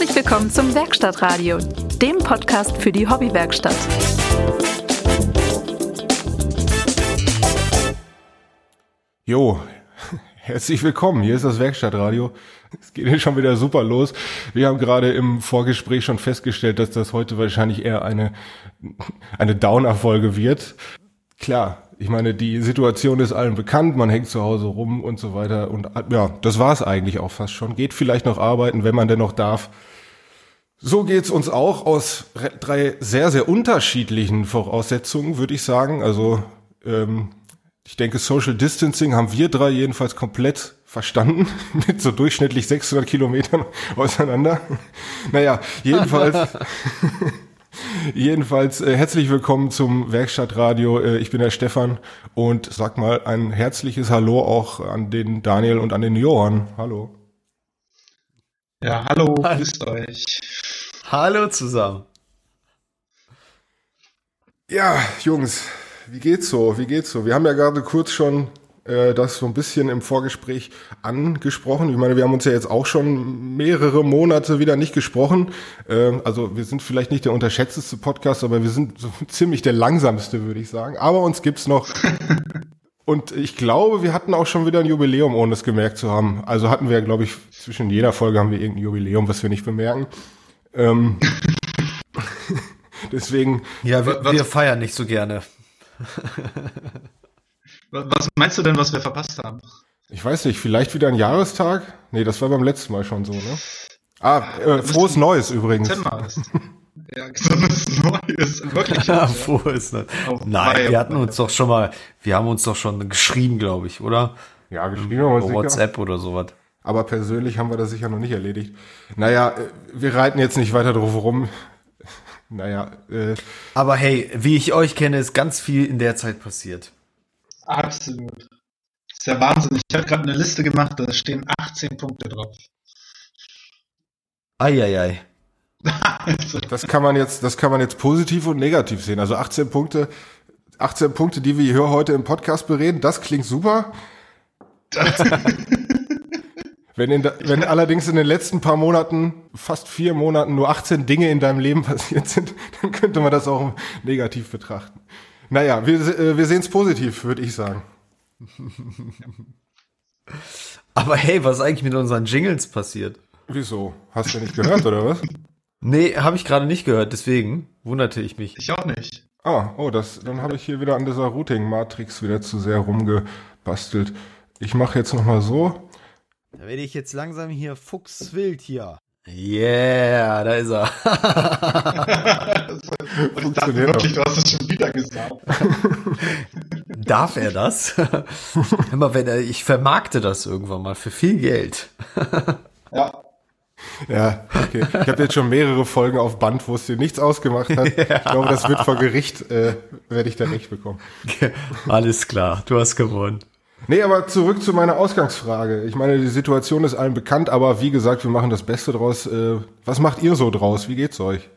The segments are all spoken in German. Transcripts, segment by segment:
Herzlich willkommen zum Werkstattradio, dem Podcast für die Hobbywerkstatt. Jo, herzlich willkommen. Hier ist das Werkstattradio. Es geht hier schon wieder super los. Wir haben gerade im Vorgespräch schon festgestellt, dass das heute wahrscheinlich eher eine, eine Down-Erfolge wird. Klar, ich meine, die Situation ist allen bekannt, man hängt zu Hause rum und so weiter. Und ja, das war es eigentlich auch fast schon. Geht vielleicht noch arbeiten, wenn man denn noch darf. So geht's uns auch aus drei sehr, sehr unterschiedlichen Voraussetzungen, würde ich sagen. Also ähm, ich denke, Social Distancing haben wir drei jedenfalls komplett verstanden, mit so durchschnittlich 600 Kilometern auseinander. Naja, jedenfalls... Jedenfalls äh, herzlich willkommen zum Werkstattradio. Äh, ich bin der Stefan und sag mal ein herzliches Hallo auch an den Daniel und an den Johann. Hallo. Ja, hallo, grüßt euch. Hallo zusammen. Ja, Jungs, wie geht's so? Wie geht's so? Wir haben ja gerade kurz schon äh, das so ein bisschen im Vorgespräch angesprochen. Ich meine, wir haben uns ja jetzt auch schon mehrere Monate wieder nicht gesprochen. Äh, also wir sind vielleicht nicht der unterschätzteste Podcast, aber wir sind so ziemlich der langsamste, würde ich sagen. Aber uns gibt's noch. Und ich glaube, wir hatten auch schon wieder ein Jubiläum, ohne es gemerkt zu haben. Also hatten wir, glaube ich, zwischen jeder Folge haben wir irgendein Jubiläum, was wir nicht bemerken. Ähm, deswegen. Ja, wir, wir feiern nicht so gerne. Was meinst du denn, was wir verpasst haben? Ich weiß nicht, vielleicht wieder ein Jahrestag? Nee, das war beim letzten Mal schon so, ne? Ah, äh, frohes Neues übrigens. Ja, gesundes Neues. Wirklich. Ja, frohes Neues. Nein, wir hatten uns doch schon mal, wir haben uns doch schon geschrieben, glaube ich, oder? Ja, geschrieben haben wir WhatsApp sicher. oder sowas. Aber persönlich haben wir das sicher noch nicht erledigt. Naja, äh, wir reiten jetzt nicht weiter drauf rum. Naja. Äh. Aber hey, wie ich euch kenne, ist ganz viel in der Zeit passiert. Absolut. Das ist ja Wahnsinn. Ich habe gerade eine Liste gemacht, da stehen 18 Punkte drauf. Eieiei. das kann man jetzt, das kann man jetzt positiv und negativ sehen. Also 18 Punkte, 18 Punkte, die wir hier heute im Podcast bereden, das klingt super. wenn, in, wenn allerdings in den letzten paar Monaten, fast vier Monaten, nur 18 Dinge in deinem Leben passiert sind, dann könnte man das auch negativ betrachten. Naja, wir, äh, wir sehen es positiv, würde ich sagen. Aber hey, was ist eigentlich mit unseren Jingles passiert? Wieso? Hast du nicht gehört, oder was? Nee, habe ich gerade nicht gehört, deswegen wunderte ich mich. Ich auch nicht. Ah, oh, das, dann habe ich hier wieder an dieser Routing-Matrix wieder zu sehr rumgebastelt. Ich mache jetzt nochmal so. Da werde ich jetzt langsam hier fuchswild hier. Yeah, da ist er. ich dachte wirklich, du hast es schon wieder gesagt. Darf er das? Immer wenn er, ich vermarkte das irgendwann mal für viel Geld. ja. Ja, okay. Ich habe jetzt schon mehrere Folgen auf Band, wo es dir nichts ausgemacht hat. Ja. Ich glaube, das wird vor Gericht, äh, werde ich da nicht bekommen. Alles klar, du hast gewonnen. Nee, aber zurück zu meiner Ausgangsfrage. Ich meine, die Situation ist allen bekannt, aber wie gesagt, wir machen das Beste draus. Äh, was macht ihr so draus? Wie geht's euch?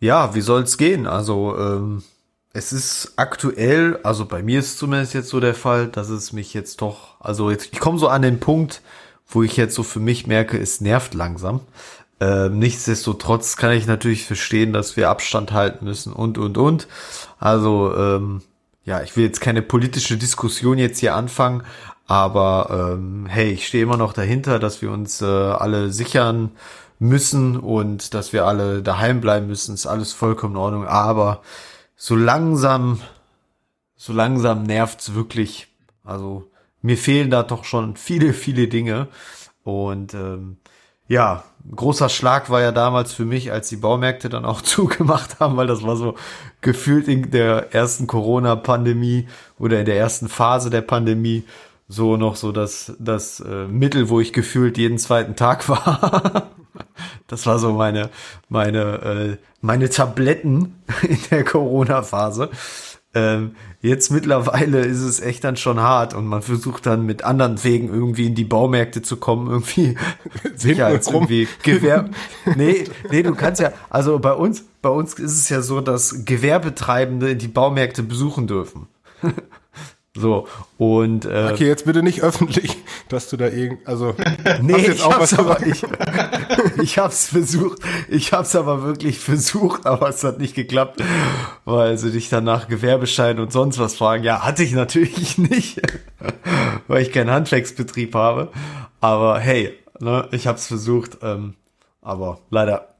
Ja, wie soll's gehen? Also, ähm, es ist aktuell, also bei mir ist zumindest jetzt so der Fall, dass es mich jetzt doch, also jetzt, ich komme so an den Punkt, wo ich jetzt so für mich merke, es nervt langsam. Ähm, nichtsdestotrotz kann ich natürlich verstehen, dass wir Abstand halten müssen und, und, und. Also, ähm, ja, ich will jetzt keine politische Diskussion jetzt hier anfangen, aber ähm, hey, ich stehe immer noch dahinter, dass wir uns äh, alle sichern müssen und dass wir alle daheim bleiben müssen, ist alles vollkommen in Ordnung. Aber so langsam, so langsam nervt's wirklich. Also mir fehlen da doch schon viele, viele Dinge. Und ähm, ja, großer Schlag war ja damals für mich, als die Baumärkte dann auch zugemacht haben, weil das war so gefühlt in der ersten Corona-Pandemie oder in der ersten Phase der Pandemie so noch so das, das äh, Mittel, wo ich gefühlt jeden zweiten Tag war. das war so meine, meine, äh, meine Tabletten in der Corona-Phase. Ähm, jetzt mittlerweile ist es echt dann schon hart und man versucht dann mit anderen Wegen irgendwie in die Baumärkte zu kommen, irgendwie Sicherheits irgendwie Gewerbe. Nee, nee, du kannst ja, also bei uns, bei uns ist es ja so, dass Gewerbetreibende die Baumärkte besuchen dürfen. So, und äh, Okay, jetzt bitte nicht öffentlich, dass du da irgend, also Nee, jetzt ich auch hab's was aber, ich, ich hab's versucht, ich hab's aber wirklich versucht, aber es hat nicht geklappt, weil sie dich dann nach Gewerbeschein und sonst was fragen. Ja, hatte ich natürlich nicht, weil ich keinen Handwerksbetrieb habe. Aber hey, ne, ich hab's versucht, ähm, aber leider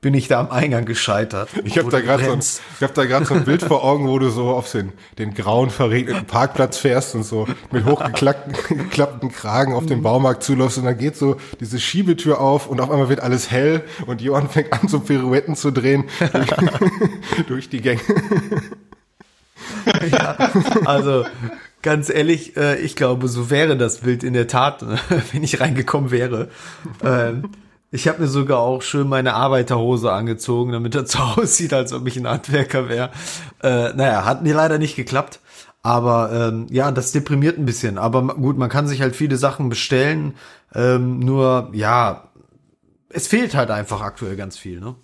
bin ich da am Eingang gescheitert. Ich habe da gerade so, ein- brennst. ich hab da gerade so ein Bild vor Augen, wo du so auf den, den grauen, verregneten Parkplatz fährst und so mit hochgeklappten geklappten Kragen auf Mhm. den Baumarkt zuläufst und dann geht so diese Schiebetür auf und auf einmal wird alles hell und Johann fängt an, so Pirouetten zu drehen durch, durch die Gänge. Ja, also ganz ehrlich, äh, ich glaube, so wäre das Bild in der Tat, wenn ich reingekommen wäre. Ich habe mir sogar auch schön meine Arbeiterhose angezogen, damit das so aussieht, als ob ich ein Handwerker wäre. Äh, naja, hat mir leider nicht geklappt. Aber ähm, ja, das deprimiert ein bisschen. Aber gut, man kann sich halt viele Sachen bestellen. Ähm, nur, ja, es fehlt halt einfach aktuell ganz viel, ne?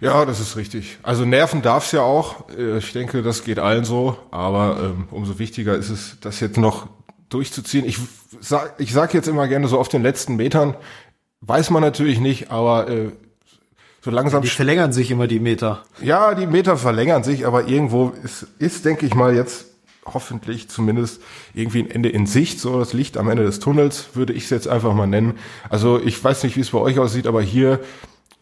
Ja, das ist richtig. Also nerven darf's ja auch. Äh, Ich denke, das geht allen so. Aber ähm, umso wichtiger ist es, das jetzt noch durchzuziehen. Ich sag, ich sag jetzt immer gerne so auf den letzten Metern. Weiß man natürlich nicht, aber äh, so langsam. Die verlängern sich immer die Meter. Ja, die Meter verlängern sich, aber irgendwo ist, ist denke ich mal, jetzt hoffentlich zumindest irgendwie ein Ende in Sicht, so das Licht am Ende des Tunnels, würde ich es jetzt einfach mal nennen. Also ich weiß nicht, wie es bei euch aussieht, aber hier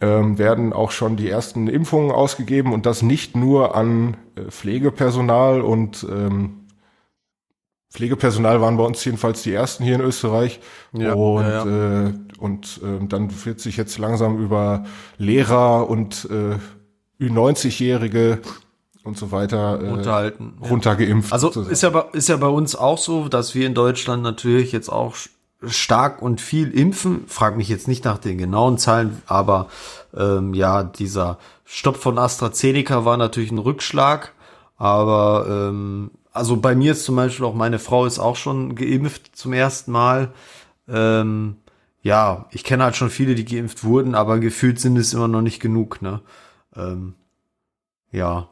ähm, werden auch schon die ersten Impfungen ausgegeben und das nicht nur an äh, Pflegepersonal und ähm, Pflegepersonal waren bei uns jedenfalls die ersten hier in Österreich. Ja, und ja, Äh, und ähm, dann wird sich jetzt langsam über Lehrer und äh, Ü90-Jährige und so weiter äh, Unterhalten. Runtergeimpft. Also sozusagen. ist ja, bei, ist ja bei uns auch so, dass wir in Deutschland natürlich jetzt auch stark und viel impfen. Frag mich jetzt nicht nach den genauen Zahlen, aber ähm, ja, dieser Stopp von AstraZeneca war natürlich ein Rückschlag. Aber ähm, also bei mir ist zum Beispiel auch meine Frau ist auch schon geimpft zum ersten Mal. Ähm, ja, ich kenne halt schon viele, die geimpft wurden, aber gefühlt sind es immer noch nicht genug. Ne? Ähm, ja,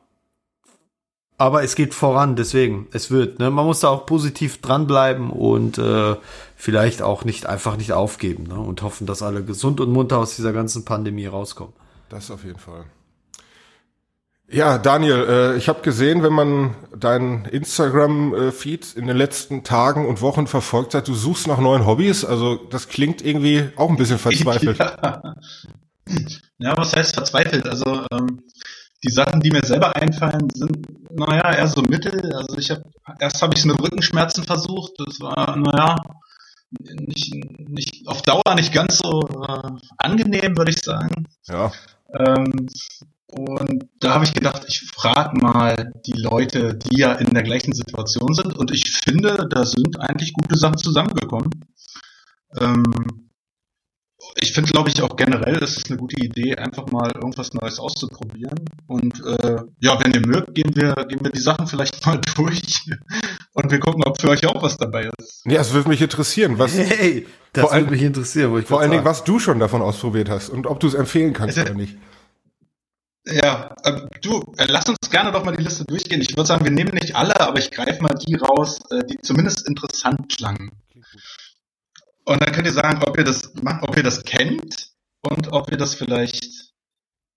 aber es geht voran, deswegen, es wird. Ne? Man muss da auch positiv dranbleiben und äh, vielleicht auch nicht einfach nicht aufgeben ne? und hoffen, dass alle gesund und munter aus dieser ganzen Pandemie rauskommen. Das auf jeden Fall. Ja, Daniel, äh, ich habe gesehen, wenn man deinen Instagram-Feed in den letzten Tagen und Wochen verfolgt hat, du suchst nach neuen Hobbys. Also das klingt irgendwie auch ein bisschen verzweifelt. Ja. ja, was heißt verzweifelt? Also ähm, die Sachen, die mir selber einfallen, sind, naja, eher so mittel. Also ich habe erst habe ich es mit Rückenschmerzen versucht. Das war, naja, nicht, nicht auf Dauer nicht ganz so äh, angenehm, würde ich sagen. Ja, Ähm, und da habe ich gedacht, ich frage mal die Leute, die ja in der gleichen Situation sind. Und ich finde, da sind eigentlich gute Sachen zusammengekommen. Ähm, ich finde, glaube ich, auch generell ist es eine gute Idee, einfach mal irgendwas Neues auszuprobieren. Und äh, ja, wenn ihr mögt, gehen wir, gehen wir die Sachen vielleicht mal durch und wir gucken, ob für euch auch was dabei ist. ja es würde mich interessieren, was Hey, das Vor allem- würde mich interessieren, wo ich vor allen Dingen, was du schon davon ausprobiert hast und ob du es empfehlen kannst Also- oder nicht. Ja, äh, du, äh, lass uns gerne doch mal die Liste durchgehen. Ich würde sagen, wir nehmen nicht alle, aber ich greife mal die raus, äh, die zumindest interessant klangen. Und dann könnt ihr sagen, ob ihr das, ob ihr das kennt und ob ihr das vielleicht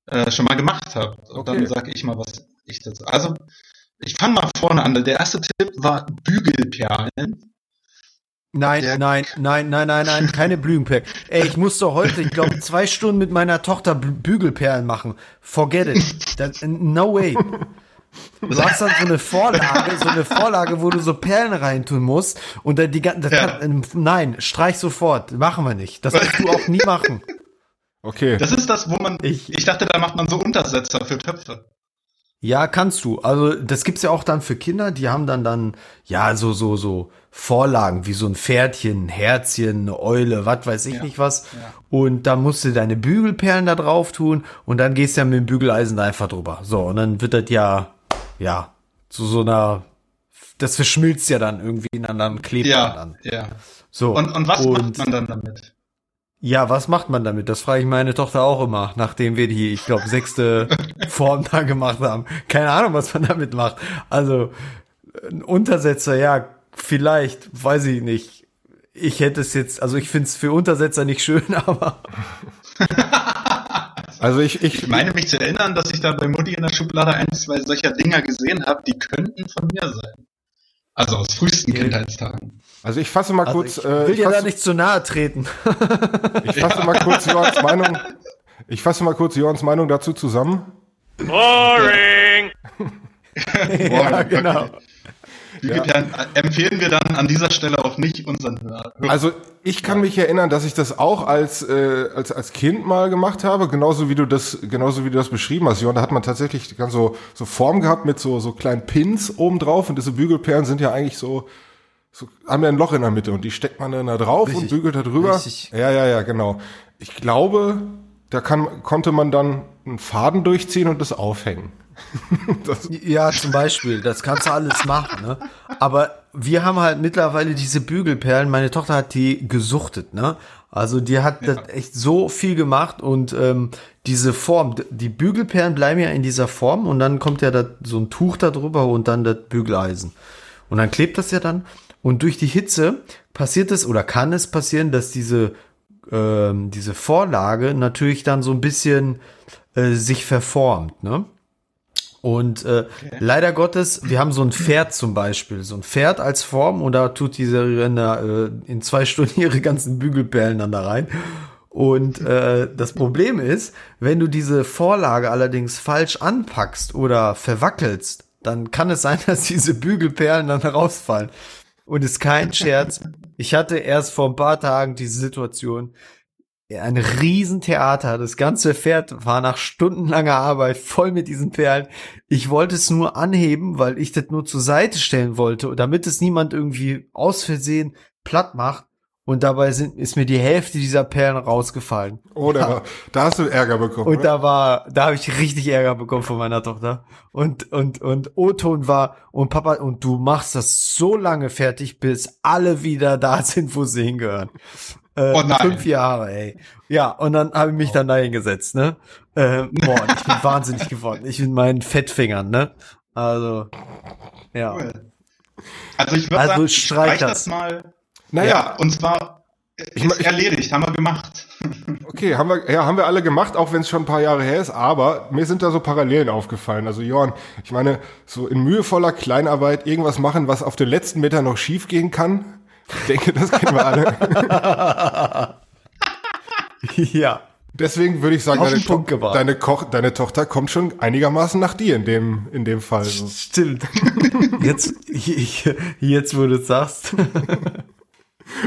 äh, schon mal gemacht habt. Und Okay. dann sage ich mal, was ich dazu. Also, ich fange mal vorne an. Der erste Tipp war Bügelperlen. Nein, Der- nein, nein, nein, nein, nein, keine Blütenperlen. Ey, ich musste heute, ich glaube, zwei Stunden mit meiner Tochter Bü- Bügelperlen machen. Forget it. That, no way. Du hast dann so eine Vorlage, so eine Vorlage, wo du so Perlen reintun musst und dann die ganzen, Ja. ähm, nein, streich sofort, machen wir nicht. Das musst du auch nie machen. Okay. Das ist das, wo man, Ich- ich, dachte, da macht man so Untersetzer für Töpfe. Ja, kannst du. Also das gibt's ja auch dann für Kinder, die haben dann dann ja so so so Vorlagen wie so ein Pferdchen, ein Herzchen, eine Eule, was weiß ich Ja, nicht was. ja. Und dann musst du deine Bügelperlen da drauf tun und dann gehst du ja mit dem Bügeleisen da einfach drüber. So und dann wird das ja ja zu so einer das verschmilzt ja dann irgendwie ineinander und klebt dann Ja, an. ja. So Und, und was und macht man dann damit? Ja, was macht man damit? Das frage ich meine Tochter auch immer, nachdem wir die, ich glaube, sechste Form da gemacht haben. Keine Ahnung, was man damit macht. Also, ein Untersetzer, ja, vielleicht, weiß ich nicht. Ich hätte es jetzt, also ich finde es für Untersetzer nicht schön, aber. Also ich, ich, Ich meine mich zu erinnern, dass ich da bei Mutti in der Schublade ein, zwei solcher Dinger gesehen habe, die könnten von mir sein. Also aus frühesten Ja. Kindheitstagen. Also ich fasse mal Also kurz, ich äh, will ich dir da fasse, nicht zu nahe treten. ich fasse mal kurz Johans Meinung, ich fasse mal kurz Johans Meinung dazu zusammen. Boring! ja, genau. Bügelperlen äh, empfehlen wir dann an dieser Stelle auch nicht unseren Hörern. Also ich kann mich erinnern, dass ich das auch als, äh, als, als Kind mal gemacht habe, genauso wie du das, genauso wie du das beschrieben hast, Jon. Da hat man tatsächlich ganz so, so Form gehabt mit so, so kleinen Pins oben drauf und diese Bügelperlen sind ja eigentlich so, so, haben ja ein Loch in der Mitte und die steckt man dann da drauf und Richtig. bügelt da drüber. Richtig. Ja, ja, ja, genau. Ich glaube, da kann, konnte man dann einen Faden durchziehen und das aufhängen. das, Ja, zum Beispiel, das kannst du alles machen, ne? Aber wir haben halt mittlerweile diese Bügelperlen, meine Tochter hat die gesuchtet, ne? Also die hat das echt so viel gemacht und ähm, diese Form, die Bügelperlen bleiben ja in dieser Form und dann kommt ja da so ein Tuch da drüber und dann das Bügeleisen. Und dann klebt das ja dann und durch die Hitze passiert es oder kann es passieren, dass diese ähm, diese Vorlage natürlich dann so ein bisschen äh, sich verformt, ne? Und äh, leider Gottes, wir haben so ein Pferd zum Beispiel, so ein Pferd als Form und da tut diese Renner äh, in zwei Stunden ihre ganzen Bügelperlen dann da rein. Und äh, das Problem ist, wenn du diese Vorlage allerdings falsch anpackst oder verwackelst, dann kann es sein, dass diese Bügelperlen dann rausfallen. Und ist kein Scherz. Ich hatte erst vor ein paar Tagen diese Situation, ein Riesentheater. Das ganze Pferd war nach stundenlanger Arbeit voll mit diesen Perlen. Ich wollte es nur anheben, weil ich das nur zur Seite stellen wollte, damit es niemand irgendwie aus Versehen platt macht. Und dabei sind, ist mir die Hälfte dieser Perlen rausgefallen. oder da hast du Ärger bekommen. Und ne? da war, da habe ich richtig Ärger bekommen von meiner Tochter. Und, und, und O-Ton war, und Papa, und du machst das so lange fertig, bis alle wieder da sind, wo sie hingehören. Äh, Oh nein. Fünf Jahre, ey. Ja, und dann habe ich mich dann dahin gesetzt, ne? Äh, boah, ich bin wahnsinnig geworden. Ich mit meinen Fettfingern, ne? Also, ja. Cool. Also ich würde Also sagen, ich streich streich das. das mal. Naja. Ja, und zwar Ich ist erledigt, haben wir gemacht. Okay, haben wir, ja, haben wir alle gemacht, auch wenn es schon ein paar Jahre her ist, aber mir sind da so Parallelen aufgefallen. Also Johann, ich meine, so in mühevoller Kleinarbeit irgendwas machen, was auf den letzten Meter noch schief gehen kann. Ich denke, das kennen wir alle. ja. Deswegen würde ich sagen, deine, To deine, Koch deine Tochter kommt schon einigermaßen nach dir in dem, in dem Fall. So. Stimmt. Jetzt, ich, jetzt, wo du es sagst.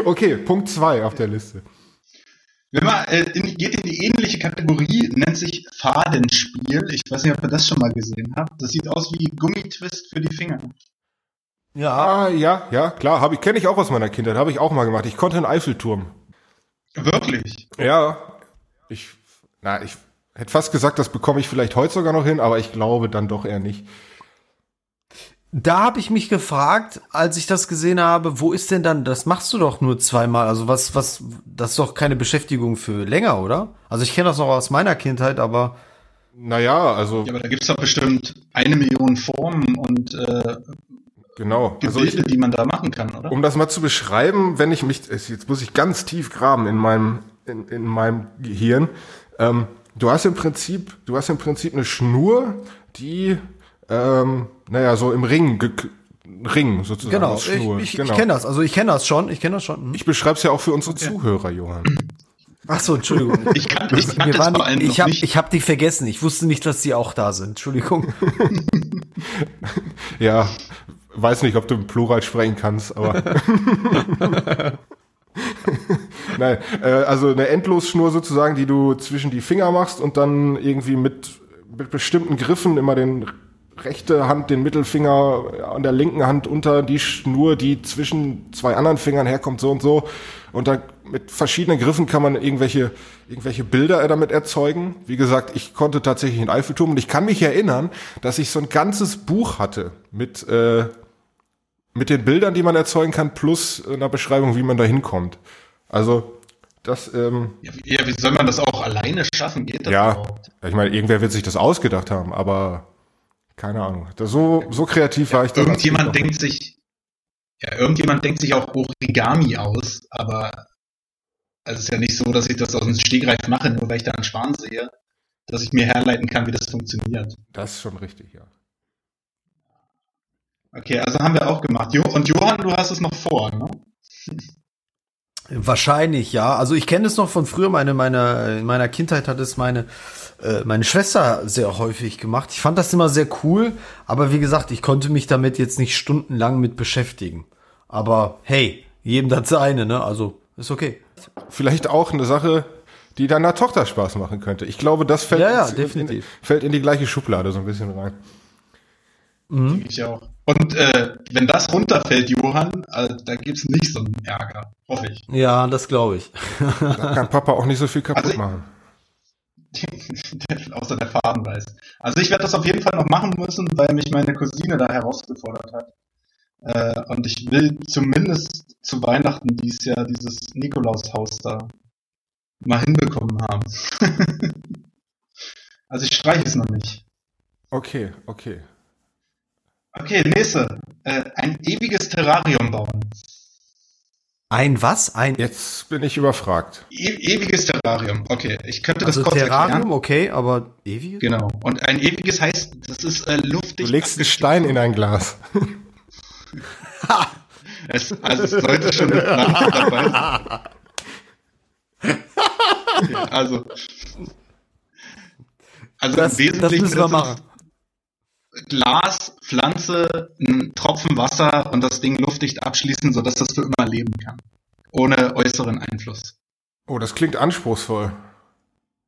Okay, Punkt zwei auf der Liste. Wenn man äh, in, geht in die ähnliche Kategorie, nennt sich Fadenspiel. Ich weiß nicht, ob ihr das schon mal gesehen habt. Das sieht aus wie Gummitwist für die Finger. Ja. Ah, ja, ja, klar, habe ich, kenne ich auch aus meiner Kindheit, habe ich auch mal gemacht. Ich konnte einen Eiffelturm. Wirklich. Ja, ich, na, ich hätte fast gesagt, das bekomme ich vielleicht heute sogar noch hin, aber ich glaube dann doch eher nicht. Da habe ich mich gefragt, als ich das gesehen habe, wo ist denn dann, das machst du doch nur zweimal, also was, was, das ist doch keine Beschäftigung für länger, oder? Also ich kenne das noch aus meiner Kindheit, aber Naja, also Ja, aber da gibt's doch bestimmt eine Million Formen und äh, genau. Also Gebilde, ich, die man da machen kann, oder? um das mal zu beschreiben, wenn ich mich, jetzt muss ich ganz tief graben in meinem, in, in meinem Gehirn. Ähm, du hast im Prinzip, du hast im Prinzip eine Schnur, die, ähm, naja, so im Ring, ge- Ring sozusagen. genau, aus ich, Schnur. ich, genau. ich kenne das, also ich kenne das schon, ich kenne das schon. Hm. Ich beschreibe es ja auch für unsere Zuhörer, Johann. Ach so, Entschuldigung. Ich kann, ich kann das ich habe ich hab die vergessen. Ich wusste nicht, dass die auch da sind. Entschuldigung. Ja, weiß nicht, ob du im Plural sprechen kannst, aber. Nein, äh, also eine Endlosschnur sozusagen, die du zwischen die Finger machst und dann irgendwie mit, mit bestimmten Griffen immer den rechte Hand, den Mittelfinger an der linken Hand unter die Schnur, die zwischen zwei anderen Fingern herkommt, so und so. Und dann mit verschiedenen Griffen kann man irgendwelche, irgendwelche Bilder damit erzeugen. Wie gesagt, ich konnte tatsächlich einen Eiffelturm und ich kann mich erinnern, dass ich so ein ganzes Buch hatte mit, äh, mit den Bildern, die man erzeugen kann, plus einer Beschreibung, wie man da hinkommt. Also, das, ähm, Ja, wie- ja, wie soll man das auch alleine schaffen? Geht das ja, überhaupt? ich meine, irgendwer wird sich das ausgedacht haben, aber Keine Ahnung. Das so, so kreativ war ich da. Irgendjemand denkt sich, ja, irgendjemand denkt sich auch Origami aus, aber es ist ja nicht so, dass ich das aus dem Stegreif mache, nur weil ich da einen Schwan sehe, dass ich mir herleiten kann, wie das funktioniert. Das ist schon richtig, ja. Okay, also haben wir auch gemacht. Und Johann, du hast es noch vor, ne? Wahrscheinlich, ja. Also ich kenne es noch von früher. Meine, meine, in meiner Kindheit hat es meine, äh, meine Schwester sehr häufig gemacht. Ich fand das immer sehr cool, aber wie gesagt, ich konnte mich damit jetzt nicht stundenlang mit beschäftigen. Aber hey, jedem das seine, ne? Also ist okay. Vielleicht auch eine Sache, die deiner Tochter Spaß machen könnte. Ich glaube, das fällt, Ja, ja, in, definitiv. fällt in die gleiche Schublade so ein bisschen rein. Denke ich auch. Und äh, wenn das runterfällt, Johann, äh, da gibt's nicht so einen Ärger. Hoffe ich. Ja, das glaube ich. Da kann Papa auch nicht so viel kaputt Also ich- machen. Außer der Faden weiß. Also ich werde das auf jeden Fall noch machen müssen, weil mich meine Cousine da herausgefordert hat. Äh, und ich will zumindest zu Weihnachten dieses Jahr dieses Nikolaushaus da mal hinbekommen haben. also ich streiche es noch nicht. Okay, okay. Okay, nächste. Äh, ein ewiges Terrarium bauen. Ein was? Ein Jetzt bin ich überfragt. E ewiges Terrarium. Okay, ich könnte das also kurz Terrarium, erklären. okay, aber ewig? Genau. Und ein ewiges heißt, das ist äh, luftig. Du legst einen Stein in ein Glas. Es, also es sollte schon eine Pflanze dabei sein. Ja, also, also Das, im das Wesentlichen müssen wir ist machen. Glas, Pflanze, ein Tropfen Wasser und das Ding luftdicht abschließen, sodass das für immer leben kann. Ohne äußeren Einfluss. Oh, das klingt anspruchsvoll.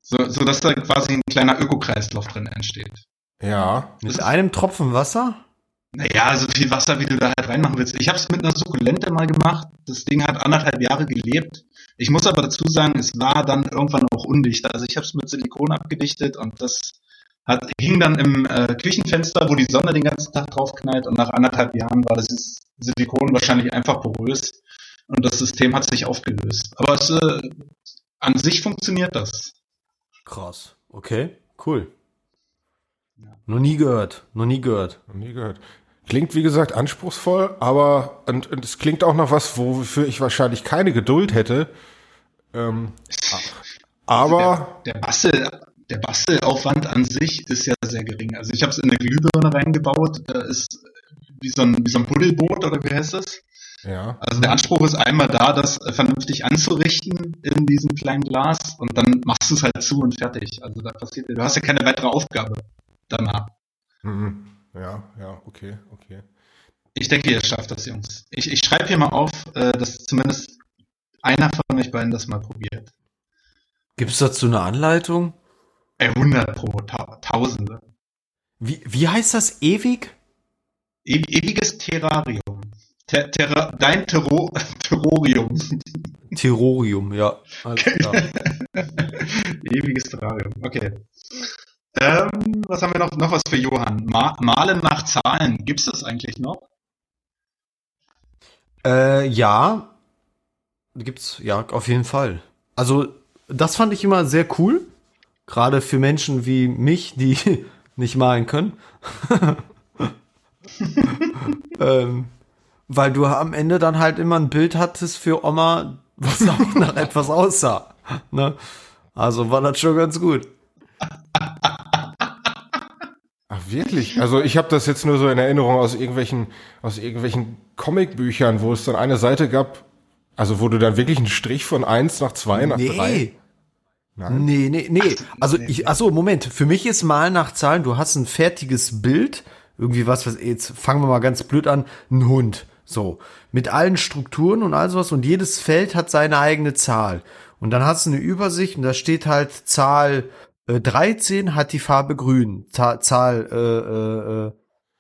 So, sodass da quasi ein kleiner Ökokreislauf drin entsteht. Ja. Mit einem Tropfen Wasser? Naja, so viel Wasser, wie du da halt reinmachen willst. Ich habe es mit einer Sukkulente mal gemacht. Das Ding hat anderthalb Jahre gelebt. Ich muss aber dazu sagen, es war dann irgendwann auch undicht. Also ich habe es mit Silikon abgedichtet und das hat, hing dann im äh, Küchenfenster, wo die Sonne den ganzen Tag drauf knallt und nach anderthalb Jahren war das Silikon wahrscheinlich einfach porös und das System hat sich aufgelöst. Aber es, äh, an sich funktioniert das. Krass. Okay, cool. Ja. Noch nie gehört, noch nie gehört. Noch nie gehört. Klingt, wie gesagt, anspruchsvoll, aber und, und es klingt auch noch was, wofür ich wahrscheinlich keine Geduld hätte. Ähm, aber der, der Bastel, der Bastelaufwand an sich ist ja sehr gering. Also ich habe es in eine Glühbirne reingebaut. Da ist wie so ein, wie so ein Buddelboot oder wie heißt das? ja, Also der Anspruch ist einmal da, das äh, vernünftig anzurichten in diesem kleinen Glas und dann machst du es halt zu und fertig. Also da passiert, du hast ja keine weitere Aufgabe danach. mhm. ja, ja, okay, okay. Ich denke, ihr schafft das, Jungs. Ich, ich schreibe hier mal auf, äh, dass zumindest einer von euch beiden das mal probiert. Gibt's dazu eine Anleitung? Ey, 100 pro, ta Tausende. Wie, wie heißt das? Ewig? E ewiges Terrarium. Ter Terra dein Terro Terrorium. Terrorium, ja. Alles klar. Ewiges Terrarium. Okay. Ähm, was haben wir noch? Noch was für Johann. Ma Malen nach Zahlen. Gibt's das eigentlich noch? Äh, ja. Gibt's, ja, auf jeden Fall. Also, das fand ich immer sehr cool. Gerade für Menschen wie mich, die nicht malen können. ähm, weil du am Ende dann halt immer ein Bild hattest für Oma, was auch nach etwas aussah. Ne? Also war das schon ganz gut. Ach wirklich? Also ich habe das jetzt nur so in Erinnerung aus irgendwelchen aus irgendwelchen Comicbüchern, wo es dann eine Seite gab, also wo du dann wirklich einen Strich von eins nach zwei nach drei. Nein. Nee, nee, nee. Also ich, ach so, Moment. Für mich ist Malen nach Zahlen, du hast ein fertiges Bild, irgendwie was, was, jetzt fangen wir mal ganz blöd an, ein Hund. So. Mit allen Strukturen und all sowas und jedes Feld hat seine eigene Zahl. Und dann hast du eine Übersicht und da steht halt Zahl äh, 13 hat die Farbe grün, Zahl, Zahl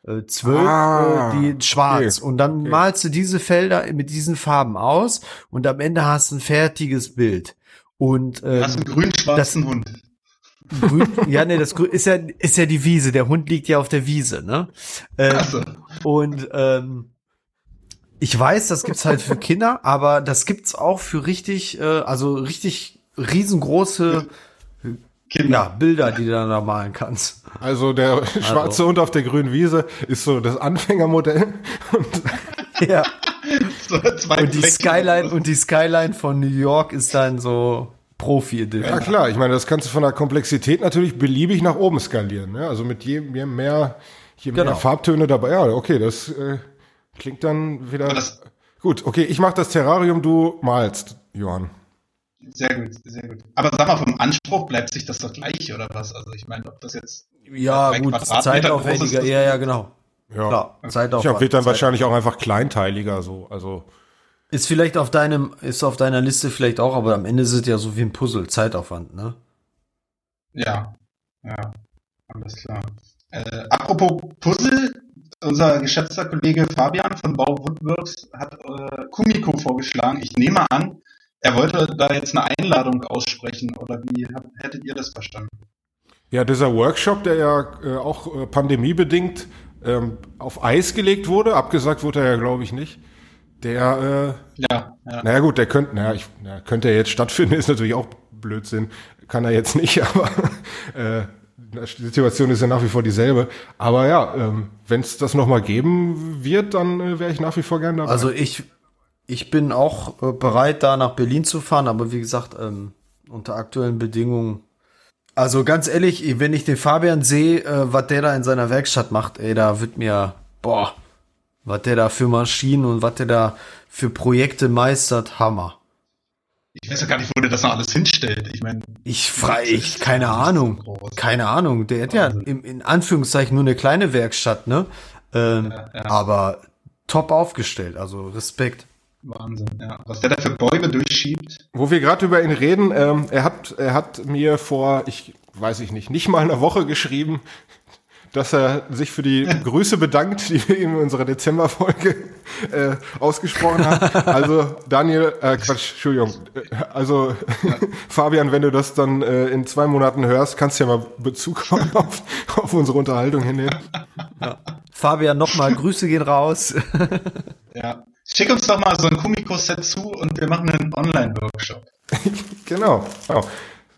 äh, äh, äh, 12 Ah, äh, die schwarz. okay, Und dann okay. malst du diese Felder mit diesen Farben aus und am Ende hast du ein fertiges Bild. Und ähm, Hast einen grün-schwarzen Hund. Grün, ja, nee, das Grün ist ja, ist ja die Wiese. Der Hund liegt ja auf der Wiese, ne? Ähm, und ähm, ich weiß, das gibt's halt für Kinder, aber das gibt's auch für richtig, äh, also richtig riesengroße Kinder. Ja, Bilder, die du dann da malen kannst. Also der schwarze Hund auf der grünen Wiese ist so das Anfängermodell. Und Ja. So zwei Und die. Skyline und die Skyline von New York ist dann so profi ja klar, ich meine, das kannst du von der Komplexität natürlich beliebig nach oben skalieren. Ne? Also mit je, je mehr, je mehr Genau. Farbtöne dabei. Ja, okay, das äh, klingt dann wieder. Das- Gut, okay, ich mach das Terrarium, du malst, Johann. Sehr gut, sehr gut. Aber sag mal, vom Anspruch bleibt sich das doch gleich, oder was? Also ich meine, ob das jetzt Ja, gut, zeitaufwendiger. Ja, ja, genau. Ja. Klar, Ich Zeitaufwand. wird dann Zeit- wahrscheinlich auch einfach kleinteiliger so. Also Ist vielleicht auf deinem, ist auf deiner Liste vielleicht auch, aber am Ende ist es ja so wie ein Puzzle, Zeitaufwand, ne? Ja, ja, alles klar. Äh, apropos Puzzle, unser geschätzter Kollege Fabian von Bau Woodworks hat äh, Kumiko vorgeschlagen. Ich nehme an, er wollte da jetzt eine Einladung aussprechen oder wie hab, hättet ihr das verstanden? Ja, dieser Workshop, der ja äh, auch äh, pandemiebedingt ähm, auf Eis gelegt wurde, abgesagt wurde er ja, glaube ich, nicht. Der, Ja, äh, ja. naja gut, der könnte, naja, ich, na, könnte er jetzt stattfinden, ist natürlich auch Blödsinn. Kann er jetzt nicht, aber äh, die Situation ist ja nach wie vor dieselbe. Aber ja, ähm, wenn es das nochmal geben wird, dann äh, wäre ich nach wie vor gerne dabei. Also ich, ich bin auch äh, bereit, da nach Berlin zu fahren, aber wie gesagt, ähm, unter aktuellen Bedingungen. Also ganz ehrlich, wenn ich den Fabian sehe, äh, was der da in seiner Werkstatt macht, ey, da wird mir, boah, was der da für Maschinen und was der da für Projekte meistert, Hammer. Ich weiß ja gar nicht, wo der das noch alles hinstellt. Ich meine, Ich frei, ich, keine Ahnung. Keine Ahnung. Der hat ja im, in Anführungszeichen nur eine kleine Werkstatt, ne? Ähm, ja. Aber top aufgestellt, also Respekt. Wahnsinn, ja. Was der da für Bäume durchschiebt. Wo wir gerade über ihn reden, ähm, er hat, er hat mir vor, ich weiß ich nicht, nicht mal einer Woche geschrieben, dass er sich für die Grüße bedankt, die wir ihm in unserer Dezemberfolge äh, ausgesprochen haben. Also Daniel, äh, Quatsch, Entschuldigung, äh, also Fabian, wenn du das dann äh, in zwei Monaten hörst, kannst du ja mal Bezug auf, auf unsere Unterhaltung hinnehmen. Fabian, nochmal, Grüße gehen raus. Ja. Schick uns doch mal so ein Kumiko-Set zu und wir machen einen Online-Workshop. Genau, genau.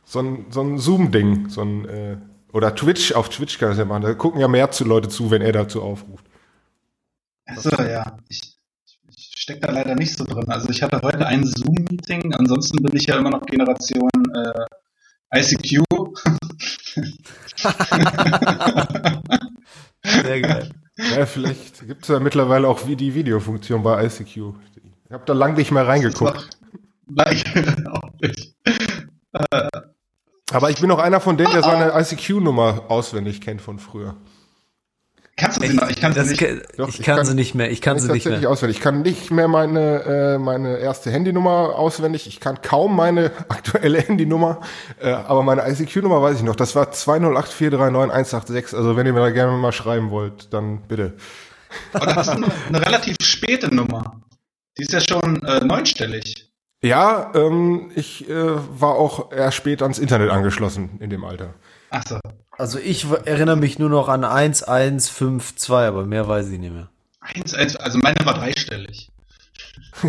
So ein, so ein Zoom-Ding, so ein äh, oder Twitch, auf Twitch kann das ja machen. Da gucken ja mehr zu Leute zu, wenn er dazu aufruft. Achso, ja. Ich, ich stecke da leider nicht so drin. Also ich hatte heute ein Zoom-Meeting, ansonsten bin ich ja immer noch Generation äh, ICQ. Sehr geil. Ja, vielleicht gibt es ja mittlerweile auch wie die Videofunktion bei ICQ. Ich habe da lang nicht mehr reingeguckt. Gleich auch nicht. Aber ich bin auch einer von denen, der seine ICQ-Nummer auswendig kennt von früher. Kannst du sie noch? Ich kann sie nicht. ke- Doch, ich ich kann, kann- sie nicht mehr. Ich kann sie nicht mehr. auswendig. Ich kann nicht mehr meine, äh, meine erste Handynummer auswendig. Ich kann kaum meine aktuelle Handynummer. Äh, aber meine ICQ-Nummer weiß ich noch. Das war 208439186. Also wenn ihr mir da gerne mal schreiben wollt, dann bitte. Aber das ist eine, eine relativ späte Nummer. Die ist ja schon äh, neunstellig. Ja, ähm, ich äh, war auch eher spät ans Internet angeschlossen in dem Alter. Achso. Also ich erinnere mich nur noch an 1152, aber mehr weiß ich nicht mehr. Eins, eins, also meine war dreistellig.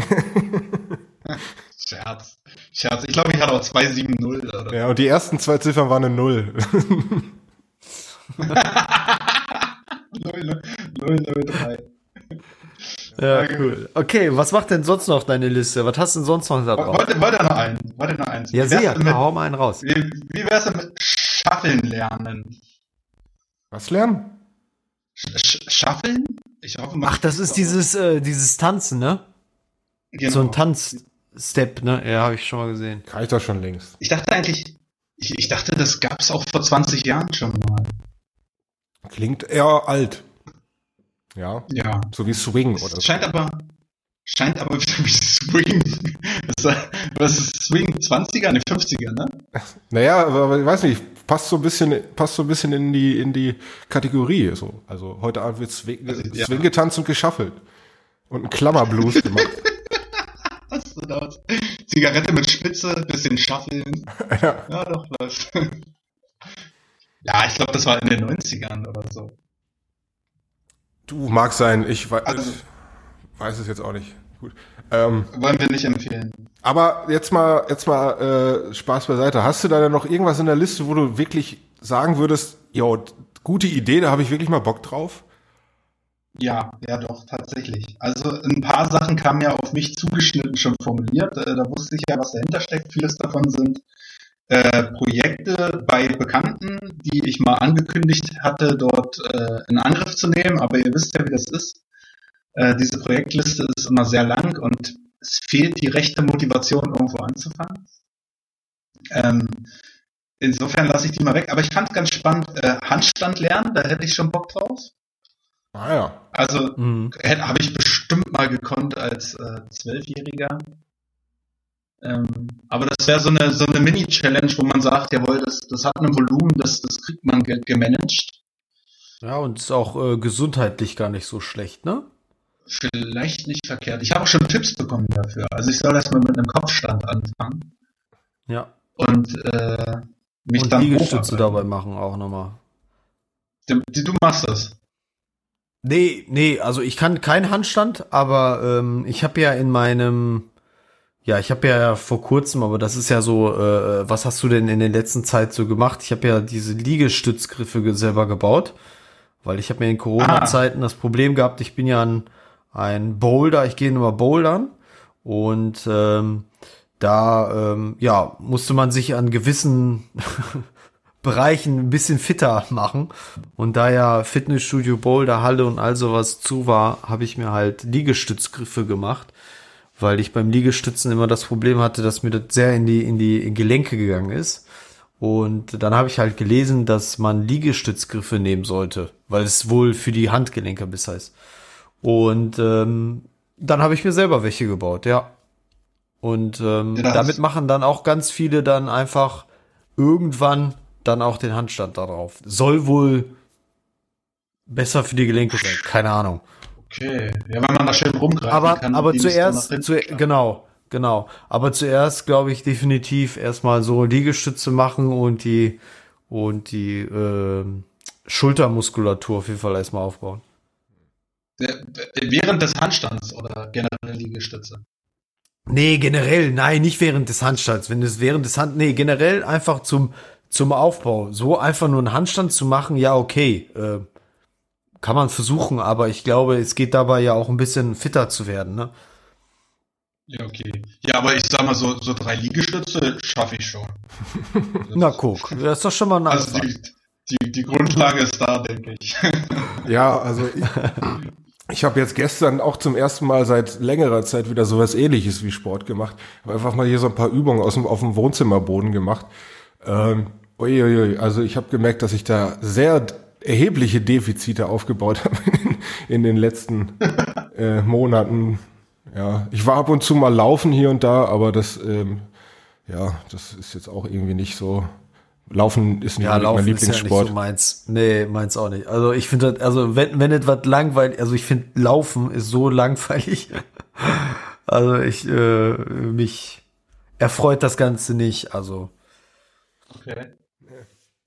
Scherz. Scherz. Ich glaube, ich hatte auch 270 oder Ja, und die ersten zwei Ziffern waren eine Null. 003. Ja, cool. Okay, was macht denn sonst noch deine Liste? Was hast du denn sonst noch da drauf? Wollte, wollte noch einen. Wollte noch eins. Ja, sehr, mit, hau mal einen raus. wie, wie wär's denn mit Schaffeln lernen? Was lernen? Sch Sch Schaffeln? Ich hoffe mal. Ach, das ist dieses, äh, dieses Tanzen, ne? Genau. So ein Tanzstep, ne? Ja, habe ich schon mal gesehen. Kann ich doch schon längst. Ich dachte eigentlich, ich, ich dachte, das gab's auch vor 20 Jahren schon mal. Klingt eher alt. Ja, Ja. so wie Swing oder Es so. scheint aber, scheint aber wie Swing. Was, ist Swing 20er, ne 50er, ne? Naja, aber ich weiß nicht, passt so ein bisschen, passt so ein bisschen in die, in die Kategorie. So. Also heute Abend wird Swing, Also, ja. Swing getanzt und geschaffelt. Und ein Klammerblues gemacht. Was du da? Zigarette mit Spitze, bisschen Schaffeln. ja. Ja, doch, was. Ja, ich glaube, das war in den 90ern oder so. Du, mag sein, ich weiß, Also- weiß es jetzt auch nicht. Gut. Ähm, Wollen wir nicht empfehlen. Aber jetzt mal, jetzt mal äh, Spaß beiseite. Hast du da denn noch irgendwas in der Liste, wo du wirklich sagen würdest, jo, gute Idee, da habe ich wirklich mal Bock drauf? Ja, ja doch, tatsächlich. Also ein paar Sachen kamen ja auf mich zugeschnitten schon formuliert. Äh, da wusste ich ja, was dahinter steckt. Vieles davon sind äh, Projekte bei Bekannten, die ich mal angekündigt hatte, dort äh, in Angriff zu nehmen. Aber ihr wisst ja, wie das ist. Äh, diese Projektliste ist immer sehr lang und es fehlt die rechte Motivation, irgendwo anzufangen. Ähm, insofern lasse ich die mal weg. Aber ich fand es ganz spannend, äh, Handstand lernen, da hätte ich schon Bock drauf. Ah ja. Also mhm. habe ich bestimmt mal gekonnt als äh, Zwölfjähriger. Ähm, aber das wäre so eine so eine Mini-Challenge, wo man sagt, jawohl, das, das hat ein Volumen, das, das kriegt man ge gemanagt. Ja, und ist auch äh, gesundheitlich gar nicht so schlecht, ne? Vielleicht nicht verkehrt. Ich habe auch schon Tipps bekommen dafür. Also ich soll erstmal mit einem Kopfstand anfangen. Ja. Und äh, mich und dann Liegestütze dabei machen auch nochmal. Du, du machst das. Nee, nee, also ich kann keinen Handstand, aber ähm, ich habe ja in meinem, ja, ich habe ja vor kurzem, aber das ist ja so, äh, was hast du denn in der letzten Zeit so gemacht? Ich habe ja diese Liegestützgriffe selber gebaut, weil ich habe mir in Corona-Zeiten das Problem gehabt, ich bin ja ein, ein Boulder, ich gehe nur bouldern und ähm, da ähm, ja musste man sich an gewissen Bereichen ein bisschen fitter machen. Und da ja Fitnessstudio, Boulder, Halle und all sowas zu war, habe ich mir halt Liegestützgriffe gemacht, weil ich beim Liegestützen immer das Problem hatte, dass mir das sehr in die, in die Gelenke gegangen ist. Und dann habe ich halt gelesen, dass man Liegestützgriffe nehmen sollte, weil es wohl für die Handgelenke besser ist. Und ähm, dann habe ich mir selber welche gebaut, ja. Und ähm, ja, damit machen dann auch ganz viele dann einfach irgendwann dann auch den Handstand darauf. Soll wohl besser für die Gelenke sein. Keine Ahnung. Okay. Ja, wenn man da schön rumgreifen aber, kann. Aber zuerst, zu, genau, genau. Aber zuerst glaube ich definitiv erstmal so Liegestütze machen und die, und die, äh, Schultermuskulatur auf jeden Fall erstmal aufbauen. Während des Handstands oder generell Liegestütze? Nee, generell, nein, nicht während des Handstands. Wenn es während des Hand, nee, generell einfach zum, zum Aufbau. So einfach nur einen Handstand zu machen, ja, okay. Äh, kann man versuchen, aber ich glaube, es geht dabei ja auch ein bisschen fitter zu werden, ne? Ja, okay. Ja, aber ich sag mal, so, so drei Liegestütze schaffe ich schon. Na, guck, das ist doch schon mal ein Also die, die, die Grundlage ist da, denke ich. ja, also ich, ich habe jetzt gestern auch zum ersten Mal seit längerer Zeit wieder sowas ähnliches wie Sport gemacht. Hab einfach mal hier so ein paar Übungen aus dem, auf dem Wohnzimmerboden gemacht. Ähm, Uiuiui, also ich habe gemerkt, dass ich da sehr erhebliche Defizite aufgebaut habe in, in den letzten äh, Monaten. Ja, ich war ab und zu mal laufen hier und da, aber das, ähm, ja, das ist jetzt auch irgendwie nicht so. Laufen ist nicht ja, Laufen mein Lieblingssport. Ist ja nicht so meins. Nee, meins auch nicht. Also ich finde, also wenn, wenn etwas langweilig, also ich finde Laufen ist so langweilig. also ich, äh, mich erfreut das Ganze nicht. Also. Okay.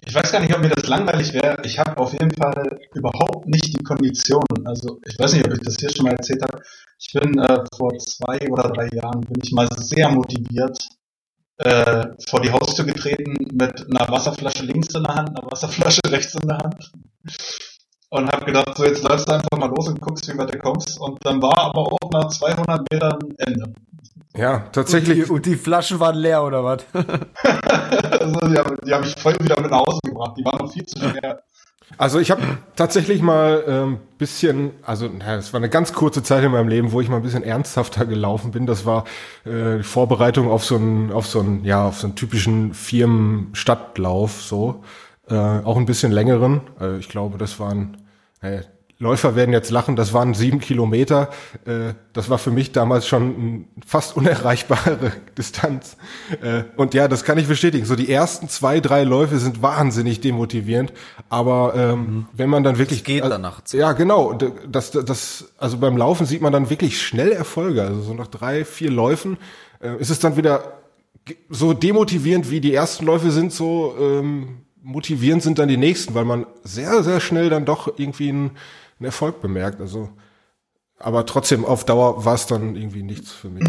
Ich weiß gar nicht, ob mir das langweilig wäre. Ich habe auf jeden Fall überhaupt nicht die Konditionen. Also ich weiß nicht, ob ich das hier schon mal erzählt habe. Ich bin äh, vor zwei oder drei Jahren bin ich mal sehr motiviert äh, vor die Haustür getreten mit einer Wasserflasche links in der Hand, einer Wasserflasche rechts in der Hand und habe gedacht, so jetzt läufst du einfach mal los und guckst, wie weit du kommst. Und dann war aber auch nach 200 Metern Ende. Ja, tatsächlich. Und die, und die Flaschen waren leer oder was? also, die habe hab ich voll wieder mit nach Hause gebracht. Die waren noch viel zu schwer. Also ich habe tatsächlich mal ähm, bisschen, also es war eine ganz kurze Zeit in meinem Leben, wo ich mal ein bisschen ernsthafter gelaufen bin. Das war äh, Vorbereitung auf so einen, auf so einen, ja, auf so einen typischen Firmen-Stadtlauf, so äh, auch ein bisschen längeren. Also ich glaube, das waren äh, Läufer werden jetzt lachen, das waren sieben Kilometer. Äh, das war für mich damals schon eine fast unerreichbare Distanz. Äh, und ja, das kann ich bestätigen. So die ersten zwei, drei Läufe sind wahnsinnig demotivierend. Aber ähm, mhm. wenn man dann wirklich. Das geht danach. Ja, genau. Das, das, das, also beim Laufen sieht man dann wirklich schnell Erfolge. Also so nach drei, vier Läufen äh, ist es dann wieder so demotivierend, wie die ersten Läufe sind, so ähm, motivierend sind dann die nächsten, weil man sehr, sehr schnell dann doch irgendwie ein einen Erfolg bemerkt. Also aber trotzdem auf Dauer war es dann irgendwie nichts für mich.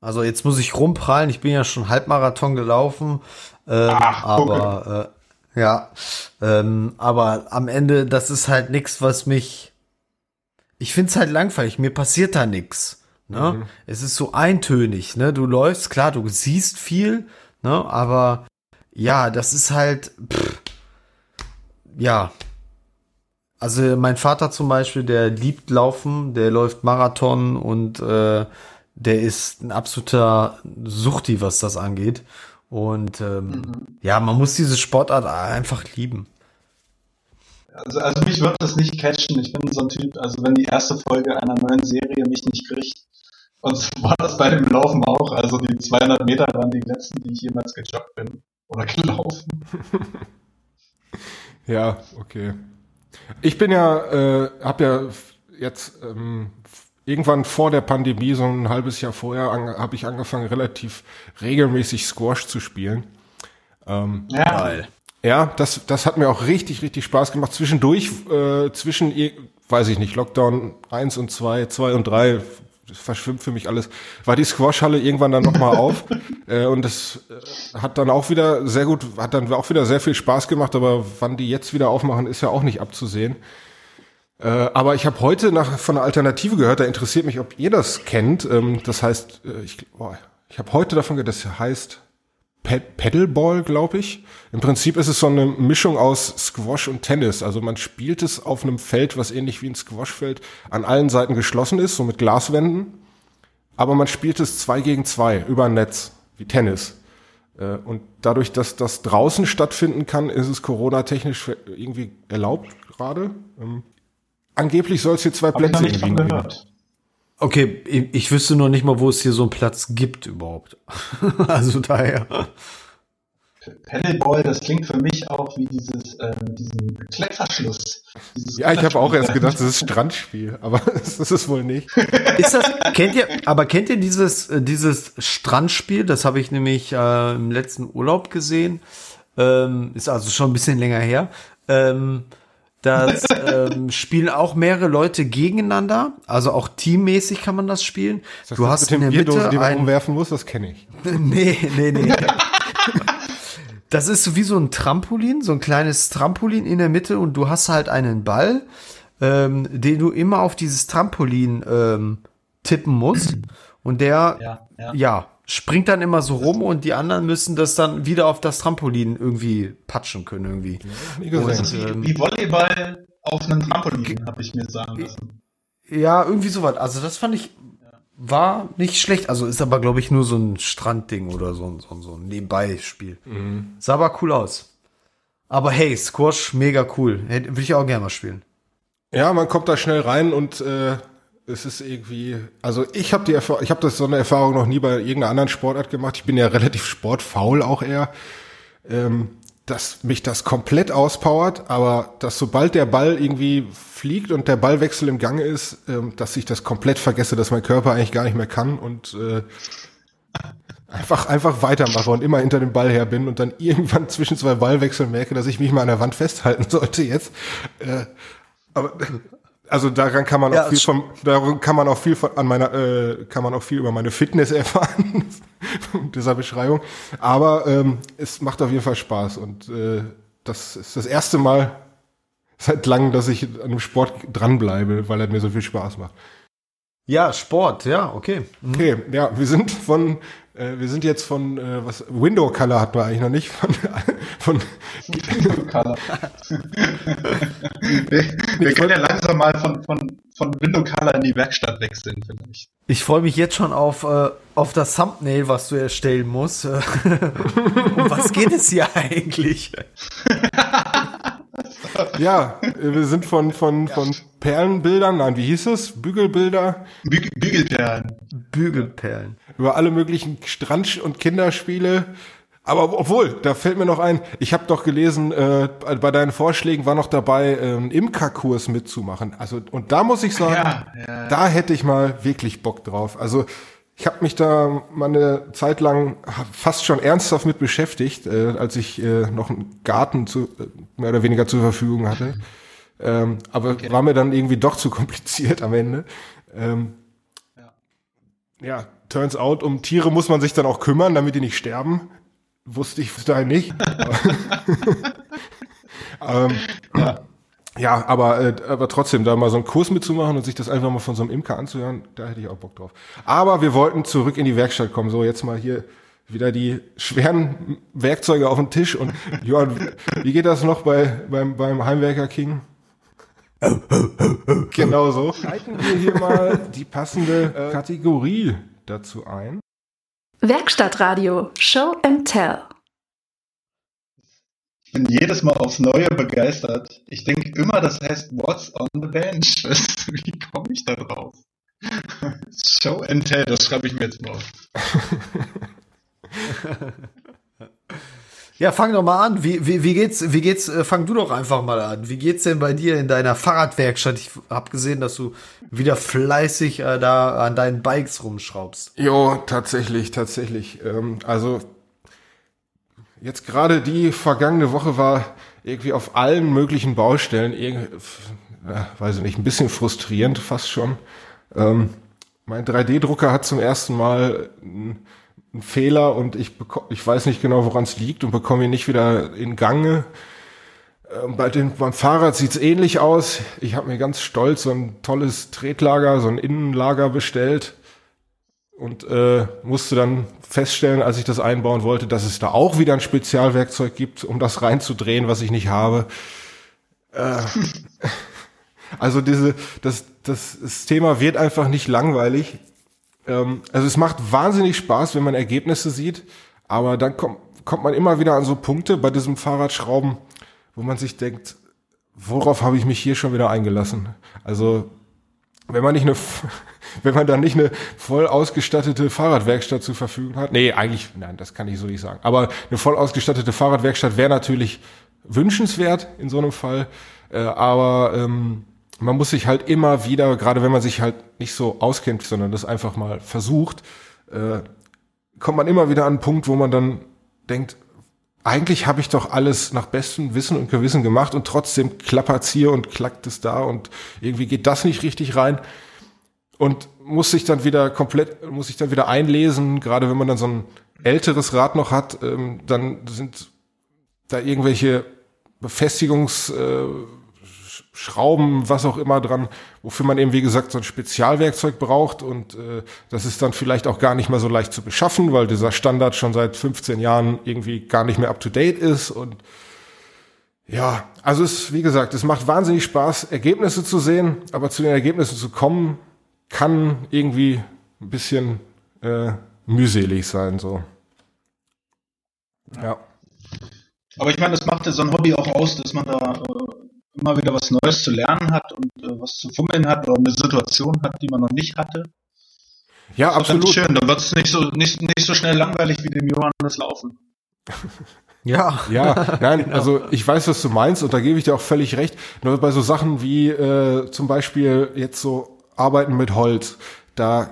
Also jetzt muss ich rumprallen. Ich bin ja schon Halbmarathon gelaufen, ähm, Ach, aber äh, ja, ähm, aber am Ende, das ist halt nichts, was mich. Ich find's halt langweilig. Mir passiert da nichts. Ne? Mhm. Es ist so eintönig. Ne, du läufst, klar, du siehst viel, ne, aber ja, das ist halt. Pff, ja, also mein Vater zum Beispiel, der liebt Laufen, der läuft Marathon und äh, der ist ein absoluter Suchti, was das angeht. Und ähm, mhm. ja, man muss diese Sportart einfach lieben. Also, also mich wird das nicht catchen. Ich bin so ein Typ, also wenn die erste Folge einer neuen Serie mich nicht kriegt, und so war das bei dem Laufen auch. Also die 200 Meter waren die letzten, die ich jemals gejoggt bin oder gelaufen. ja, okay. Ich bin ja, äh, habe ja jetzt ähm, irgendwann vor der Pandemie, so ein halbes Jahr vorher, habe ich angefangen, relativ regelmäßig Squash zu spielen. Ähm, ja. Geil. Ja, das, das hat mir auch richtig, richtig Spaß gemacht. Zwischendurch, äh, zwischen, weiß ich nicht, Lockdown 1 und 2, 2 und 3, das verschwimmt für mich alles, war die Squashhalle irgendwann dann nochmal auf. Äh, und das äh, hat dann auch wieder sehr gut, hat dann auch wieder sehr viel Spaß gemacht, aber wann die jetzt wieder aufmachen, ist ja auch nicht abzusehen. Äh, aber ich habe heute nach, von einer Alternative gehört, da interessiert mich, ob ihr das kennt. Ähm, das heißt, äh, ich, oh, ich habe heute davon gehört, das heißt Paddleball, glaube ich. Im Prinzip ist es so eine Mischung aus Squash und Tennis. Also man spielt es auf einem Feld, was ähnlich wie ein Squashfeld an allen Seiten geschlossen ist, so mit Glaswänden. Aber man spielt es zwei gegen zwei über ein Netz, wie Tennis. Äh, und dadurch, dass das draußen stattfinden kann, ist es Corona-technisch irgendwie erlaubt gerade. Ähm, angeblich soll es hier zwei Plätze in Wien geben. Okay, ich, ich wüsste noch nicht mal, wo es hier so einen Platz gibt überhaupt. also daher. Paddleball, das klingt für mich auch wie dieses, ähm, diesen Klettverschluss. ja, ich habe auch erst gedacht, das ist Strandspiel, aber das ist es wohl nicht. Ist das, kennt ihr, aber kennt ihr dieses, äh, dieses Strandspiel? Das habe ich nämlich äh, im letzten Urlaub gesehen. Ähm, ist also schon ein bisschen länger her. Ähm, das ähm, spielen auch mehrere Leute gegeneinander, also auch teammäßig kann man das spielen. Das du hast in der Mitte die man ein... umwerfen muss, das kenne ich. nee, nee, nee. das ist so wie so ein Trampolin, so ein kleines Trampolin in der Mitte und du hast halt einen Ball, ähm, den du immer auf dieses Trampolin ähm, tippen musst und der ja, ja. ja springt dann immer so rum und die anderen müssen das dann wieder auf das Trampolin irgendwie patschen können irgendwie. Ja, und, wie, ähm, wie Volleyball auf einem Trampolin, habe ich mir sagen lassen. Ja, irgendwie sowas. Also das fand ich war nicht schlecht. Also ist aber glaube ich nur so ein Strandding oder so, so, so ein Nebenbei-Spiel. Mhm. Sah aber cool aus. Aber hey, Squash mega cool. Würde ich auch gerne mal spielen. Ja, man kommt da schnell rein und äh, es ist irgendwie, also ich habe die Erfahrung, ich habe das so eine Erfahrung noch nie bei irgendeiner anderen Sportart gemacht. Ich bin ja relativ sportfaul auch eher, ähm, dass mich das komplett auspowert, aber dass sobald der Ball irgendwie fliegt und der Ballwechsel im Gange ist, ähm, dass ich das komplett vergesse, dass mein Körper eigentlich gar nicht mehr kann und äh, einfach einfach weitermache und immer hinter dem Ball her bin und dann irgendwann zwischen zwei Ballwechseln merke, dass ich mich mal an der Wand festhalten sollte jetzt. Äh, aber also daran kann man ja, auch viel von, daran kann man auch viel von, an meiner, äh, kann man auch viel über meine Fitness erfahren, dieser Beschreibung. Aber ähm, es macht auf jeden Fall Spaß und äh, das ist das erste Mal seit langem, dass ich an dem Sport dranbleibe, weil er mir so viel Spaß macht. Ja, Sport, ja, okay. Mhm. Okay, ja, wir sind von äh, wir sind jetzt von, äh, was, Window Color hatten wir eigentlich noch nicht, von, von Window Color. wir, wir können ja langsam mal von, von, von Window Color in die Werkstatt wechseln, vielleicht. Ich freue mich jetzt schon auf, äh, auf das Thumbnail, was du erstellen musst. um was geht es hier eigentlich? Ja, wir sind von, von, ja. von Perlenbildern, nein, wie hieß es? Bügelbilder? Bügel, Bügelperlen. Bügelperlen. Über alle möglichen Strand- und Kinderspiele. Aber obwohl, da fällt mir noch ein, ich habe doch gelesen, äh, bei deinen Vorschlägen war noch dabei, äh, einen Imkerkurs mitzumachen. Also, und da muss ich sagen, ja, ja. da hätte ich mal wirklich Bock drauf. Also, ich habe mich da mal eine Zeit lang fast schon ernsthaft mit beschäftigt, äh, als ich äh, noch einen Garten zu, äh, mehr oder weniger zur Verfügung hatte. Ähm, aber okay. war mir dann irgendwie doch zu kompliziert am Ende. Ähm, ja. ja, turns out, um Tiere muss man sich dann auch kümmern, damit die nicht sterben. Wusste ich daher nicht. ähm, ja. Ja, aber, äh, aber trotzdem, da mal so einen Kurs mitzumachen und sich das einfach mal von so einem Imker anzuhören, da hätte ich auch Bock drauf. Aber wir wollten zurück in die Werkstatt kommen. So, jetzt mal hier wieder die schweren Werkzeuge auf den Tisch. Und Johann, wie geht das noch bei, beim, beim Heimwerker King? genau so. Leiten wir hier mal die passende äh, Kategorie dazu ein. Werkstattradio, Show and Tell. Bin jedes Mal aufs Neue begeistert. Ich denke immer, das heißt What's on the Bench. Wie komme ich da drauf? Show and Tell, das schreibe ich mir jetzt mal auf. Ja, fang doch mal an. Wie, wie, wie geht's, wie geht's, äh, fang du doch einfach mal an. Wie geht's denn bei dir in deiner Fahrradwerkstatt? Ich habe gesehen, dass du wieder fleißig äh, da an deinen Bikes rumschraubst. Jo, tatsächlich, tatsächlich. Ähm, also jetzt gerade die vergangene Woche war irgendwie auf allen möglichen Baustellen, irgendwie, weiß ich nicht, ein bisschen frustrierend fast schon. Ähm, mein 3D-Drucker hat zum ersten Mal ein Fehler und ich ich weiß nicht genau, woran es liegt und bekomme ihn nicht wieder in Gange. Ähm, bei den, beim Fahrrad sieht's ähnlich aus. Ich habe mir ganz stolz so ein tolles Tretlager, so ein Innenlager bestellt und äh, musste dann feststellen, als ich das einbauen wollte, dass es da auch wieder ein Spezialwerkzeug gibt, um das reinzudrehen, was ich nicht habe. Äh, also diese, das, das, das Thema wird einfach nicht langweilig. Ähm, also es macht wahnsinnig Spaß, wenn man Ergebnisse sieht, aber dann kommt, kommt man immer wieder an so Punkte bei diesem Fahrradschrauben, wo man sich denkt, worauf habe ich mich hier schon wieder eingelassen? Also wenn man nicht eine, wenn man dann nicht eine voll ausgestattete Fahrradwerkstatt zur Verfügung hat, nee, eigentlich, nein, das kann ich so nicht sagen. Aber eine voll ausgestattete Fahrradwerkstatt wäre natürlich wünschenswert in so einem Fall. Äh, aber ähm, man muss sich halt immer wieder, gerade wenn man sich halt nicht so auskennt, sondern das einfach mal versucht, äh, kommt man immer wieder an einen Punkt, wo man dann denkt, eigentlich habe ich doch alles nach bestem Wissen und Gewissen gemacht und trotzdem klappert's hier und klackt es da und irgendwie geht das nicht richtig rein. Und muss sich dann wieder komplett, muss sich dann wieder einlesen, gerade wenn man dann so ein älteres Rad noch hat, ähm, dann sind da irgendwelche Befestigungs äh, Schrauben, was auch immer dran, wofür man eben, wie gesagt, so ein Spezialwerkzeug braucht und äh, das ist dann vielleicht auch gar nicht mehr so leicht zu beschaffen, weil dieser Standard schon seit 15 Jahren irgendwie gar nicht mehr up-to-date ist und ja, also es, wie gesagt, es macht wahnsinnig Spaß, Ergebnisse zu sehen, aber zu den Ergebnissen zu kommen, kann irgendwie ein bisschen äh, mühselig sein, so. Ja. Aber ich meine, das macht ja so ein Hobby auch aus, dass man da äh, immer wieder was Neues zu lernen hat und äh, was zu fummeln hat oder eine Situation hat, die man noch nicht hatte. Ja, absolut. schön, dann wird es nicht so, nicht, nicht so schnell langweilig wie dem Johannes Laufen. Ja. Ja, nein, genau. also ich weiß, was du meinst und da gebe ich dir auch völlig recht. Nur bei so Sachen wie äh, zum Beispiel jetzt so Arbeiten mit Holz, da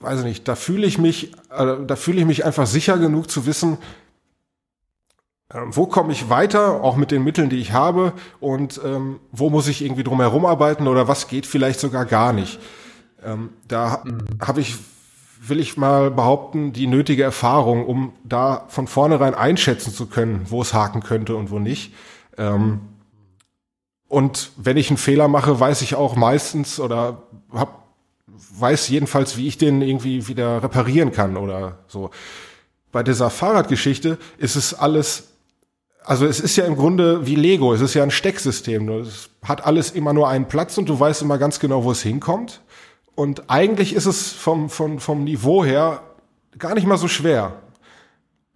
weiß ich nicht, da fühle ich mich, äh, da fühle ich mich einfach sicher genug zu wissen, wo komme ich weiter, auch mit den Mitteln, die ich habe, und ähm, wo muss ich irgendwie drum herum arbeiten oder was geht vielleicht sogar gar nicht. Ähm, da mhm. habe ich, will ich mal behaupten, die nötige Erfahrung, um da von vornherein einschätzen zu können, wo es haken könnte und wo nicht. Ähm, und wenn ich einen Fehler mache, weiß ich auch meistens oder hab, weiß jedenfalls, wie ich den irgendwie wieder reparieren kann oder so. Bei dieser Fahrradgeschichte ist es alles also es ist ja im Grunde wie Lego, es ist ja ein Stecksystem. Es hat alles immer nur einen Platz und du weißt immer ganz genau, wo es hinkommt. Und eigentlich ist es vom, vom, vom Niveau her gar nicht mal so schwer.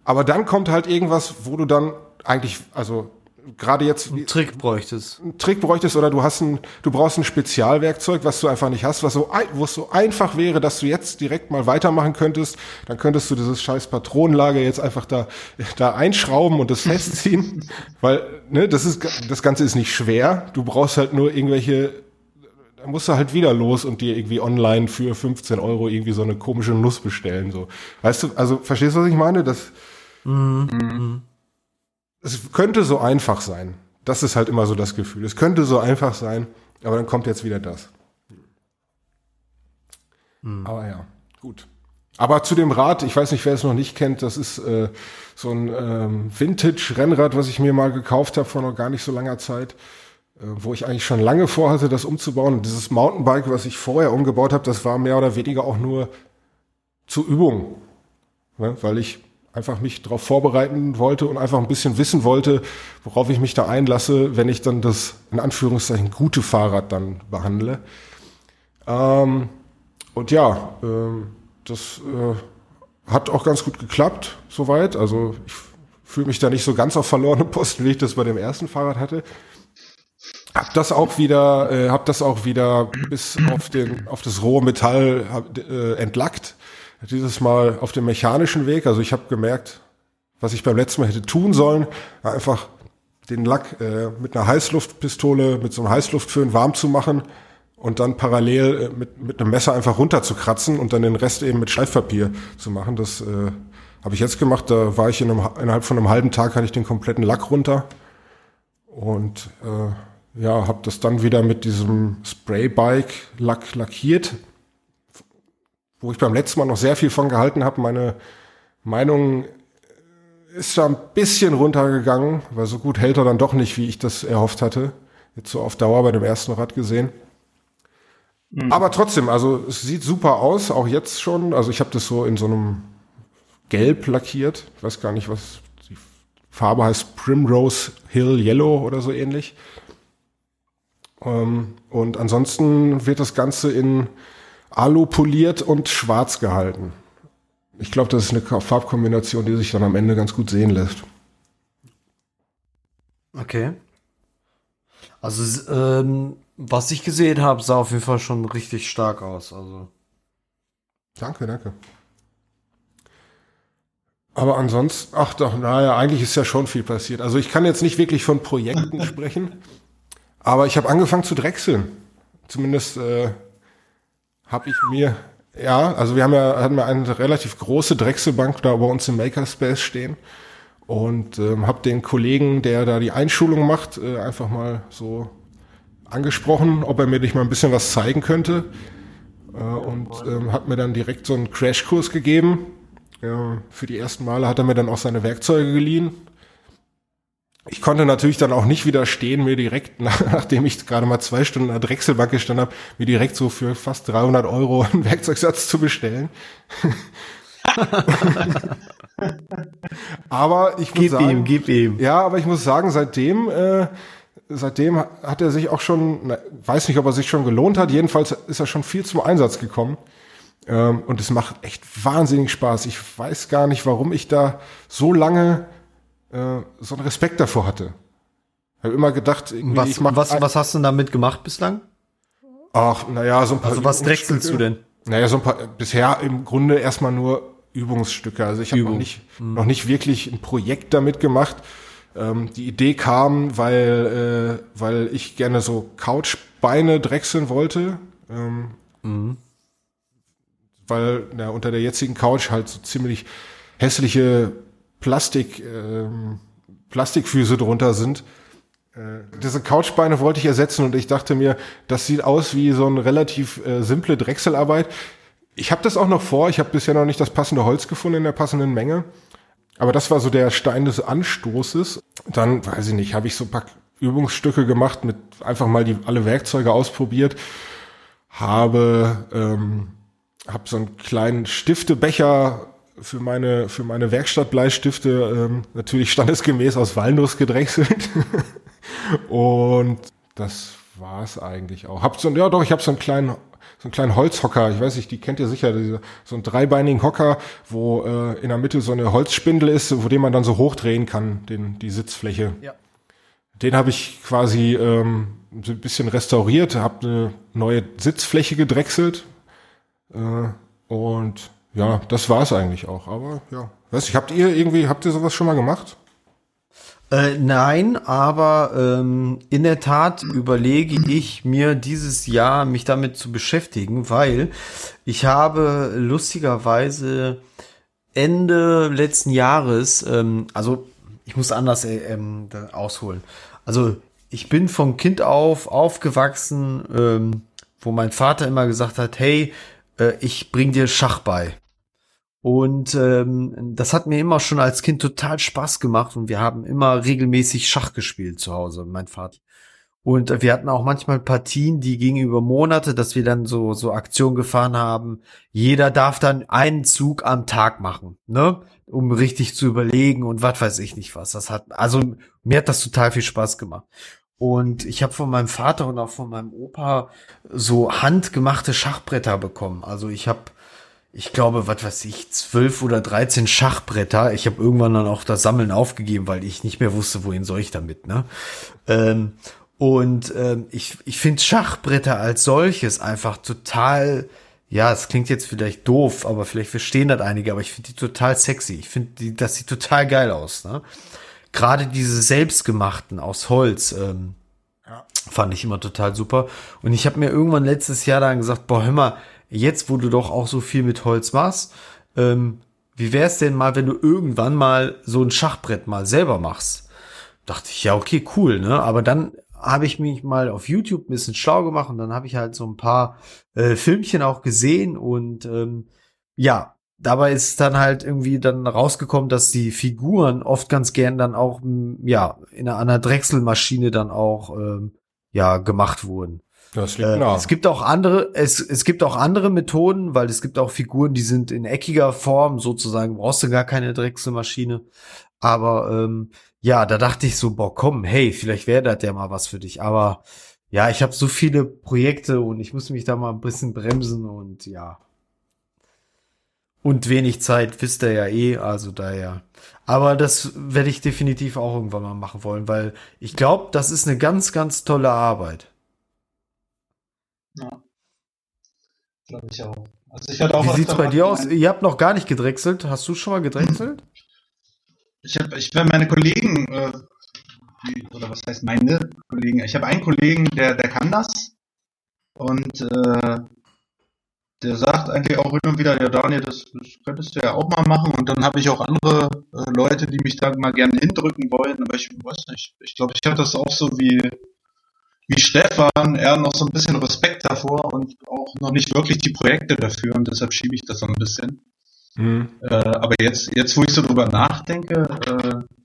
Aber dann kommt halt irgendwas, wo du dann eigentlich, also gerade jetzt einen Trick bräuchtest. Einen Trick bräuchtest oder du hast ein, du brauchst ein Spezialwerkzeug, was du einfach nicht hast, was so, wo es so einfach wäre, dass du jetzt direkt mal weitermachen könntest, dann könntest du dieses scheiß Patronenlager jetzt einfach da, da einschrauben und das festziehen, weil, ne, das ist, das Ganze ist nicht schwer, du brauchst halt nur irgendwelche da musst du halt wieder los und dir irgendwie online für 15 Euro irgendwie so eine komische Nuss bestellen, so. Weißt du, also, verstehst du, was ich meine? Das, mhm. mhm es könnte so einfach sein. Das ist halt immer so das Gefühl. Es könnte so einfach sein, aber dann kommt jetzt wieder das. Mhm. Aber ja, gut. Aber zu dem Rad, ich weiß nicht, wer es noch nicht kennt, das ist äh, so ein ähm, Vintage-Rennrad, was ich mir mal gekauft habe vor noch gar nicht so langer Zeit, äh, wo ich eigentlich schon lange vorhatte, das umzubauen. Und dieses Mountainbike, was ich vorher umgebaut habe, das war mehr oder weniger auch nur zur Übung, ne? weil ich einfach mich darauf vorbereiten wollte und einfach ein bisschen wissen wollte, worauf ich mich da einlasse, wenn ich dann das in Anführungszeichen gute Fahrrad dann behandle. Ähm, und ja, ähm, das äh, hat auch ganz gut geklappt, soweit. Also ich fühle mich da nicht so ganz auf verlorenen Posten, wie ich das bei dem ersten Fahrrad hatte. Hab das auch wieder, äh, hab das auch wieder bis auf den, auf das rohe Metall hab, äh, entlackt. Dieses Mal auf dem mechanischen Weg. Also ich habe gemerkt, was ich beim letzten Mal hätte tun sollen, einfach den Lack äh, mit einer Heißluftpistole, mit so einem Heißluftföhn warm zu machen und dann parallel äh, mit, mit einem Messer einfach runterzukratzen und dann den Rest eben mit Schleifpapier zu machen. Das äh, habe ich jetzt gemacht. Da war ich in einem, innerhalb von einem halben Tag hatte ich den kompletten Lack runter und äh, ja, habe das dann wieder mit diesem Spraybike Lack lackiert, wo ich beim letzten Mal noch sehr viel von gehalten habe. Meine Meinung ist da ein bisschen runtergegangen, weil so gut hält er dann doch nicht, wie ich das erhofft hatte. Jetzt so auf Dauer bei dem ersten Rad gesehen. Mhm. Aber trotzdem, also es sieht super aus, auch jetzt schon. Also ich habe das so in so einem Gelb lackiert. Ich weiß gar nicht, was die Farbe heißt. Primrose Hill Yellow oder so ähnlich. Ähm, und ansonsten wird das Ganze in Alu poliert und schwarz gehalten. Ich glaube, das ist eine Farbkombination, die sich dann am Ende ganz gut sehen lässt. Okay. Also ähm, was ich gesehen habe, sah auf jeden Fall schon richtig stark aus. Also. Danke, danke. Aber ansonsten, ach doch, naja, eigentlich ist ja schon viel passiert. Also ich kann jetzt nicht wirklich von Projekten sprechen, aber ich habe angefangen zu drechseln. Zumindest äh, habe ich mir, ja, also wir haben ja, hatten wir eine relativ große Drechselbank da bei uns im Makerspace stehen und ähm, habe den Kollegen, der da die Einschulung macht, äh, einfach mal so angesprochen, ob er mir nicht mal ein bisschen was zeigen könnte. Äh, und ähm, hat mir dann direkt so einen Crashkurs gegeben. Ja, für die ersten Male hat er mir dann auch seine Werkzeuge geliehen. Ich konnte natürlich dann auch nicht widerstehen, mir direkt, nach, nachdem ich gerade mal zwei Stunden an der Drechselbank gestanden habe, mir direkt so für fast 300 Euro einen Werkzeugsatz zu bestellen. aber ich muss gib sagen, ihm, gib ihm. Ja, aber ich muss sagen, seitdem äh, seitdem hat er sich auch schon, weiß nicht, ob er sich schon gelohnt hat, jedenfalls ist er schon viel zum Einsatz gekommen. Ähm, und es macht echt wahnsinnig Spaß. Ich weiß gar nicht, warum ich da so lange äh, so einen Respekt davor hatte. Ich habe immer gedacht, was, ich mach was, was hast du damit gemacht bislang? Ach, naja, so ein paar. Also was drechselst du denn? Naja, so ein paar, bisher im Grunde erstmal nur Übungsstücke. Also ich habe noch nicht, mhm. noch nicht wirklich ein Projekt damit gemacht. Ähm, die Idee kam, weil, äh, weil ich gerne so Couchbeine drechseln wollte. Ähm, mhm. Weil ja, unter der jetzigen Couch halt so ziemlich hässliche Plastik, ähm, Plastikfüße drunter sind. Äh, diese Couchbeine wollte ich ersetzen und ich dachte mir, das sieht aus wie so eine relativ äh, simple Drechselarbeit. Ich habe das auch noch vor. Ich habe bisher noch nicht das passende Holz gefunden in der passenden Menge. Aber das war so der Stein des Anstoßes. Dann, weiß ich nicht, habe ich so ein paar Übungsstücke gemacht, mit einfach mal die alle Werkzeuge ausprobiert, habe ähm, hab so einen kleinen Stiftebecher für meine für meine Werkstattbleistifte ähm, natürlich standesgemäß aus Walnuss gedrechselt und das war's eigentlich auch. Hab so ja doch, ich habe so einen kleinen so einen kleinen Holzhocker, ich weiß nicht, die kennt ihr sicher, diese, so einen dreibeinigen Hocker, wo äh, in der Mitte so eine Holzspindel ist, wo den man dann so hochdrehen kann, den, die Sitzfläche. Ja. Den habe ich quasi ähm, so ein bisschen restauriert, habe eine neue Sitzfläche gedrechselt äh, und ja, das war's eigentlich auch. Aber ja, weiß ich, habt ihr irgendwie, habt ihr sowas schon mal gemacht? Äh, nein, aber ähm, in der Tat überlege ich mir dieses Jahr mich damit zu beschäftigen, weil ich habe lustigerweise Ende letzten Jahres, ähm, also ich muss anders äh, ähm, ausholen. Also ich bin vom Kind auf aufgewachsen, ähm, wo mein Vater immer gesagt hat, hey, äh, ich bring dir Schach bei. Und ähm, das hat mir immer schon als Kind total Spaß gemacht und wir haben immer regelmäßig Schach gespielt zu Hause, mein Vater. Und wir hatten auch manchmal Partien, die gingen über Monate, dass wir dann so, so Aktionen gefahren haben. Jeder darf dann einen Zug am Tag machen, ne? Um richtig zu überlegen und was weiß ich nicht was. Das hat, also mir hat das total viel Spaß gemacht. Und ich habe von meinem Vater und auch von meinem Opa so handgemachte Schachbretter bekommen. Also ich habe, ich glaube, was weiß ich, zwölf oder dreizehn Schachbretter. Ich habe irgendwann dann auch das Sammeln aufgegeben, weil ich nicht mehr wusste, wohin soll ich damit. Ne? Ähm, und ähm, ich, ich finde Schachbretter als solches einfach total, ja, es klingt jetzt vielleicht doof, aber vielleicht verstehen das einige, aber ich finde die total sexy. Ich finde, die, das sieht total geil aus. Ne? Gerade diese selbstgemachten aus Holz, ähm, ja. fand ich immer total super. Und ich habe mir irgendwann letztes Jahr dann gesagt, boah, hör mal, jetzt wo du doch auch so viel mit Holz machst, ähm, wie wär's denn mal, wenn du irgendwann mal so ein Schachbrett mal selber machst? Dachte ich, ja, okay, cool, ne? Aber dann habe ich mich mal auf YouTube ein bisschen schlau gemacht und dann habe ich halt so ein paar äh, Filmchen auch gesehen und ähm, ja, dabei ist dann halt irgendwie dann rausgekommen, dass die Figuren oft ganz gern dann auch ja in einer Drechselmaschine dann auch ähm, ja gemacht wurden. Das liegt äh, nah. Es gibt auch andere, es, es gibt auch andere Methoden, weil es gibt auch Figuren, die sind in eckiger Form, sozusagen brauchst du gar keine Drechselmaschine. Aber ähm, ja, da dachte ich so, boah, komm, hey, vielleicht wäre das ja mal was für dich. Aber ja, ich habe so viele Projekte und ich muss mich da mal ein bisschen bremsen und ja. Und wenig Zeit, wisst ihr ja eh, also daher. Aber das werde ich definitiv auch irgendwann mal machen wollen, weil ich glaube, das ist eine ganz, ganz tolle Arbeit. Ja. Glaube ich auch. Also ich auch Wie sieht's bei dir aus? Ihr habt noch gar nicht gedrechselt. Hast du schon mal gedrechselt? ich habe, ich meine Kollegen, äh, oder was heißt meine Kollegen? Ich habe einen Kollegen, der, der kann das und äh, der sagt eigentlich auch hin und wieder, ja Daniel, das, das könntest du ja auch mal machen. Und dann habe ich auch andere äh, Leute, die mich da mal gerne hindrücken wollen, aber ich weiß nicht. Ich glaube, ich habe das auch so wie, wie Stefan, er noch so ein bisschen Respekt davor und auch noch nicht wirklich die Projekte dafür und deshalb schiebe ich das so ein bisschen. Mhm. Äh, aber jetzt, jetzt, wo ich so drüber nachdenke, äh,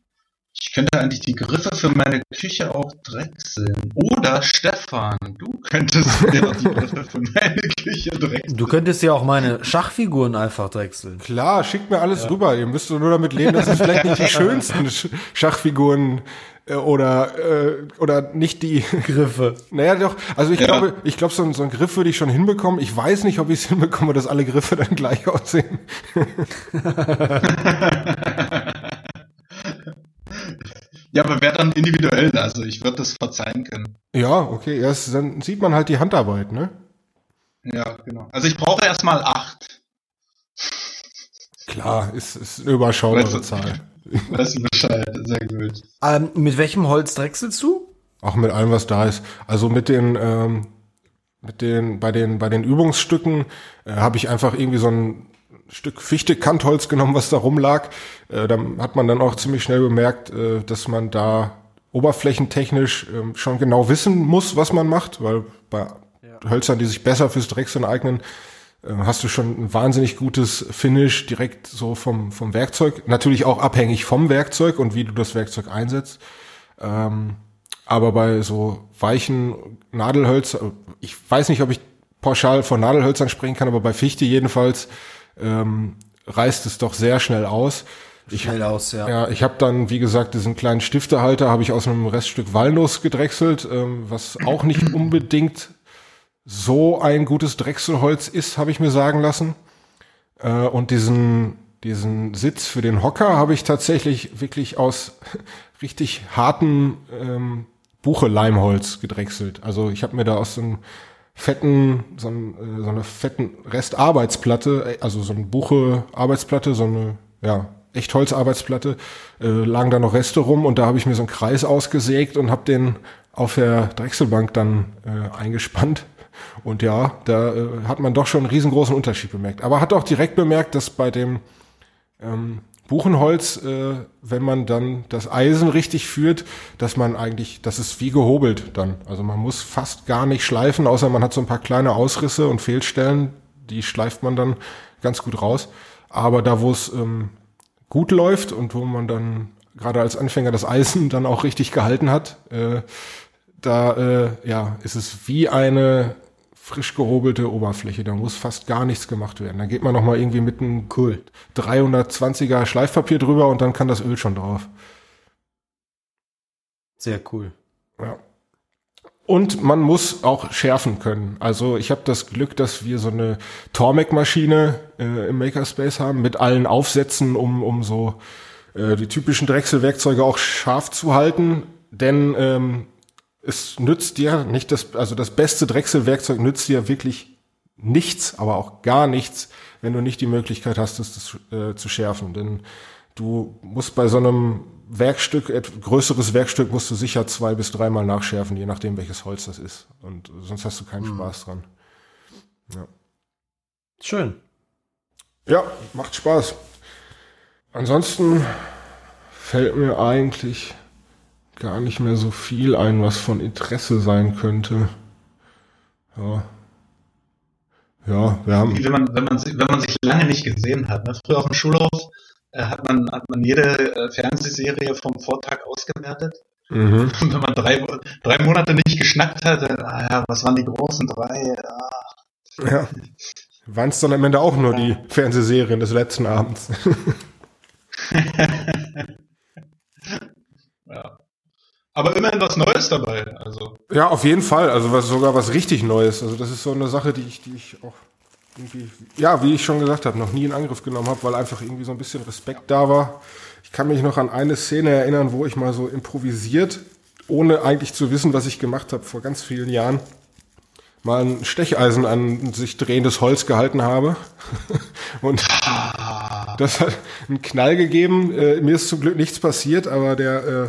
ich könnte eigentlich die Griffe für meine Küche auch drechseln. Oder Stefan, du könntest ja die Griffe für meine Küche drechseln. Du könntest ja auch meine Schachfiguren einfach drechseln. Klar, schickt mir alles ja. rüber. Ihr müsst nur damit leben, dass es vielleicht nicht die schönsten Schachfiguren äh, oder äh, oder nicht die Griffe. Naja, doch. Also ich ja. glaube, ich glaube, so, so ein Griff würde ich schon hinbekommen. Ich weiß nicht, ob ich es hinbekomme, dass alle Griffe dann gleich aussehen. Ja, aber wäre dann individuell. Also ich würde das verzeihen können. Ja, okay. Erst, dann sieht man halt die Handarbeit, ne? Ja, genau. Also ich brauche erstmal acht. Klar, ist, ist eine überschaubare Zahl. Weißt du Bescheid, sehr gut. Ähm, mit welchem Holz drechselst du? Auch mit allem, was da ist. Also mit den, ähm, mit den, bei den, bei den Übungsstücken äh, habe ich einfach irgendwie so ein Stück Fichte-Kantholz genommen, was da rumlag. Äh, da hat man dann auch ziemlich schnell bemerkt, äh, dass man da oberflächentechnisch äh, schon genau wissen muss, was man macht, weil bei ja. Hölzern, die sich besser fürs Drechseln eignen, äh, hast du schon ein wahnsinnig gutes Finish direkt so vom, vom Werkzeug. Natürlich auch abhängig vom Werkzeug und wie du das Werkzeug einsetzt. Ähm, aber bei so weichen Nadelhölzern, ich weiß nicht, ob ich pauschal von Nadelhölzern sprechen kann, aber bei Fichte jedenfalls ähm, reißt es doch sehr schnell aus. Ich, schnell aus, ja. Ja, ich habe dann, wie gesagt, diesen kleinen Stiftehalter habe ich aus einem Reststück Walnuss gedrechselt, ähm, was auch nicht unbedingt so ein gutes Drechselholz ist, habe ich mir sagen lassen. Äh, und diesen, diesen Sitz für den Hocker habe ich tatsächlich wirklich aus richtig harten ähm, Buche-Leimholz gedrechselt. Also ich habe mir da aus so einem fetten, so, ein, äh, so eine fetten Restarbeitsplatte, äh, also so eine Buche-Arbeitsplatte, so eine, ja, Echtholz-Arbeitsplatte, äh, lagen da noch Reste rum und da habe ich mir so einen Kreis ausgesägt und habe den auf der Drechselbank dann äh, eingespannt und ja, da äh, hat man doch schon einen riesengroßen Unterschied bemerkt. Aber hat auch direkt bemerkt, dass bei dem ähm, Buchenholz, äh, wenn man dann das Eisen richtig führt, dass man eigentlich, das ist wie gehobelt dann. Also man muss fast gar nicht schleifen, außer man hat so ein paar kleine Ausrisse und Fehlstellen, die schleift man dann ganz gut raus. Aber da, wo es ähm, gut läuft und wo man dann gerade als Anfänger das Eisen dann auch richtig gehalten hat, äh, da äh, ja, ist es wie eine frisch gehobelte Oberfläche. Da muss fast gar nichts gemacht werden. Da geht man noch mal irgendwie mit einem cool. 320er Schleifpapier drüber und dann kann das Öl schon drauf. Sehr cool. Ja. Und man muss auch schärfen können. Also ich habe das Glück, dass wir so eine Tormec-Maschine äh, im Makerspace haben mit allen Aufsätzen, um, um so äh, die typischen Drechselwerkzeuge auch scharf zu halten. Denn ähm, es nützt dir nicht das, also das beste Drechselwerkzeug nützt dir wirklich nichts, aber auch gar nichts, wenn du nicht die Möglichkeit hast, es das, äh, zu schärfen. Denn du musst bei so einem Werkstück, größeres Werkstück musst du sicher zwei bis dreimal nachschärfen, je nachdem welches Holz das ist. Und sonst hast du keinen mhm. Spaß dran. Ja. Schön. Ja, macht Spaß. Ansonsten fällt mir eigentlich gar nicht mehr so viel ein, was von Interesse sein könnte. Ja. Ja, wir haben. Wenn man, wenn man, wenn man sich lange nicht gesehen hat, ne? früher auf dem Schulhof äh, hat man, hat man jede äh, Fernsehserie vom Vortag ausgewertet. Mhm. Wenn man drei, drei Monate nicht geschnackt hat, dann, ah ja, was waren die großen drei? Ah. Ja. Waren es dann am Ende auch nur ja. die Fernsehserien des letzten Abends? ja. Aber immerhin was Neues dabei. Also. Ja, auf jeden Fall. Also was, sogar was richtig Neues. Also das ist so eine Sache, die ich, die ich auch irgendwie, ja, wie ich schon gesagt habe, noch nie in Angriff genommen habe, weil einfach irgendwie so ein bisschen Respekt da war. Ich kann mich noch an eine Szene erinnern, wo ich mal so improvisiert, ohne eigentlich zu wissen, was ich gemacht habe, vor ganz vielen Jahren, mal ein Stecheisen an sich drehendes Holz gehalten habe. Und das hat einen Knall gegeben. Äh, mir ist zum Glück nichts passiert, aber der, äh,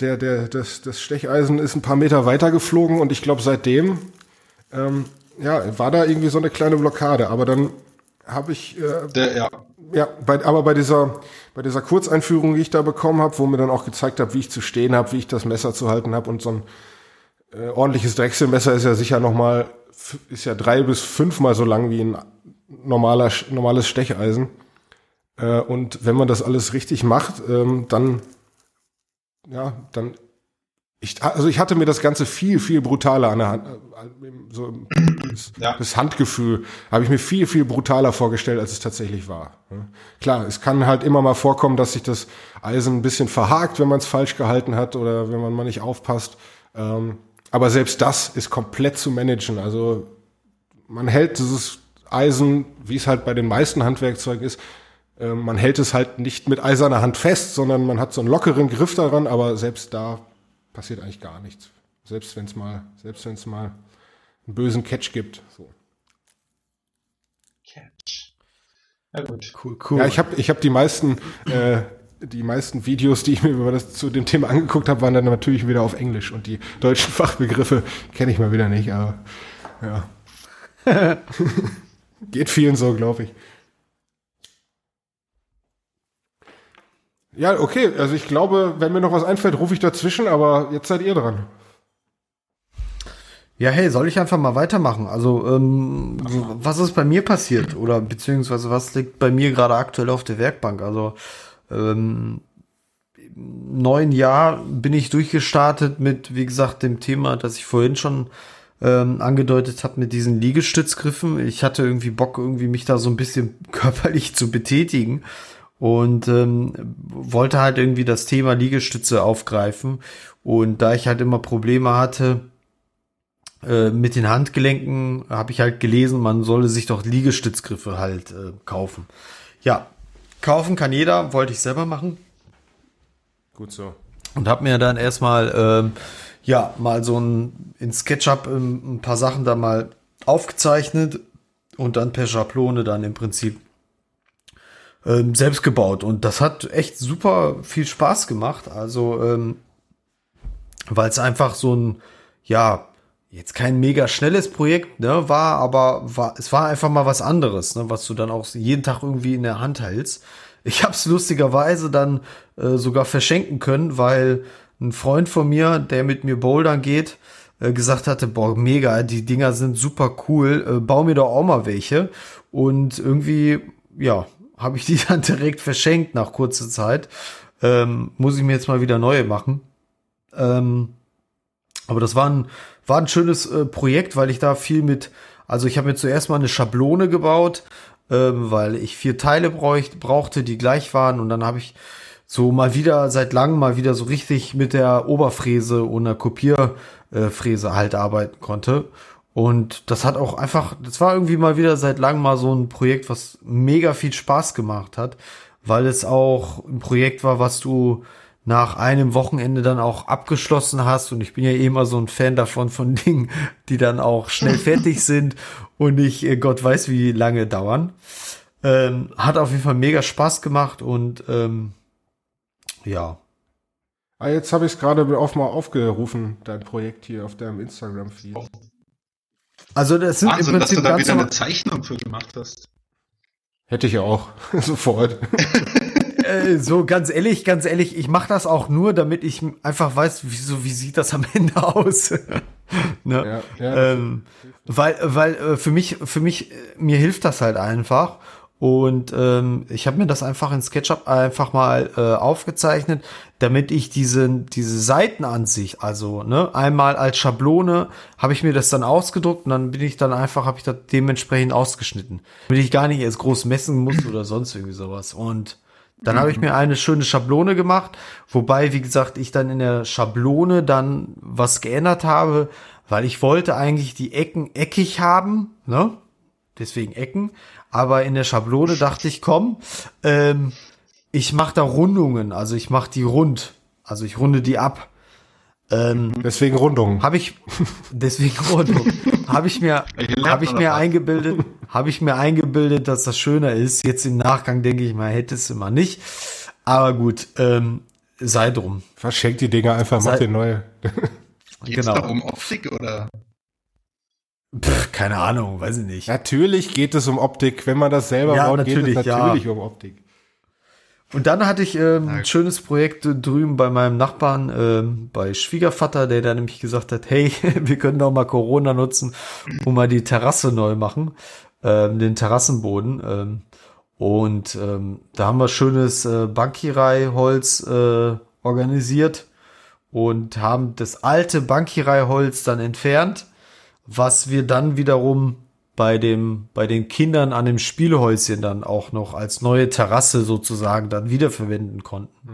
der, der, das, das Stecheisen ist ein paar Meter weiter geflogen und ich glaube seitdem ähm, ja, war da irgendwie so eine kleine Blockade. Aber dann habe ich äh, der, ja. ja, bei, aber bei dieser bei dieser Kurzeinführung, die ich da bekommen habe, wo mir dann auch gezeigt habe, wie ich zu stehen habe, wie ich das Messer zu halten habe und so ein äh, ordentliches Drechselmesser ist ja sicher noch mal ist ja drei bis fünfmal so lang wie ein normaler normales Stecheisen. Äh, und wenn man das alles richtig macht, ähm, dann ja, dann ich, also ich hatte mir das Ganze viel, viel brutaler an der Hand, äh, so das, ja. das Handgefühl habe ich mir viel, viel brutaler vorgestellt, als es tatsächlich war. Klar, es kann halt immer mal vorkommen, dass sich das Eisen ein bisschen verhakt, wenn man es falsch gehalten hat oder wenn man mal nicht aufpasst. Ähm, aber selbst das ist komplett zu managen. Also man hält dieses Eisen, wie es halt bei den meisten Handwerkzeugen ist, ähm, man hält es halt nicht mit eiserner Hand fest, sondern man hat so einen lockeren Griff daran, aber selbst da passiert eigentlich gar nichts. Selbst wenn es mal, selbst wenn es mal einen bösen Catch gibt. So. Catch. Ja gut. Cool, cool. Ja, ich habe ich hab die meisten äh, die meisten Videos, die ich mir über das zu dem Thema angeguckt habe, waren dann natürlich wieder auf Englisch und die deutschen Fachbegriffe kenne ich mal wieder nicht, aber ja. Geht vielen so, glaube ich. Ja, okay. Also ich glaube, wenn mir noch was einfällt, rufe ich dazwischen, aber jetzt seid ihr dran. Ja, hey, soll ich einfach mal weitermachen? Also, ähm, was ist bei mir passiert? Oder beziehungsweise was liegt bei mir gerade aktuell auf der Werkbank? Also, ähm, im neuen Jahr bin ich durchgestartet mit, wie gesagt, dem Thema, das ich vorhin schon ähm, angedeutet habe, mit diesen Liegestützgriffen. Ich hatte irgendwie Bock, irgendwie mich da so ein bisschen körperlich zu betätigen und ähm, wollte halt irgendwie das Thema Liegestütze aufgreifen. Und da ich halt immer Probleme hatte äh, mit den Handgelenken, habe ich halt gelesen, man solle sich doch Liegestützgriffe halt äh, kaufen. Ja, kaufen kann jeder, wollte ich selber machen. Gut so. Und habe mir dann erstmal ähm, ja mal so ein in SketchUp ähm, ein paar Sachen da mal aufgezeichnet und dann per Schablone dann im Prinzip ähm, selbst gebaut. Und das hat echt super viel Spaß gemacht. Also, ähm, weil es einfach so ein, ja, jetzt kein mega schnelles Projekt ne, war, aber war, es war einfach mal was anderes, ne, was du dann auch jeden Tag irgendwie in der Hand hältst. Ich habe es lustigerweise dann äh, sogar verschenken können, weil ein Freund von mir, der mit mir bouldern geht, äh, gesagt hatte, boah, mega, die Dinger sind super cool, äh, bau mir doch auch mal welche. Und irgendwie, ja, habe ich die dann direkt verschenkt nach kurzer Zeit. Ähm, muss ich mir jetzt mal wieder neue machen. Ähm, aber das war ein, war ein schönes äh, Projekt, weil ich da viel mit, also ich habe mir zuerst mal eine Schablone gebaut, ähm, weil ich vier Teile bräucht, brauchte, die gleich waren und dann habe ich so mal wieder seit langem mal wieder so richtig mit der Oberfräse und der Kopierfräse halt arbeiten konnte. Und das hat auch einfach, das war irgendwie mal wieder seit langem mal so ein Projekt, was mega viel Spaß gemacht hat, weil es auch ein Projekt war, was du nach einem Wochenende dann auch abgeschlossen hast. Und ich bin ja eh immer so ein Fan davon, von Dingen, die dann auch schnell fertig sind und nicht äh, Gott weiß wie lange dauern. Ähm, hat auf jeden Fall mega Spaß gemacht und ähm, ja. Ah, jetzt habe ich es gerade auf mal aufgerufen, dein Projekt hier auf deinem Instagram-Feed. Also das sind Wahnsinn, im dass du Prinzip da ganz wieder eine Zeichnung für gemacht hast. Hätte ich ja auch sofort. äh, so ganz ehrlich, ganz ehrlich, ich mache das auch nur, damit ich einfach weiß, wieso, wie sieht das am Ende aus. ne? Ja, ja, ähm, weil, weil äh, für mich, für mich, äh, mir hilft das halt einfach. Und ähm, ich habe mir das einfach in SketchUp einfach mal äh, aufgezeichnet, damit ich diese, diese Seitenansicht, also ne, einmal als Schablone habe ich mir das dann ausgedruckt und dann bin ich dann einfach, habe ich das dementsprechend ausgeschnitten. Damit ich gar nicht erst groß messen muss oder sonst irgendwie sowas. Und dann habe ich mir eine schöne Schablone gemacht, wobei, wie gesagt, ich dann in der Schablone dann was geändert habe, weil ich wollte eigentlich die Ecken eckig haben, ne? Deswegen Ecken. Aber in der Schablone dachte ich, komm, ähm, ich mache da Rundungen, also ich mache die rund, also ich runde die ab. Ähm, Deswegen Rundung. habe ich deswegen Rundung. habe ich mir habe ich mir was. eingebildet, habe ich mir eingebildet, dass das schöner ist. Jetzt im Nachgang denke ich mal, hätte es immer nicht. Aber gut, ähm, sei drum. Verschenkt die Dinger einfach, mach Sei- dir neue. Geht's Genau. da um Optik oder? Pff, keine Ahnung, weiß ich nicht. Natürlich geht es um Optik. Wenn man das selber Ja, baut, geht es natürlich, ja. um Optik. Und dann hatte ich ähm, ein schönes Projekt drüben bei meinem Nachbarn, ähm, bei Schwiegervater, der dann nämlich gesagt hat, hey, wir können doch mal Corona nutzen und mal die Terrasse neu machen, ähm, den Terrassenboden. Ähm, und ähm, da haben wir schönes äh, Bankirei-Holz äh, organisiert und haben das alte Bankirei-Holz dann entfernt, was wir dann wiederum bei dem, bei den Kindern an dem Spielhäuschen dann auch noch als neue Terrasse sozusagen dann wiederverwenden konnten.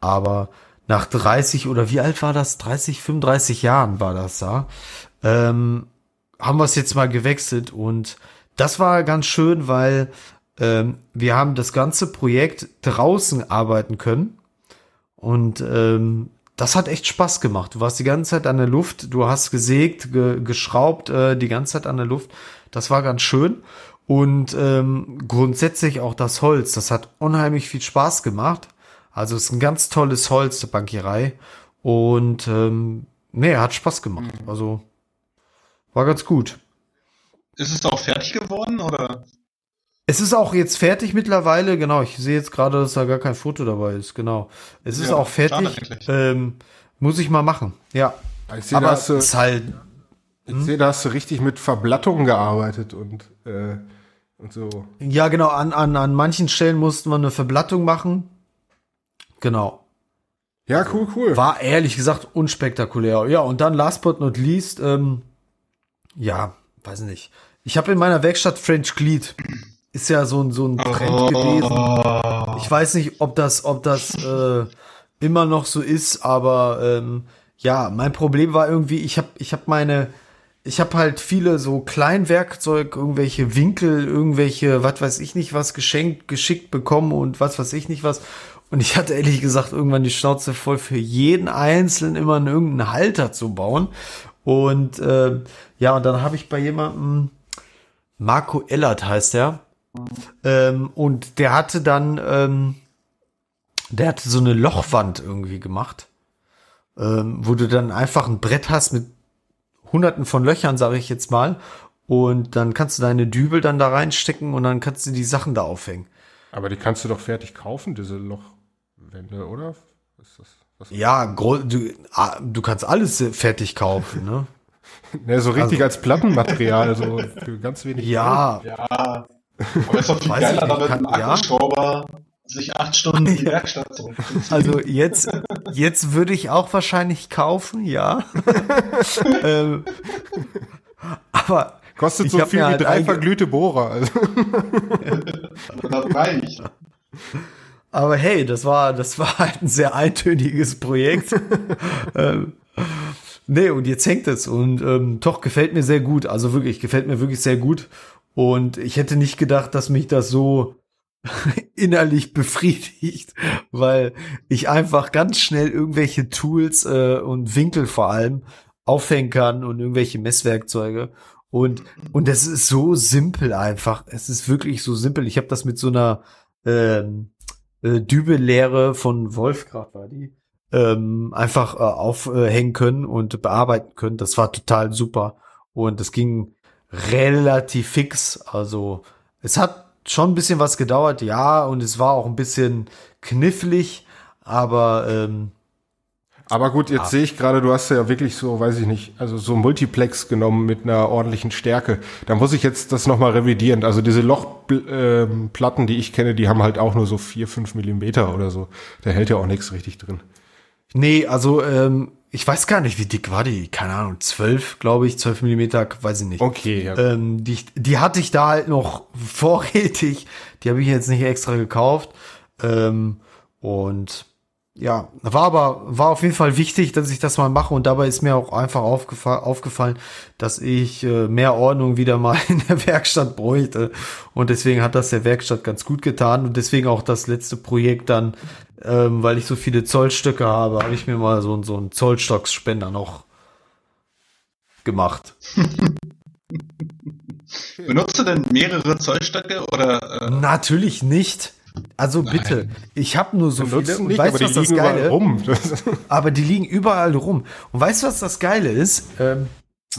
Aber nach 30 oder wie alt war das? 30, 35 Jahren war das da. Ähm, haben wir es jetzt mal gewechselt und das war ganz schön, weil ähm, wir haben das ganze Projekt draußen arbeiten können und ähm, das hat echt Spaß gemacht. Du warst die ganze Zeit an der Luft, du hast gesägt, ge geschraubt, äh, die ganze Zeit an der Luft. Das war ganz schön. Und ähm, grundsätzlich auch das Holz, das hat unheimlich viel Spaß gemacht. Also es ist ein ganz tolles Holz, der Bankierei. Und ähm, nee, hat Spaß gemacht. Also war ganz gut. Ist es auch fertig geworden oder? Es ist auch jetzt fertig mittlerweile, genau. Ich sehe jetzt gerade, dass da gar kein Foto dabei ist, genau. Es ist Ja, auch fertig. Ähm, muss ich mal machen. Ja. Ich sehe, da Aber hast du, es ist halt, ich sehe, da hast du richtig mit Verblattungen gearbeitet und, äh, und so. ja genau, an, an, an manchen Stellen mussten wir eine Verblattung machen. Genau. Ja, cool, cool. War ehrlich gesagt unspektakulär. Ja, und dann last but not least, ähm, ja, weiß nicht. Ich habe in meiner Werkstatt French Glied. Ist ja so ein, so ein Trend gewesen. Oh, Ich weiß nicht, ob das, ob das äh, immer noch so ist, aber ähm, ja, mein Problem war irgendwie, ich habe ich hab meine, ich habe halt viele so Kleinwerkzeug, irgendwelche Winkel, irgendwelche, was weiß ich nicht was geschenkt, geschickt bekommen und was weiß ich nicht was. Und ich hatte ehrlich gesagt irgendwann die Schnauze voll, für jeden Einzelnen immer einen irgendeinen Halter zu bauen. Und äh, ja, und dann habe ich bei jemandem, Marco Ellert heißt er, ähm, und der hatte dann, ähm, der hatte so eine Lochwand irgendwie gemacht, ähm, wo du dann einfach ein Brett hast mit hunderten von Löchern, sage ich jetzt mal. Und dann kannst du deine Dübel dann da reinstecken und dann kannst du die Sachen da aufhängen. Aber die kannst du doch fertig kaufen, diese Lochwände, oder? ist das? Was Ja, du, ah, du kannst alles fertig kaufen, ne? Ne, so richtig als Plattenmaterial, so für ganz wenig. Ja, Ja. Aber ist doch viel Weiß ich geiler, damit kann- ein ja. Akkuschrauber sich acht Stunden in die Werkstatt zurückzieht. also jetzt, jetzt würde ich auch wahrscheinlich kaufen, ja. ähm, aber Kostet Ich so viel wie halt drei verglühte Bohrer. Also. Das reicht. Aber hey, das war, das war halt ein sehr eintöniges Projekt. ähm, nee, und jetzt hängt es und ähm, doch gefällt mir sehr gut. Also wirklich, gefällt mir wirklich sehr gut. Und ich hätte nicht gedacht, dass mich das so innerlich befriedigt, weil ich einfach ganz schnell irgendwelche Tools äh, und Winkel vor allem aufhängen kann und irgendwelche Messwerkzeuge. Und, und das ist so simpel einfach. Es ist wirklich so simpel. Ich habe das mit so einer ähm, äh, Dübellehre von Wolfgrad war die, ähm, einfach äh, aufhängen können und bearbeiten können. Das war total super. Und es ging relativ fix. Also es hat schon ein bisschen was gedauert, ja, und es war auch ein bisschen knifflig, aber ähm, Aber gut, jetzt Ah. sehe ich gerade, du hast ja wirklich so, weiß ich nicht, also so Multiplex genommen mit einer ordentlichen Stärke. Da muss ich jetzt das nochmal revidieren. Also diese Lochplatten, die ich kenne, die haben halt auch nur so vier, fünf Millimeter oder so. Da hält ja auch nichts richtig drin. Nee, also ähm, ich weiß gar nicht, wie dick war die, keine Ahnung, zwölf, glaube ich, zwölf Millimeter, weiß ich nicht. Okay, ja. Ähm, die, die hatte ich da halt noch vorrätig. Die habe ich jetzt nicht extra gekauft. Ähm, und ja, war aber, war auf jeden Fall wichtig, dass ich das mal mache. Und dabei ist mir auch einfach aufgefa aufgefallen, dass ich äh, mehr Ordnung wieder mal in der Werkstatt bräuchte. Und deswegen hat das der Werkstatt ganz gut getan. Und deswegen auch das letzte Projekt dann, ähm, weil ich so viele Zollstöcke habe, habe ich mir mal so, so einen Zollstocksspender noch gemacht. Benutzt du denn mehrere Zollstöcke oder äh, Natürlich nicht. Also bitte, ich habe nur so viele Nutzen und nicht, weißt aber du, die was das liegen überall Geile? rum. Das, Aber die liegen überall rum. Und weißt du, was das Geile ist? Ähm,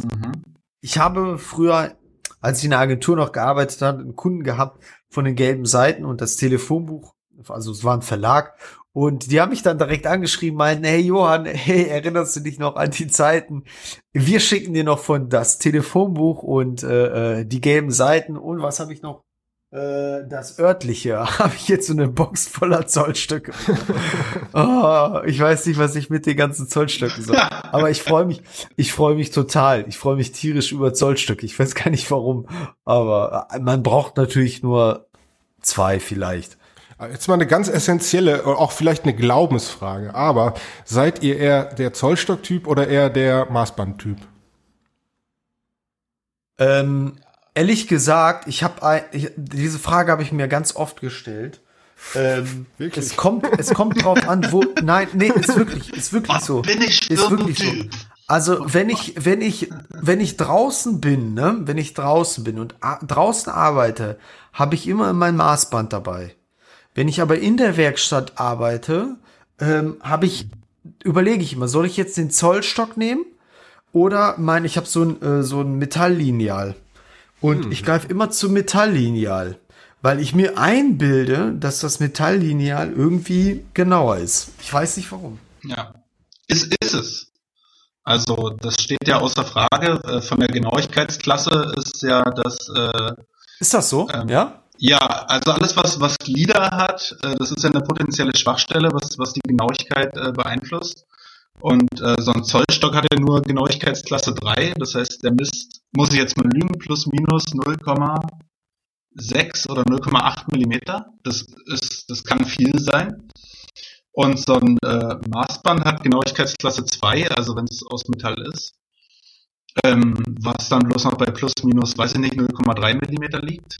mhm. ich habe früher, als ich in der Agentur noch gearbeitet habe, einen Kunden gehabt von den gelben Seiten und das Telefonbuch, also es war ein Verlag. Und die haben mich dann direkt angeschrieben, meinten, hey Johann, hey, erinnerst du dich noch an die Zeiten? Wir schicken dir noch von das Telefonbuch und äh, äh, die gelben Seiten und was habe ich noch? Äh, das örtliche habe ich jetzt so eine Box voller Zollstöcke. oh, ich weiß nicht, was ich mit den ganzen Zollstöcken soll. Aber ich freue mich, ich freue mich total. Ich freue mich tierisch über Zollstöcke. Ich weiß gar nicht warum. Aber äh, man braucht natürlich nur zwei vielleicht. Jetzt mal eine ganz essentielle, auch vielleicht eine Glaubensfrage. Aber seid ihr eher der Zollstocktyp oder eher der Maßbandtyp? Ähm, ehrlich gesagt, ich habe diese Frage habe ich mir ganz oft gestellt. Ähm, Wirklich? es kommt, es kommt drauf an, wo. Nein, nee, ist wirklich, ist wirklich so. bin ich Ist wirklich so. Also wenn ich, wenn ich, wenn ich draußen bin, ne, wenn ich draußen bin und a- draußen arbeite, habe ich immer mein Maßband dabei. Wenn ich aber in der Werkstatt arbeite, ähm, habe ich, überlege ich immer, soll ich jetzt den Zollstock nehmen oder mein, ich habe so ein, äh, so ein Metalllineal und ich greife immer zum Metalllineal, weil ich mir einbilde, dass das Metalllineal irgendwie genauer ist. Ich weiß nicht warum. Ja. Ist, ist es. Also, das steht ja außer Frage. Äh, Von der Genauigkeitsklasse ist ja das, äh, Ist das so? Ähm, ja? Ja, also alles, was, was Glieder hat, äh, das ist ja eine potenzielle Schwachstelle, was, was die Genauigkeit äh, beeinflusst. Und äh, so ein Zollstock hat ja nur Genauigkeitsklasse 3, das heißt, der misst, muss ich jetzt mal lügen, plus minus 0,6 oder 0,8 Millimeter. Das ist, das kann viel sein. Und so ein äh, Maßband hat Genauigkeitsklasse 2, also wenn es aus Metall ist. Ähm, was dann bloß noch bei plus minus, weiß ich nicht, 0,3 Millimeter liegt.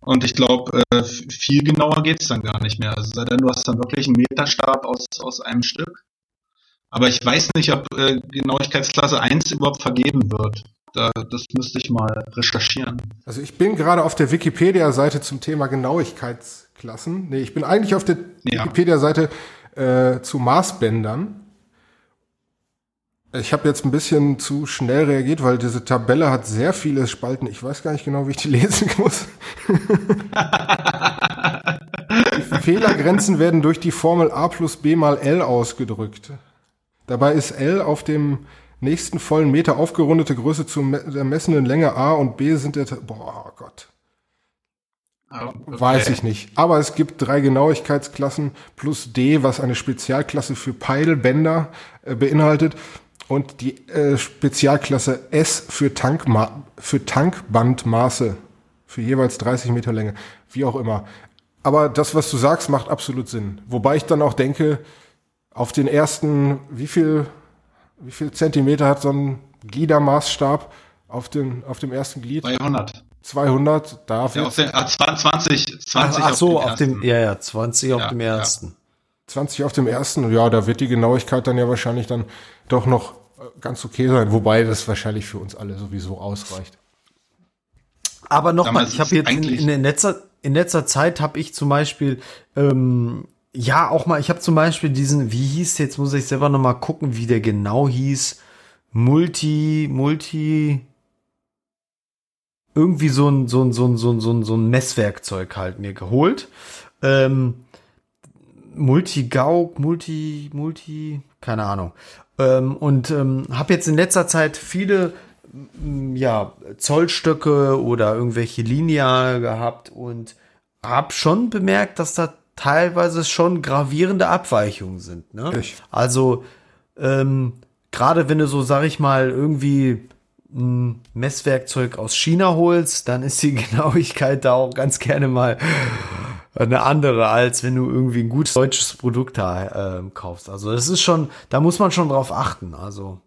Und ich glaube, äh, viel genauer geht's dann gar nicht mehr. Also sei denn, du hast dann wirklich einen Meterstab aus, aus einem Stück. Aber ich weiß nicht, ob äh, Genauigkeitsklasse 1 überhaupt vergeben wird. Da, das müsste ich mal recherchieren. Also ich bin gerade auf der Wikipedia-Seite zum Thema Genauigkeitsklassen. Nee, ich bin eigentlich auf der Ja. Wikipedia-Seite äh, zu Maßbändern. Ich habe jetzt ein bisschen zu schnell reagiert, weil diese Tabelle hat sehr viele Spalten. Ich weiß gar nicht genau, wie ich die lesen muss. Fehlergrenzen werden durch die Formel A plus B mal L ausgedrückt. Dabei ist L auf dem nächsten vollen Meter aufgerundete Größe zur messenden Länge A und B sind der... Boah, oh Gott. Okay. Weiß ich nicht. Aber es gibt drei Genauigkeitsklassen plus D, was eine Spezialklasse für Peilbänder äh, beinhaltet. Und die äh, Spezialklasse S für, Tankma für Tankbandmaße. Für jeweils 30 Meter Länge. Wie auch immer. Aber das, was du sagst, macht absolut Sinn. Wobei ich dann auch denke, auf den ersten, wie viel, wie viel Zentimeter hat so ein Gliedermaßstab auf, den, auf dem ersten Glied? 200. 200 darf ja, auf den, ah, 20, 20 ach, ach so, auf dem, ja, ja, 20 auf ja, dem ersten. Ja. 20 auf dem ersten, ja, da wird die Genauigkeit dann ja wahrscheinlich dann doch noch ganz okay sein, wobei das wahrscheinlich für uns alle sowieso ausreicht. Aber nochmal, ich habe jetzt in, in, letzter, in letzter Zeit habe ich zum Beispiel, ähm, ja, auch mal, ich habe zum Beispiel diesen, wie hieß, jetzt muss ich selber nochmal gucken, wie der genau hieß, Multi, Multi, irgendwie so ein, so ein, so ein, so ein, so ein, so ein Messwerkzeug halt mir geholt. Ähm, Multi-Gauk, Multi, Multi, keine Ahnung. Ähm, und ähm, habe jetzt in letzter Zeit viele ja, Zollstöcke oder irgendwelche Lineale gehabt und habe schon bemerkt, dass da teilweise schon gravierende Abweichungen sind. Ne? Also ähm, gerade wenn du so, sag ich mal, irgendwie ein Messwerkzeug aus China holst, dann ist die Genauigkeit da auch ganz gerne mal eine andere, als wenn du irgendwie ein gutes deutsches Produkt da äh, kaufst. Also das ist schon, da muss man schon drauf achten. Also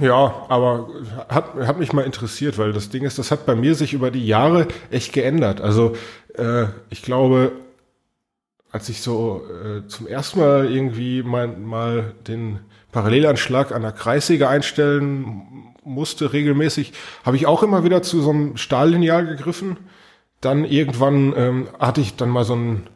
ja, aber hat, hat mich mal interessiert, weil das Ding ist, das hat bei mir sich über die Jahre echt geändert. Also äh, ich glaube, als ich so äh, zum ersten Mal irgendwie mal, mal den Parallelanschlag an der Kreissäge einstellen musste regelmäßig, habe ich auch immer wieder zu so einem Stahllineal gegriffen. Dann irgendwann ähm, hatte ich dann mal so ein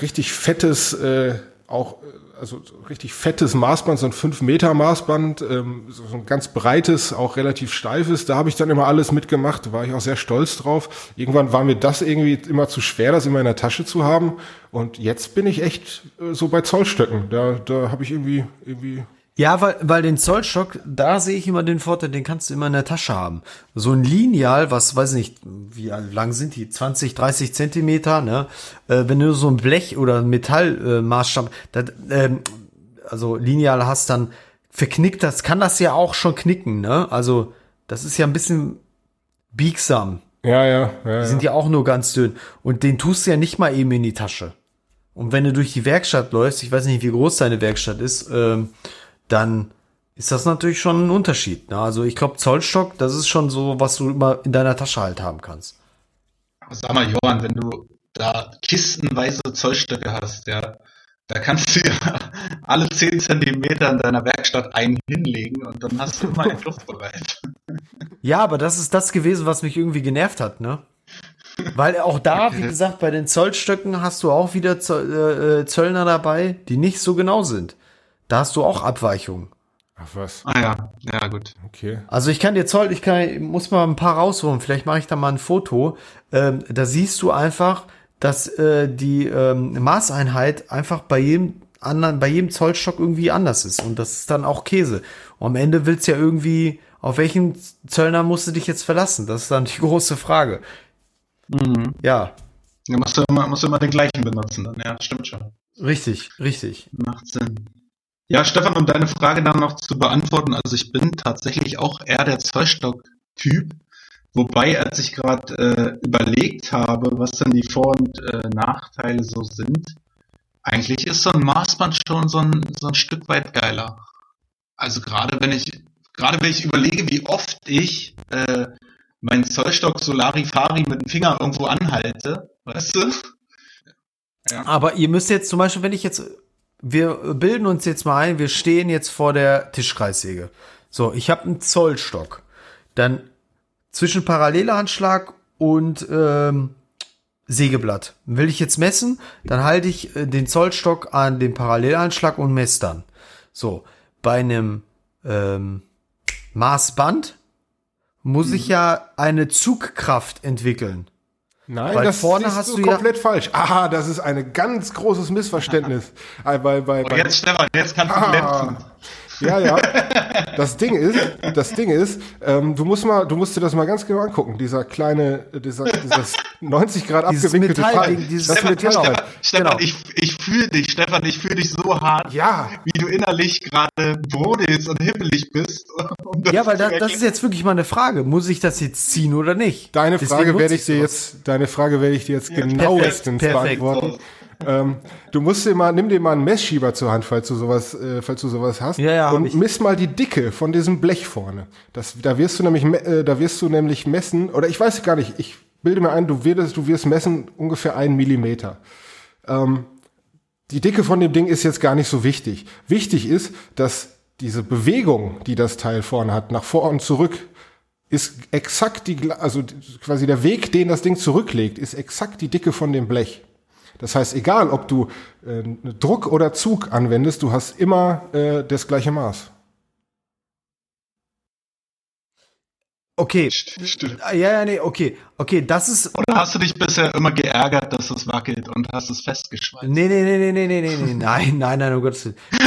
richtig fettes, äh, auch also richtig fettes Maßband, so ein 5 Meter Maßband, ähm, so ein ganz breites, auch relativ steifes. Da habe ich dann immer alles mitgemacht, da war ich auch sehr stolz drauf. Irgendwann war mir das irgendwie immer zu schwer, das immer in der Tasche zu haben. Und jetzt bin ich echt äh, so bei Zollstöcken. Da, da habe ich irgendwie, irgendwie ja, weil, weil den Zollstock, da sehe ich immer den Vorteil, den kannst du immer in der Tasche haben. So ein Lineal, was weiß nicht, wie lang sind die? 20, 30 Zentimeter, ne? Äh, wenn du so ein Blech oder ein Metallmaßstab, äh, ähm, also Lineal hast, dann verknickt das, kann das ja auch schon knicken, ne? Also, das ist ja ein bisschen biegsam. Ja, ja, ja. Die sind ja auch nur ganz dünn. Und den tust du ja nicht mal eben in die Tasche. Und wenn du durch die Werkstatt läufst, ich weiß nicht, wie groß deine Werkstatt ist, ähm, dann ist das natürlich schon ein Unterschied. Ne? Also ich glaube, Zollstock, das ist schon so, was du immer in deiner Tasche halt haben kannst. Sag mal, Johann, wenn du da kistenweise Zollstöcke hast, ja, da kannst du ja alle 10 Zentimeter in deiner Werkstatt einen hinlegen und dann hast du immer einen bereit. Ja, aber das ist das gewesen, was mich irgendwie genervt hat, ne? Weil auch da, wie gesagt, bei den Zollstöcken hast du auch wieder äh, äh, Zöllner dabei, die nicht so genau sind. Da hast du auch Abweichungen. Ach was. Ah ja, ja gut. Okay. Also ich kann dir Zoll, ich kann, muss mal ein paar rausholen. Vielleicht mache ich da mal ein Foto. Ähm, da siehst du einfach, dass äh, die ähm, Maßeinheit einfach bei jedem anderen, bei jedem Zollstock irgendwie anders ist. Und das ist dann auch Käse. Und am Ende willst du ja irgendwie, auf welchen Zöllner musst du dich jetzt verlassen? Das ist dann die große Frage. Mhm. Ja. Ja, musst du, immer, musst du immer den gleichen benutzen dann. Ja, stimmt schon. Richtig, richtig. Macht Sinn. Ja, Stefan, um deine Frage dann noch zu beantworten, also ich bin tatsächlich auch eher der Zollstock-Typ, wobei, als ich gerade äh, überlegt habe, was denn die Vor- und äh, Nachteile so sind, eigentlich ist so ein Maßband schon so ein, so ein Stück weit geiler. Also gerade wenn ich, gerade wenn ich überlege, wie oft ich äh, meinen Zollstock Solarifari mit dem Finger irgendwo anhalte, weißt du? Ja. Aber ihr müsst jetzt zum Beispiel, wenn ich jetzt wir bilden uns jetzt mal ein, wir stehen jetzt vor der Tischkreissäge. So, ich habe einen Zollstock. Dann zwischen Parallelanschlag und ähm, Sägeblatt. Will ich jetzt messen, dann halte ich äh, den Zollstock an den Parallelanschlag und messe dann. So, bei einem ähm, Maßband muss mhm. ich ja eine Zugkraft entwickeln. Nein, Weil das vorne siehst hast du du ja- komplett falsch. Aha, das ist ein ganz großes Missverständnis. Äh, bei, bei, Und bei, jetzt, Stefan, jetzt kannst du Ah. glänzen. Ja, ja. Das Ding ist, das Ding ist, ähm, du musst mal, du musst dir das mal ganz genau angucken. Dieser kleine, dieser, dieses 90 Grad abgewinkelte Teil. dieses das Stefan, Metall. Stefan, Stefan Genau. ich, ich fühle dich, Stefan, ich fühle dich so hart, Ja. wie du innerlich gerade brodelst und hippelig bist. Um Ja, weil da, das ist jetzt wirklich mal eine Frage. Muss ich das jetzt ziehen oder nicht? Deine Deswegen Frage werde ich dir jetzt, deine Frage werde ich dir jetzt genauestens perfekt. beantworten. Ähm, du musst dir mal, nimm dir mal einen Messschieber zur Hand, falls du sowas, äh, falls du sowas hast. Ja, ja, und miss mal die Dicke von diesem Blech vorne. Das, da wirst du nämlich, äh, da wirst du nämlich messen, oder ich weiß gar nicht, ich bilde mir ein, du wirst, du wirst messen ungefähr einen Millimeter. Ähm, die Dicke von dem Ding ist jetzt gar nicht so wichtig. Wichtig ist, dass diese Bewegung, die das Teil vorne hat, nach vor und zurück, ist exakt die, also quasi der Weg, den das Ding zurücklegt, ist exakt die Dicke von dem Blech. Das heißt, egal ob du äh, ne Druck oder Zug anwendest, du hast immer äh, das gleiche Maß. Okay. Stimmt. Ah, ja, ja, nee, okay. Okay, das ist. Oder hast du dich bisher immer geärgert, dass es wackelt und hast es festgeschweißt? Nee, nee, nee, nee, nee, nee, nee, nee. nein, nein, nein, oh Gott.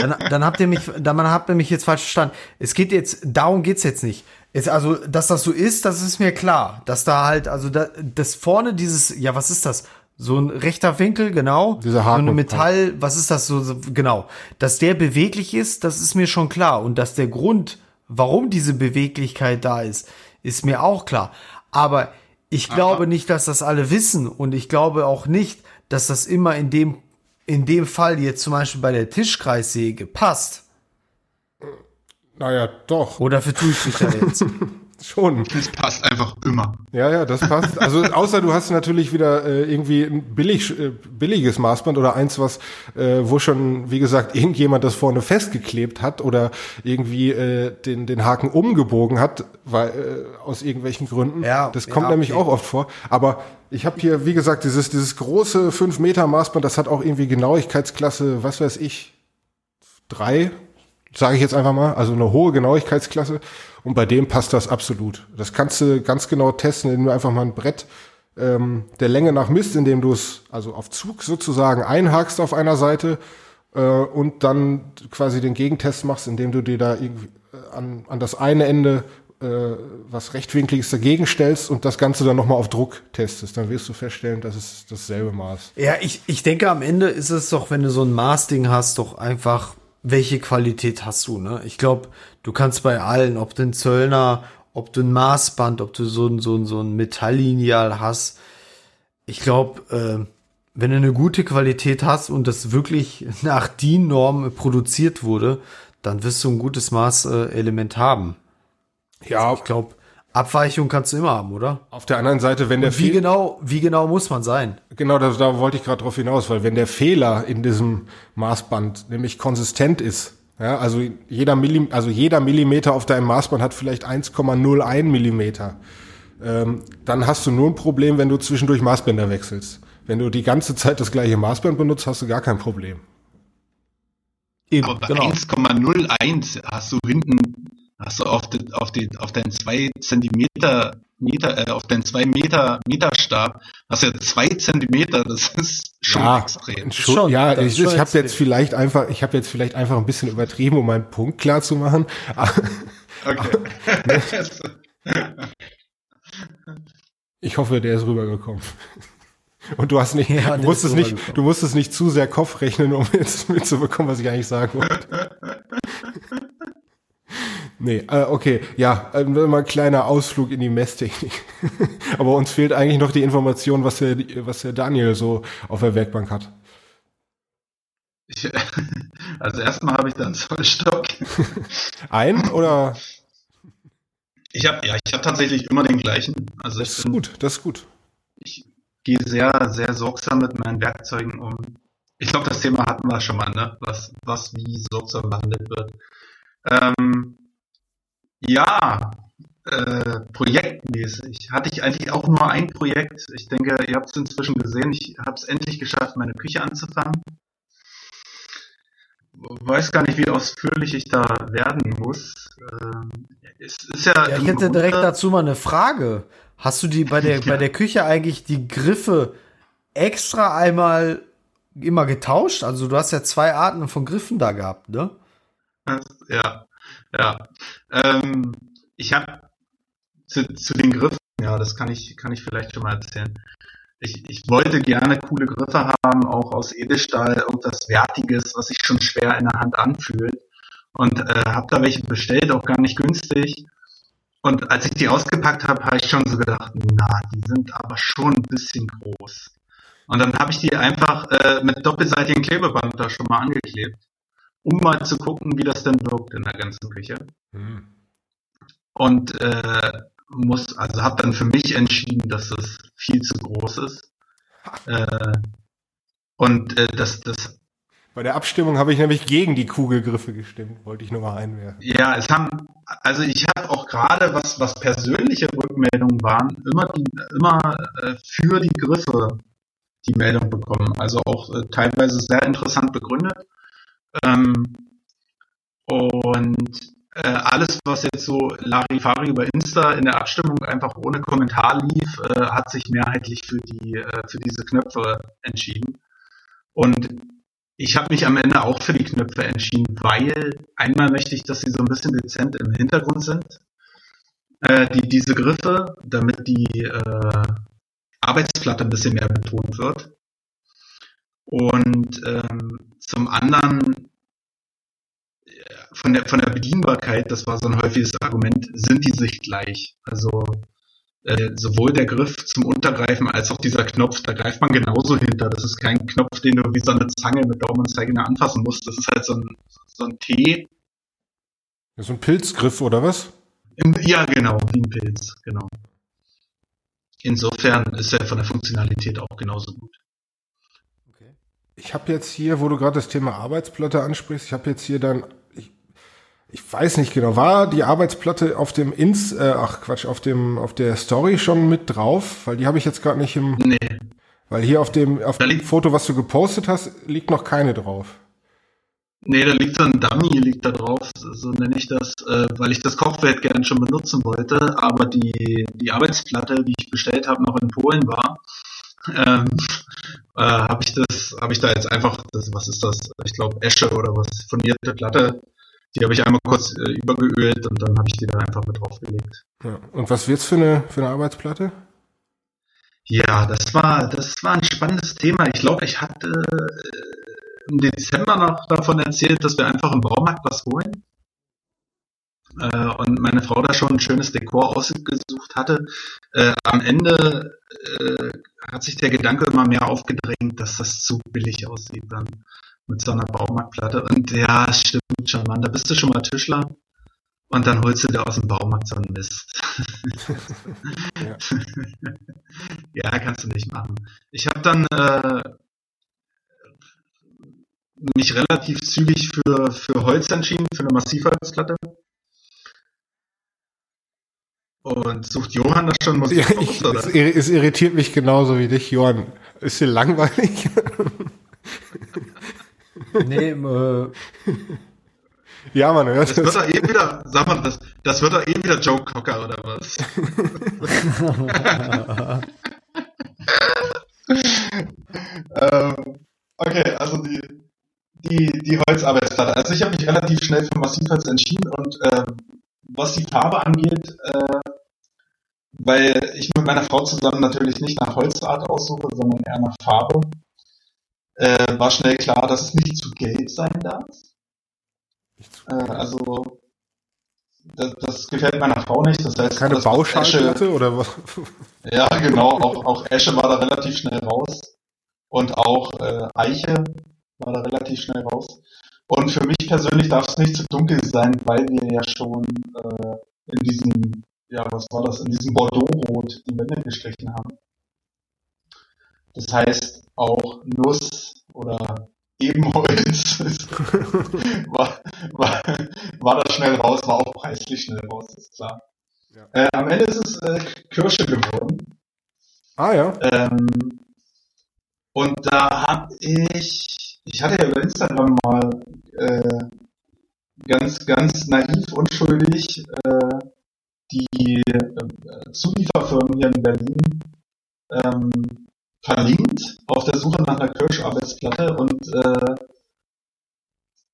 Dann, dann habt ihr mich, dann habt ihr mich jetzt falsch verstanden. Es geht jetzt, darum geht's jetzt nicht. Jetzt, also, dass das so ist, das ist mir klar. Dass da halt, also, da, das vorne dieses, ja, was ist das? So ein rechter Winkel, genau. Dieser Haken. So eine Metall, was ist das so, so, genau. Dass der beweglich ist, das ist mir schon klar. Und dass der Grund, warum diese Beweglichkeit da ist, ist mir auch klar. Aber ich glaube nicht, dass das alle wissen. Und ich glaube auch nicht, dass das immer in dem, in dem Fall jetzt zum Beispiel bei der Tischkreissäge passt. Naja, doch, Oder vertue ich mich da jetzt? schon. Es passt einfach immer. Ja, ja, das passt. Also außer du hast natürlich wieder äh, irgendwie ein billig, äh, billiges Maßband oder eins, was äh, wo schon, wie gesagt, irgendjemand das vorne festgeklebt hat oder irgendwie äh, den, den Haken umgebogen hat, weil äh, aus irgendwelchen Gründen. Ja, das kommt ja, nämlich okay. auch oft vor. Aber ich habe hier, wie gesagt, dieses, dieses große 5 Meter Maßband, das hat auch irgendwie Genauigkeitsklasse, was weiß ich, drei, sage ich jetzt einfach mal, also eine hohe Genauigkeitsklasse. Und bei dem passt das absolut. Das kannst du ganz genau testen, indem du einfach mal ein Brett ähm, der Länge nach misst, indem du es also auf Zug sozusagen einhakst auf einer Seite äh, und dann quasi den Gegentest machst, indem du dir da irgendwie äh, an, an das eine Ende äh, was rechtwinkliges dagegen stellst und das Ganze dann nochmal auf Druck testest. Dann wirst du feststellen, das ist dasselbe Maß. ja, ich, ich denke, am Ende ist es doch, wenn du so ein Maßding hast, doch einfach, welche Qualität hast du, ne? Ich glaube, du kannst bei allen, ob du ein Zöllner, ob du ein Maßband, ob du so ein, so ein, so ein Metalllineal hast, ich glaube, äh, wenn du eine gute Qualität hast und das wirklich nach DIN-Norm produziert wurde, dann wirst du ein gutes Maßelement haben. Ja, Ich glaube, Abweichung kannst du immer haben, oder? auf der anderen Seite, wenn der Wie Fehl- genau, wie genau muss man sein? Genau, da, da wollte ich gerade drauf hinaus, weil wenn der Fehler in diesem Maßband nämlich konsistent ist, ja, also jeder Millim, also jeder Millimeter auf deinem Maßband hat vielleicht 1,01 Millimeter, ähm, dann hast du nur ein Problem, wenn du zwischendurch Maßbänder wechselst. Wenn du die ganze Zeit das gleiche Maßband benutzt, hast du gar kein Problem. Eben, Aber bei genau. 1,01 hast du hinten, hast du auf, den, auf, den, auf deinen 2 Zentimeter, Meter, äh, auf deinen 2 Meter Meterstab, hast du ja 2 Zentimeter, das ist schon extrem. Schon, ja, ich, schon ich habe jetzt vielleicht einfach, ich habe jetzt vielleicht einfach ein bisschen übertrieben, um meinen Punkt klar zu machen. Okay. Ich hoffe, der ist rübergekommen. Und du hast nicht, Ja, du musstest nicht, du musstest nicht zu sehr Kopf rechnen, um jetzt mitzubekommen, was ich eigentlich sagen wollte. Nee, äh, okay, ja, äh, mal ein kleiner Ausflug in die Messtechnik. Aber uns fehlt eigentlich noch die Information, was der, was der Daniel so auf der Werkbank hat. Ich, also erstmal habe ich da einen Zollstock. Ein oder? Ich habe ja, ich habe tatsächlich immer den gleichen. Also Das ist bin, gut, das ist gut. ich gehe sehr, sehr sorgsam mit meinen Werkzeugen um. Ich glaube, das Thema hatten wir schon mal, ne? Was, was wie sorgsam behandelt wird. Ähm, ja, äh, projektmäßig hatte ich eigentlich auch nur ein Projekt. Ich denke, ihr habt es inzwischen gesehen. Ich habe es endlich geschafft, meine Küche anzufangen. weiß gar nicht, wie ausführlich ich da werden muss. Ähm, es ist ja, ja ich hätte Grunde direkt dazu mal eine Frage. Hast du die bei der, ja. bei der Küche eigentlich die Griffe extra einmal immer getauscht? Also du hast ja zwei Arten von Griffen da gehabt, ne? Ja, ja. Ähm, ich habe zu, zu den Griffen, ja, das kann ich, kann ich vielleicht schon mal erzählen. Ich, ich wollte gerne coole Griffe haben, auch aus Edelstahl, irgendwas Wertiges, was sich schon schwer in der Hand anfühlt. Und äh, habe da welche bestellt, auch gar nicht günstig. Und als ich die ausgepackt habe, habe ich schon so gedacht, na, die sind aber schon ein bisschen groß. Und dann habe ich die einfach äh, mit doppelseitigem Klebeband da schon mal angeklebt, um mal zu gucken, wie das denn wirkt in der ganzen Küche. Mhm. Und äh, muss, also habe dann für mich entschieden, dass es viel zu groß ist. Äh, und äh, das, das bei der Abstimmung habe ich nämlich gegen die Kugelgriffe gestimmt, wollte ich nur mal einwerfen. Ja, es haben, also ich habe auch gerade, was, was persönliche Rückmeldungen waren, immer, die, immer äh, für die Griffe die Meldung bekommen. Also auch äh, teilweise sehr interessant begründet. Ähm, und äh, alles, was jetzt so Larifari über Insta in der Abstimmung einfach ohne Kommentar lief, äh, hat sich mehrheitlich für die äh, für diese Knöpfe entschieden. Und ich habe mich am Ende auch für die Knöpfe entschieden, weil einmal möchte ich, dass sie so ein bisschen dezent im Hintergrund sind. Äh, die, diese Griffe, damit die äh, Arbeitsplatte ein bisschen mehr betont wird. Und ähm, zum anderen von der, von der Bedienbarkeit, das war so ein häufiges Argument, sind die sich gleich. Also äh, sowohl der Griff zum Untergreifen als auch dieser Knopf, da greift man genauso hinter. Das ist kein Knopf, den du wie so eine Zange mit Daumen und Zeigefinger anfassen musst. Das ist halt so ein, so ein T. So ein Pilzgriff oder was? Im, ja, genau, wie ein Pilz, genau. Insofern ist er von der Funktionalität auch genauso gut. Ich habe jetzt hier, wo du gerade das Thema Arbeitsplatte ansprichst, ich habe jetzt hier dann ich weiß nicht genau, war die Arbeitsplatte auf dem Ins, äh, ach Quatsch, auf dem, auf der Story schon mit drauf? Weil die habe ich jetzt gerade nicht im. Nee. Weil hier auf dem, auf dem Foto, was du gepostet hast, liegt noch keine drauf. Nee, da liegt so ein Dummy, liegt da drauf, so nenne ich das, äh, weil ich das Kochfeld gerne schon benutzen wollte, aber die, die Arbeitsplatte, die ich bestellt habe, noch in Polen war, ähm, äh, habe ich das, habe ich da jetzt einfach, das, was ist das? Ich glaube Esche oder was, furnierte Platte die habe ich einmal kurz äh, übergeölt und dann habe ich die da einfach mit draufgelegt. Ja. Und was wird's für eine, für eine Arbeitsplatte? Ja, das war, das war ein spannendes Thema. Ich glaube, ich hatte äh, im Dezember noch davon erzählt, dass wir einfach im Baumarkt was holen. Äh, und meine Frau da schon ein schönes Dekor ausgesucht hatte. Äh, am Ende äh, hat sich der Gedanke immer mehr aufgedrängt, dass das zu billig aussieht dann mit so einer Baumarktplatte. Und ja, stimmt schon, Mann, da bist du schon mal Tischler und dann holst du dir aus dem Baumarkt so einen Mist. ja. ja. kannst du nicht machen. Ich habe dann äh, mich relativ zügig für, für Holz entschieden, für eine Massivholzplatte. Und sucht Johann das schon Musik ja, ich, oder? Es, es irritiert mich genauso wie dich, Johann. Ist hier langweilig? Nee, äh, ja, man hört das. Das wird doch eh wieder, sag mal, das, das wird doch eh wieder Joe Cocker oder was? ähm, okay, also die, die, die Holzarbeitsplatte. Also ich habe mich relativ schnell für Massivholz entschieden und äh, was die Farbe angeht, äh, weil ich mit meiner Frau zusammen natürlich nicht nach Holzart aussuche, sondern eher nach Farbe äh, war schnell klar, dass es nicht zu gelb sein darf. Äh, also das, das, gefällt meiner Frau nicht. Das heißt, keine Bauschallplatte oder was? Ja, genau. Auch, auch Esche war da relativ schnell raus und auch äh, Eiche war da relativ schnell raus. Und für mich persönlich darf es nicht zu dunkel sein, weil wir ja schon äh, in diesem, ja, was war das, in diesem Bordeaux-Rot die Wände gestrichen haben. Das heißt, auch Nuss oder Ebenholz war, war, war da schnell raus, war auch preislich schnell raus, ist klar. Ja. Äh, am Ende ist es äh, Kirsche geworden. Ah ja. Ähm, und da habe ich, ich hatte ja über Instagram mal äh, ganz, ganz naiv, unschuldig äh, die äh, Zulieferfirmen hier in Berlin ähm, verlinkt auf der Suche nach einer Kirsch-Arbeitsplatte und äh,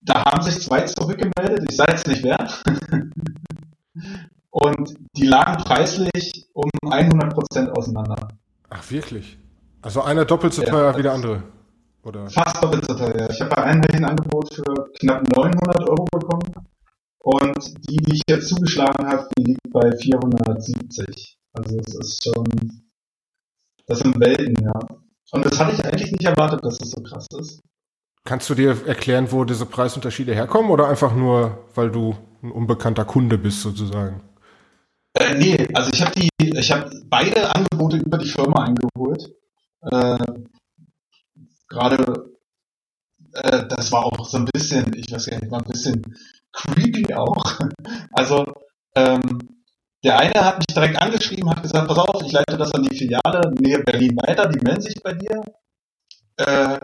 da haben sich zwei zurückgemeldet, ich sage jetzt nicht wer. und die lagen preislich um 100% auseinander. Ach, wirklich? Also einer doppelt so teuer ja, wie der andere? Oder? Fast so teuer. Ich habe bei einem welchen Angebot für knapp 900 Euro bekommen und die, die ich jetzt zugeschlagen habe, die liegt bei 470. Also es ist schon, das sind Welten, ja. Und das hatte ich eigentlich nicht erwartet, dass es das so krass ist. Kannst du dir erklären, wo diese Preisunterschiede herkommen oder einfach nur, weil du ein unbekannter Kunde bist sozusagen? Äh, nee, also ich habe die, ich habe beide Angebote über die Firma eingeholt. Äh, Gerade äh, das war auch so ein bisschen, ich weiß gar nicht, war ein bisschen creepy auch. Also ähm, der eine hat mich direkt angeschrieben, hat gesagt, pass auf, ich leite das an die Filiale Nähe Berlin weiter, die melden sich bei dir. Äh,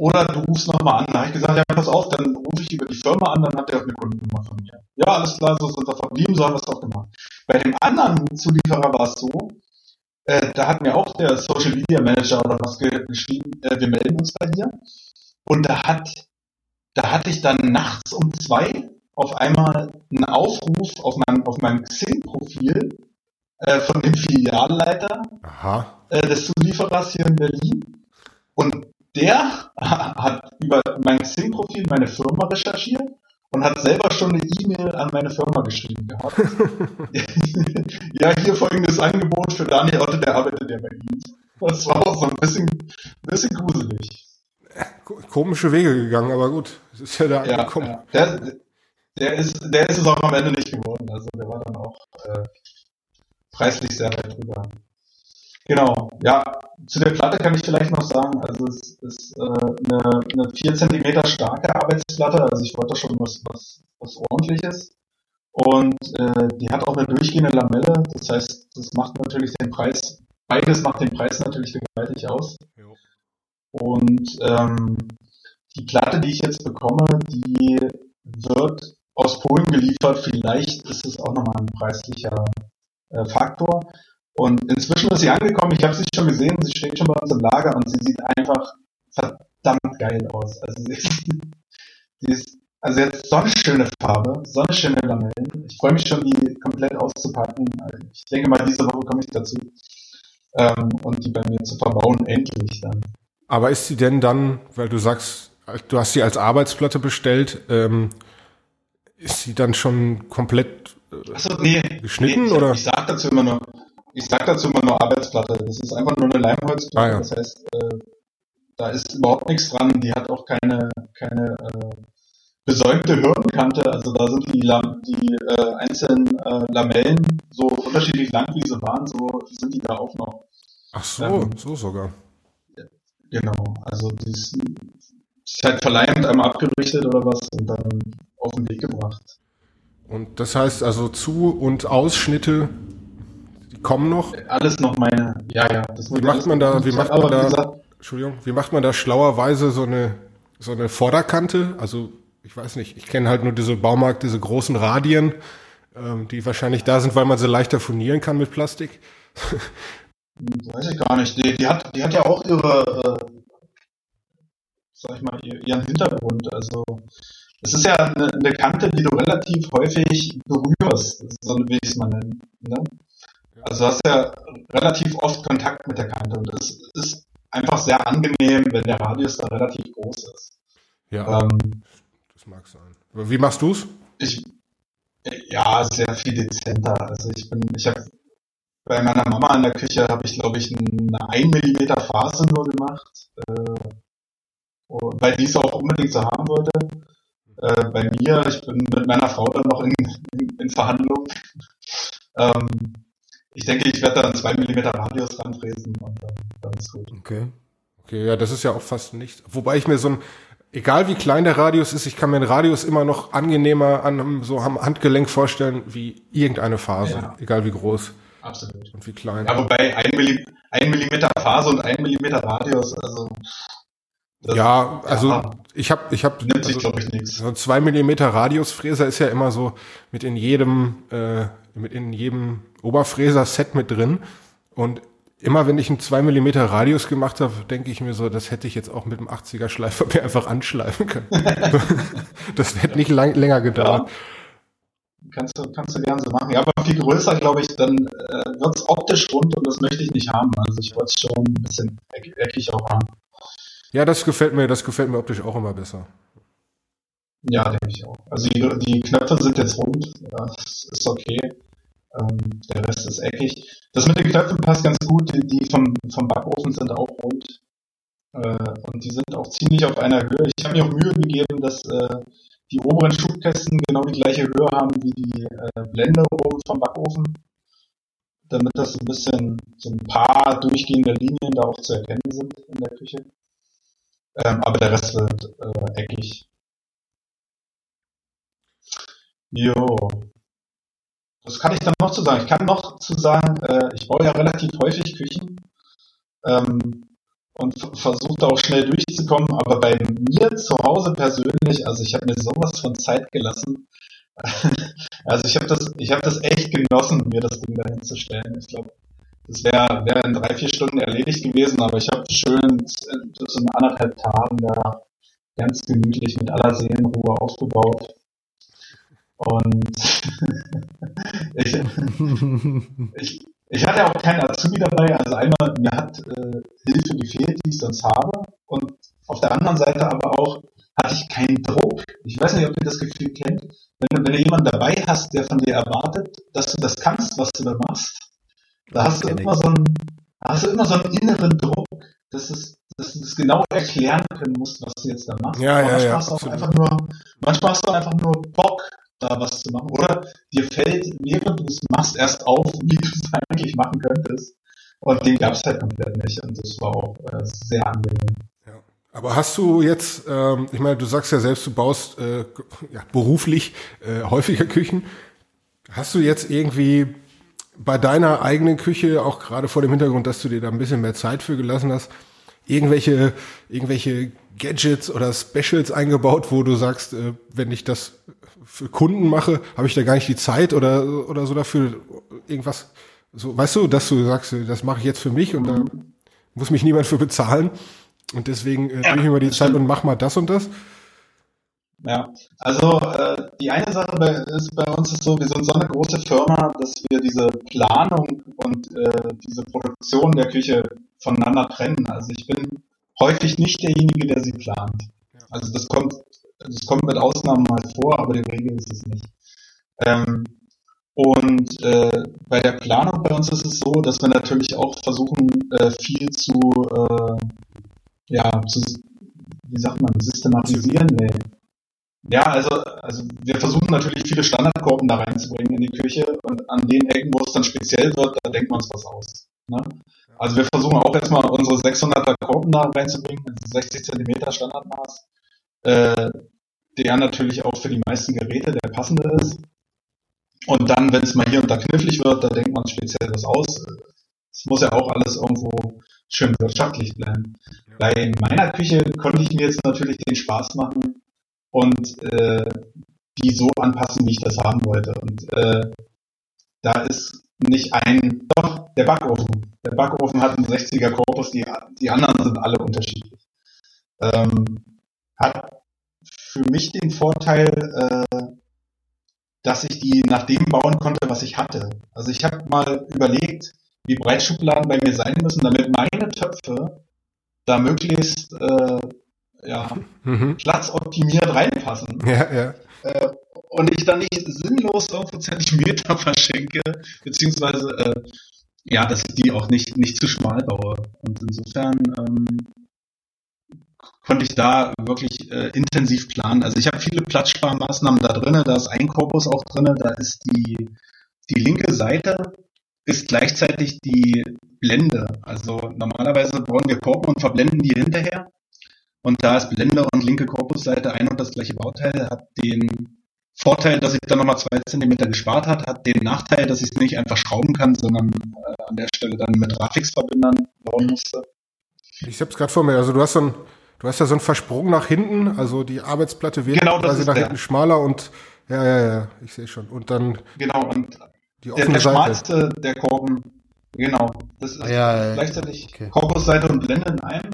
oder du rufst nochmal an. Da habe ich gesagt, ja, pass auf, dann rufe ich über die Firma an, dann hat der auch eine Kundennummer von mir. Ja, alles klar, so sind wir verblieben, so haben wir es auch gemacht. Bei dem anderen Zulieferer war es so, äh, da hat mir auch der Social Media Manager oder was geschrieben, äh, wir melden uns bei dir. Und da hat, da hatte ich dann nachts um zwei auf einmal einen Aufruf auf meinem, auf meinem Xing-Profil äh, von dem Filialleiter äh, des Zulieferers hier in Berlin. Und der hat über mein Xing-Profil meine Firma recherchiert und hat selber schon eine E-Mail an meine Firma geschrieben gehabt. ja, hier folgendes Angebot für Daniel Otte, der arbeitet ja bei Ihnen. Das war auch so ein bisschen, bisschen gruselig. Komische Wege gegangen, aber gut, es ist ja da ja, angekommen. Ja. Der, der, ist, der ist es auch am Ende nicht geworden. Also der war dann auch äh, preislich sehr weit drüber. Genau, ja, zu der Platte kann ich vielleicht noch sagen, also es ist äh, eine, eine 4 cm starke Arbeitsplatte, also ich wollte schon was, was, was ordentliches. Und äh, die hat auch eine durchgehende Lamelle, das heißt, das macht natürlich den Preis, beides macht den Preis natürlich gewaltig aus. Jo. Und ähm, die Platte, die ich jetzt bekomme, die wird aus Polen geliefert, vielleicht ist es auch nochmal ein preislicher äh, Faktor. Und inzwischen ist sie angekommen, ich habe sie schon gesehen, sie steht schon bei uns im Lager und sie sieht einfach verdammt geil aus. Also sie ist, sie ist also jetzt so eine schöne Farbe, so eine schöne Lamellen. Ich freue mich schon, die komplett auszupacken. Also ich denke mal, diese Woche komme ich dazu. Ähm, und die bei mir zu verbauen, endlich dann. Aber ist sie denn dann, weil du sagst, du hast sie als Arbeitsplatte bestellt, ähm, ist sie dann schon komplett äh, Achso, nee, geschnitten? Nee, ich, oder? ich sag dazu immer nur, ich sag dazu immer nur Arbeitsplatte. Das ist einfach nur eine Leimholzplatte. Ah, ja. Das heißt, äh, da ist überhaupt nichts dran. Die hat auch keine, keine äh, besäumte Hirnkante. Also da sind die, Lam die äh, einzelnen äh, Lamellen so unterschiedlich lang, wie sie waren, so sind die da auch noch. Ach so, ähm, so sogar. Genau, also die ist, ist halt verleimt einmal abgerichtet oder was und dann auf den Weg gebracht. Und das heißt also Zu- und Ausschnitte kommen noch? Alles noch meine, ja, ja. Wie macht man da, wie macht man da, gesagt, Entschuldigung, wie macht man da schlauerweise so eine, so eine Vorderkante? Also, ich weiß nicht, ich kenne halt nur diese Baumarkt, diese großen Radien, ähm, die wahrscheinlich da sind, weil man sie leichter furnieren kann mit Plastik. weiß ich gar nicht. Die, die, hat, die hat ja auch ihre, äh, sag ich mal, ihren Hintergrund. Also, es ist ja eine, eine Kante, die du relativ häufig berührst, so will ich es mal nennen. Ne? Also du hast ja relativ oft Kontakt mit der Kante und es ist einfach sehr angenehm, wenn der Radius da relativ groß ist. Ja, ähm, das mag sein. Wie machst du's? Ich, ja, sehr viel dezenter. Also ich bin, ich habe bei meiner Mama in der Küche habe ich, glaube ich, eine 1 mm Phase nur gemacht, äh, weil die es auch unbedingt so haben wollte. Äh, bei mir, ich bin mit meiner Frau dann noch in, in, in Verhandlung. ähm, ich denke, ich werde da einen 2 mm Radius ranfräsen und dann, dann ist gut. Okay. Okay, ja, das ist ja auch fast nichts. Wobei ich mir so ein, egal wie klein der Radius ist, ich kann mir einen Radius immer noch angenehmer an so am Handgelenk vorstellen wie irgendeine Phase, ja. egal wie groß. Absolut. Und wie klein. Ja, wobei 1 mm, 1 mm Phase und 1 mm Radius, also Das, ja, also ja, ich habe ich habe also. So ein 2 mm Radiusfräser ist ja immer so mit in jedem äh, mit in jedem Oberfräser Set mit drin und immer wenn ich einen 2 mm Radius gemacht habe, denke ich mir so, das hätte ich jetzt auch mit dem 80er Schleifpapier einfach anschleifen können. das hätte nicht lang, länger gedauert. Ja. Kannst du, kannst du gerne so machen. Ja, aber viel größer, glaube ich, dann äh, wird es optisch rund und das möchte ich nicht haben. Also ich wollte es schon ein bisschen eckig auch haben. Ja, das gefällt mir, das gefällt mir optisch auch immer besser. Ja, denke ich auch. Also die, die Knöpfe sind jetzt rund, ja, das ist okay. Ähm, der Rest ist eckig. Das mit den Knöpfen passt ganz gut. Die, die vom, vom Backofen sind auch rund. Äh, und die sind auch ziemlich auf einer Höhe. Ich habe mir auch Mühe gegeben, dass äh, die oberen Schubkästen genau die gleiche Höhe haben wie die äh, Blende oben vom Backofen, damit das ein bisschen so ein paar durchgehende Linien da auch zu erkennen sind in der Küche. Ähm, aber der Rest wird äh, eckig. Jo. Was kann ich dann noch zu sagen? Ich kann noch zu sagen, äh, ich baue ja relativ häufig Küchen. Ähm, und versucht auch schnell durchzukommen. Aber bei mir zu Hause persönlich, also ich habe mir sowas von Zeit gelassen. also ich habe das, ich habe das echt genossen, mir das Ding dahin zu stellen. Ich glaube, das wäre wär in drei, vier Stunden erledigt gewesen, aber ich habe schön so in anderthalb Tagen da ganz gemütlich mit aller Seelenruhe aufgebaut. Und ich, ich, ich hatte auch keinen Azubi dabei, also einmal, mir hat äh, Hilfe gefehlt, die ich sonst habe. Und auf der anderen Seite aber auch hatte ich keinen Druck. Ich weiß nicht, ob ihr das Gefühl kennt. Wenn wenn du jemanden dabei hast, der von dir erwartet, dass du das kannst, was du da machst, da hast du immer so einen, hast du immer so einen inneren Druck, dass, es, dass du das genau erklären können musst, was du jetzt da machst. Ja, ja, ja. Hast du auch einfach nur, manchmal hast du einfach nur Bock, da was zu machen. Oder dir fällt, während du es machst, erst auf, wie du es eigentlich machen könntest. Und den gab es halt komplett nicht. Und das war auch äh, sehr angenehm. Ja. Aber hast du jetzt, ähm, ich meine, du sagst ja selbst, du baust äh, ja, beruflich äh, häufiger Küchen. Hast du jetzt irgendwie bei deiner eigenen Küche, auch gerade vor dem Hintergrund, dass du dir da ein bisschen mehr Zeit für gelassen hast, irgendwelche, irgendwelche Gadgets oder Specials eingebaut, wo du sagst, äh, wenn ich das für Kunden mache, habe ich da gar nicht die Zeit oder, oder so dafür irgendwas, so, weißt du, dass du sagst, das mache ich jetzt für mich und da muss mich niemand für bezahlen und deswegen äh, ja, nehme ich mir die Zeit und mach mal das und das. Ja, also äh, die eine Sache bei, ist bei uns ist so, wir sind so eine große Firma, dass wir diese Planung und äh, diese Produktion der Küche voneinander trennen. Also ich bin häufig nicht derjenige, der sie plant. Also das kommt das kommt mit Ausnahmen mal vor, aber die Regel ist es nicht. Ähm, und äh, bei der Planung bei uns ist es so, dass wir natürlich auch versuchen, äh, viel zu, äh, ja, zu, wie sagt man, systematisieren. Nee. Ja, also, also wir versuchen natürlich viele Standardgruppen da reinzubringen in die Küche und an den Ecken, wo es dann speziell wird, da denkt man uns was aus. Ne? Also wir versuchen auch erstmal unsere 600er Korben da reinzubringen, 60 Zentimeter Standardmaß äh, der natürlich auch für die meisten Geräte der passende ist. Und dann, wenn es mal hier und da knifflig wird, da denkt man speziell was aus. Es muss ja auch alles irgendwo schön wirtschaftlich bleiben. Bei meiner Küche konnte ich mir jetzt natürlich den Spaß machen und äh, die so anpassen, wie ich das haben wollte. Und äh, da ist nicht ein, doch, der Backofen. Der Backofen hat einen 60er Korpus, die, die anderen sind alle unterschiedlich. Ähm, hat für mich den Vorteil, äh, dass ich die nach dem bauen konnte, was ich hatte. Also ich habe mal überlegt, wie breit Schubladen bei mir sein müssen, damit meine Töpfe da möglichst äh, ja, mhm. platzoptimiert reinpassen. Ja, ja. Äh, und ich dann nicht sinnlos irgendwo Zentimeter verschenke, beziehungsweise äh, ja, dass ich die auch nicht, nicht zu schmal baue. Und insofern ähm, konnte ich da wirklich äh, intensiv planen. Also ich habe viele Platzsparmaßnahmen da drin, da ist ein Korpus auch drin, da ist die, die linke Seite ist gleichzeitig die Blende. Also normalerweise bauen wir Korpus und verblenden die hinterher. Und da ist Blende und linke Korpusseite ein und das gleiche Bauteil, hat den Vorteil, dass ich da nochmal zwei Zentimeter gespart hat, hat den Nachteil, dass ich es nicht einfach schrauben kann, sondern äh, an der Stelle dann mit Grafix-Verbindern bauen musste. Ich habe es gerade vor mir. Also du hast dann Du hast ja so einen Versprung nach hinten, also die Arbeitsplatte wird Genau, quasi nach der. hinten schmaler und ja, ja, ja, ich sehe schon. Und dann Genau, und die der, offene der Seite. schmalste der Korben, genau, das ist Ah, ja. gleichzeitig Okay. Korpusseite und Blende in einem.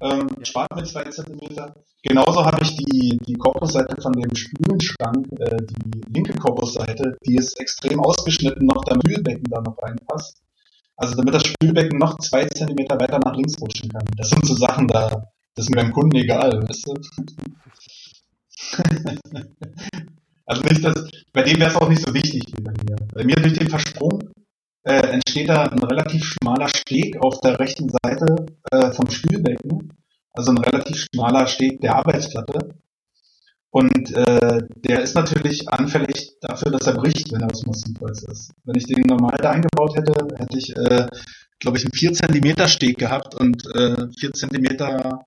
Ähm, spart mir zwei Zentimeter. Genauso habe ich die, die Korpusseite von dem Spülenschrank, äh, die linke Korpusseite, die ist extrem ausgeschnitten, noch damit das Spülbecken da noch reinpasst. Also damit das Spülbecken noch zwei Zentimeter weiter nach links rutschen kann. Das sind so Sachen, da das ist mir beim Kunden egal, weißt du? also nicht, dass, bei dem wäre es auch nicht so wichtig wie bei mir. Bei mir durch den Versprung äh, entsteht da ein relativ schmaler Steg auf der rechten Seite äh, vom Spülbecken, also ein relativ schmaler Steg der Arbeitsplatte. Und äh, der ist natürlich anfällig dafür, dass er bricht, wenn er aus Massivholz ist. Wenn ich den normal da eingebaut hätte, hätte ich, äh, glaube ich, einen 4 cm Steg gehabt und äh, 4 cm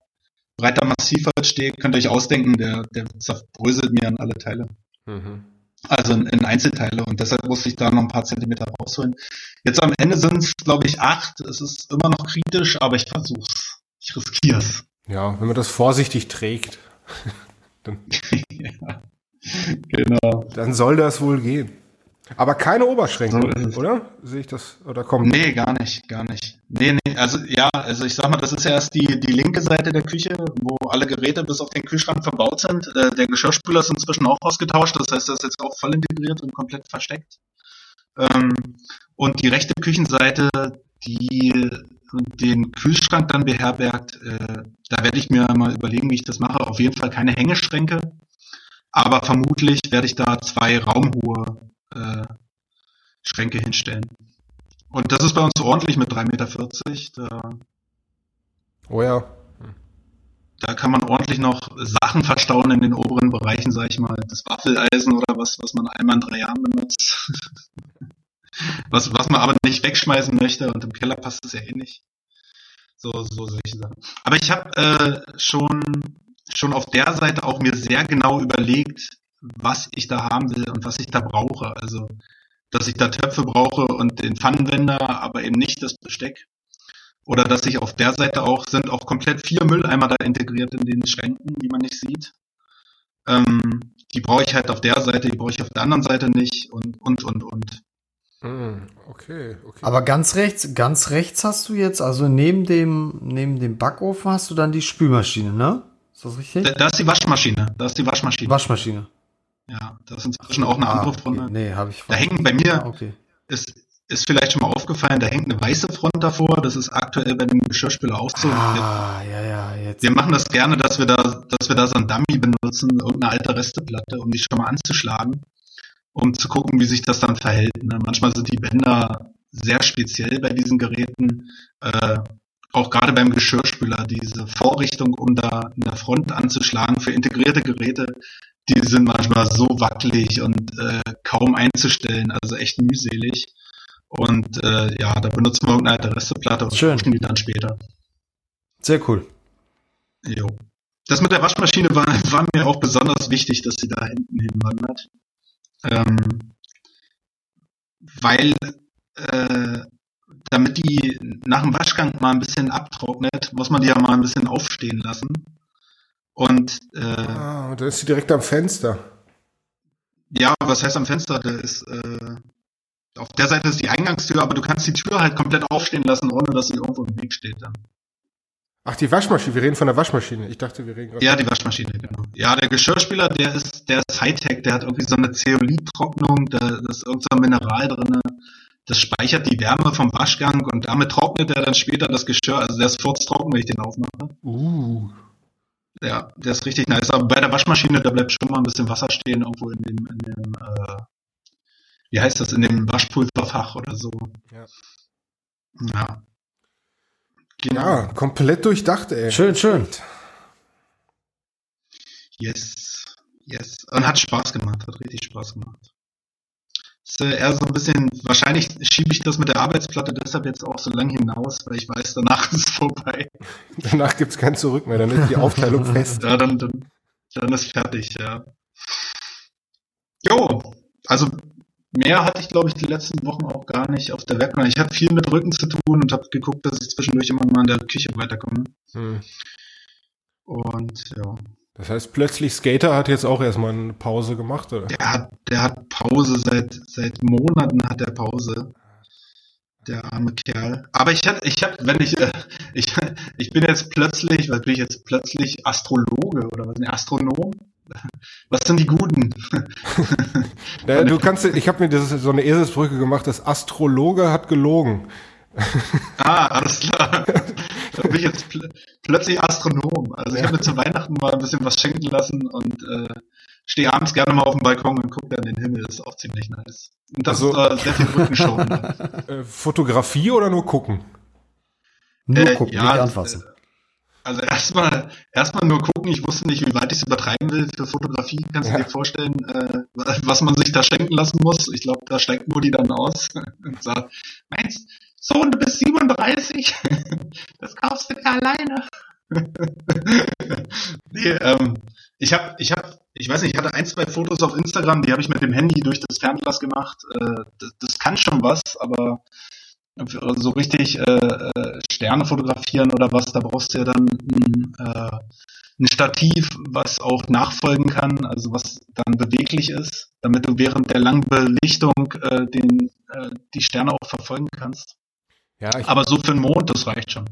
breiter Massivholzsteg, könnt ihr euch ausdenken, der, der zerbröselt mir an alle Teile. Mhm. Also in, in Einzelteile und deshalb musste ich da noch ein paar Zentimeter rausholen. Jetzt am Ende sind es, glaube ich, acht. Es ist immer noch kritisch, aber ich versuch's. Ich riskier's. Ja, wenn man das vorsichtig trägt, ja. Genau. dann soll das wohl gehen. Aber keine Oberschränke, So oder? Sehe ich das? Oder kommt? Nee, gar nicht, gar nicht. Nee, nee, also ja, also ich sag mal, das ist ja erst die, die linke Seite der Küche, wo alle Geräte bis auf den Kühlschrank verbaut sind. Äh, der Geschirrspüler ist inzwischen auch ausgetauscht, das heißt, das ist jetzt auch voll integriert und komplett versteckt. Ähm, und die rechte Küchenseite, die den Kühlschrank dann beherbergt, äh, da werde ich mir mal überlegen, wie ich das mache. Auf jeden Fall keine Hängeschränke, aber vermutlich werde ich da zwei raumhohe äh, Schränke hinstellen. Und das ist bei uns ordentlich mit 3,40 Meter. Da, Oh ja. da kann man ordentlich noch Sachen verstauen in den oberen Bereichen, sag ich mal. Das Waffeleisen oder was, was man einmal in drei Jahren benutzt. was, was man aber nicht wegschmeißen möchte und im Keller passt es ja eh nicht. So, so solche Sachen. Aber ich habe äh, schon, schon auf der Seite auch mir sehr genau überlegt, was ich da haben will und was ich da brauche. Also, dass ich da Töpfe brauche und den Pfannenwender, aber eben nicht das Besteck. Oder dass ich auf der Seite auch, sind auch komplett vier Mülleimer da integriert in den Schränken, die man nicht sieht. Ähm, die brauche ich halt auf der Seite, die brauche ich auf der anderen Seite nicht und, und, und, und. Hm, okay, okay. Aber ganz rechts, ganz rechts hast du jetzt, also neben dem, neben dem Backofen hast du dann die Spülmaschine, ne? Ist das richtig? Da, da ist die Waschmaschine, da ist die Waschmaschine. Waschmaschine. Ja, das ist inzwischen auch eine Ah, andere okay. Front. Nee, habe ich Da hängen bei mir, Ah, okay. ist, ist vielleicht schon mal aufgefallen, da hängt eine weiße Front davor, das ist aktuell bei dem Geschirrspüler auch so. Wir, Ah, ja, ja, jetzt. wir machen das gerne, dass wir da, dass wir da so ein Dummy benutzen, irgendeine alte Resteplatte, um die schon mal anzuschlagen, um zu gucken, wie sich das dann verhält. Ne? Manchmal sind die Bänder sehr speziell bei diesen Geräten. Äh, auch gerade beim Geschirrspüler, diese Vorrichtung, um da in der Front anzuschlagen für integrierte Geräte, die sind manchmal so wackelig und äh, kaum einzustellen, also echt mühselig. Und äh, ja, da benutzen wir irgendeine alte Resteplatte und Schön. die dann später. Sehr cool. Jo. Das mit der Waschmaschine war, war mir auch besonders wichtig, dass sie da hinten hinwandert. Ähm, weil äh, damit die nach dem Waschgang mal ein bisschen abtrocknet, muss man die ja mal ein bisschen aufstehen lassen. Und äh, Ah, dann ist sie direkt am Fenster. ja, was heißt am Fenster? Da ist äh, auf der Seite ist die Eingangstür, aber du kannst die Tür halt komplett aufstehen lassen, ohne dass sie irgendwo im Weg steht dann. Ach, die Waschmaschine. Wir reden von der Waschmaschine. Ich dachte, wir reden gerade. Ja, die Waschmaschine, genau. Ja, der Geschirrspüler, der ist, der ist Hightech, der hat irgendwie so eine Zeolith-Trocknung, da da ist irgend so ein Mineral drinne. Das speichert die Wärme vom Waschgang und damit trocknet er dann später das Geschirr. Also der ist furztrocken, wenn ich den aufmache. Uh. Ja, der ist richtig nice. Aber bei der Waschmaschine, da bleibt schon mal ein bisschen Wasser stehen, irgendwo in dem, in dem, äh, wie heißt das, in dem Waschpulverfach oder so. Ja. Ja. Genau. Ja, komplett durchdacht, ey. Schön, schön. Yes. Yes. Und hat Spaß gemacht, hat richtig Spaß gemacht. Ist äh, eher so ein bisschen, wahrscheinlich schiebe ich das mit der Arbeitsplatte deshalb jetzt auch so lang hinaus, weil ich weiß, danach ist es vorbei. Danach gibt's kein Zurück mehr. Dann ist die Aufteilung fest. Ja, dann, dann, dann ist fertig, ja. Jo, also mehr hatte ich, glaube ich, die letzten Wochen auch gar nicht auf der Webcam. Ich habe viel mit Rücken zu tun und habe geguckt, dass ich zwischendurch immer mal in der Küche weiterkomme. Hm. Und ja. Das heißt, plötzlich Skater hat jetzt auch erstmal eine Pause gemacht, oder? Der hat, der hat Pause seit, seit Monaten hat er Pause. Der arme Kerl. Aber ich hatte, ich hab, wenn ich, äh, ich, ich bin jetzt plötzlich, was bin ich jetzt plötzlich Astrologe oder was, ne, Astronom? Was sind die Guten? Ja, du kannst, ich habe mir das, so eine Eselsbrücke gemacht, das Astrologe hat gelogen. Ah, alles klar. Da bin ich jetzt plötzlich Astronom. Also ich habe mir zu Weihnachten mal ein bisschen was schenken lassen und äh, stehe abends gerne mal auf dem Balkon und gucke dann in den Himmel. Das ist auch ziemlich nice. Und das Also- ist äh, sehr viel Rückenschauen. Äh, Fotografie oder nur gucken? Nur Äh, gucken, ja, nicht anfassen. Also erstmal erstmal nur gucken, ich wusste nicht, wie weit ich es übertreiben will. Für Fotografie kannst du Ja. dir vorstellen, äh, was man sich da schenken lassen muss. Ich glaube, da steigt Mutti dann aus und sagt, meinst Sohn, du bist 37? Das kaufst du dir alleine. nee, ähm, ich habe, ich habe, ich weiß nicht, ich hatte ein, zwei Fotos auf Instagram, die habe ich mit dem Handy durch das Fernglas gemacht. Äh, das, das kann schon was, aber so richtig äh, äh, Sterne fotografieren oder was, da brauchst du ja dann ein, äh, ein Stativ, was auch nachfolgen kann, also was dann beweglich ist, damit du während der langen Belichtung äh, den, äh, die Sterne auch verfolgen kannst. Ja, ich, Aber so für den Mond, das reicht schon.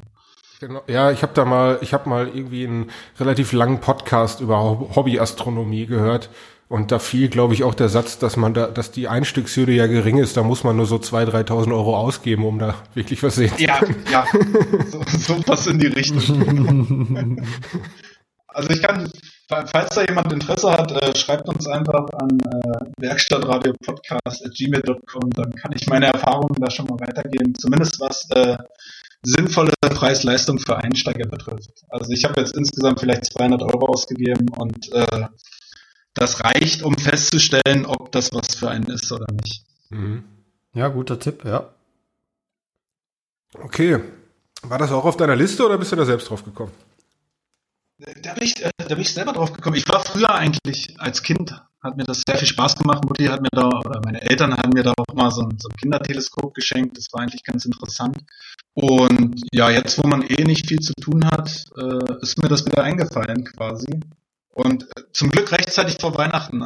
genau, ja, ich habe da mal, ich habe mal irgendwie einen relativ langen Podcast über Hob- Hobbyastronomie gehört. Und da fiel, glaube ich, auch der Satz, dass man da, dass die Einstiegshürde ja gering ist, da muss man nur so 2.000, 3.000 Euro ausgeben, um da wirklich was sehen zu Ja, ja, so, so was in die Richtung. Also ich kann, falls da jemand Interesse hat, äh, schreibt uns einfach an äh, werkstattradiopodcast.gmail.com, dann kann ich meine Erfahrungen da schon mal weitergeben, zumindest was äh, sinnvolle Preis-Leistung für Einsteiger betrifft. Also ich habe jetzt insgesamt vielleicht 200 Euro ausgegeben und äh, das reicht, um festzustellen, ob das was für einen ist oder nicht. Mhm. Ja, guter Tipp, ja. Okay. War das auch auf deiner Liste oder bist du da selbst drauf gekommen? Da bin, ich, äh, da bin ich selber drauf gekommen. Ich war früher eigentlich als Kind, hat mir das sehr viel Spaß gemacht. Mutti hat mir da, oder meine Eltern haben mir da auch mal so ein, so ein Kinderteleskop geschenkt. Das war eigentlich ganz interessant. Und ja, jetzt, wo man eh nicht viel zu tun hat, äh, ist mir das wieder eingefallen quasi. Und äh, zum Glück rechtzeitig vor Weihnachten.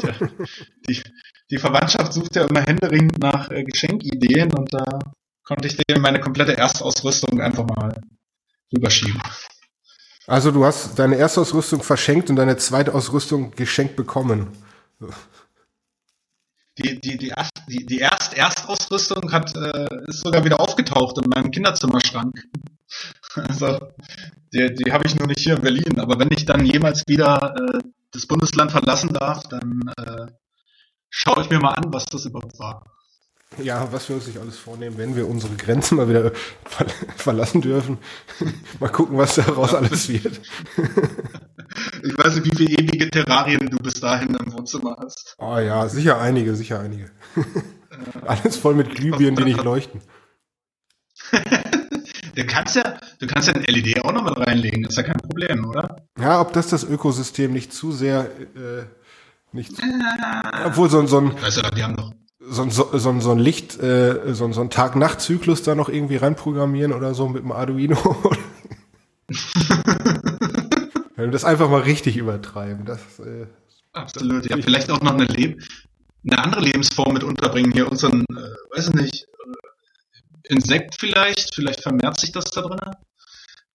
Tja, die, die Verwandtschaft sucht ja immer händeringend nach Geschenkideen und da konnte ich dem meine komplette Erstausrüstung einfach mal rüberschieben. Also du hast deine Erstausrüstung verschenkt und deine zweite Ausrüstung geschenkt bekommen. Die, die, die, die, die Erst Erstausrüstung hat, äh, ist sogar wieder aufgetaucht in meinem Kinderzimmerschrank. Also, die, die habe ich nur nicht hier in Berlin. Aber wenn ich dann jemals wieder äh, das Bundesland verlassen darf, dann äh, schaue ich mir mal an, was das überhaupt war. Ja, was wir uns nicht alles vornehmen, wenn wir unsere Grenzen mal wieder ver verlassen dürfen. mal gucken, was daraus alles wird. Ich weiß nicht, wie viele ewige Terrarien du bis dahin im Wohnzimmer hast. Oh ja, sicher einige, sicher einige. Alles voll mit Glühbirnen, die nicht leuchten. Du kannst ja, du kannst ja ein LED auch noch mit reinlegen, ist ja kein Problem, oder? Ja, ob das das Ökosystem nicht zu sehr, äh, nicht, obwohl so, ein- so ein, ja, die haben noch. So ein, so, so so ein Licht, äh, so ein, so ein Tag-Nacht-Zyklus da noch irgendwie reinprogrammieren oder so mit dem Arduino. Wenn wir das einfach mal richtig übertreiben, das, äh, Absolut, ja. Vielleicht auch noch eine, Leb eine andere Lebensform mit unterbringen. Hier unseren, äh, weiß ich nicht, äh, Insekt vielleicht. Vielleicht vermehrt sich das da drin.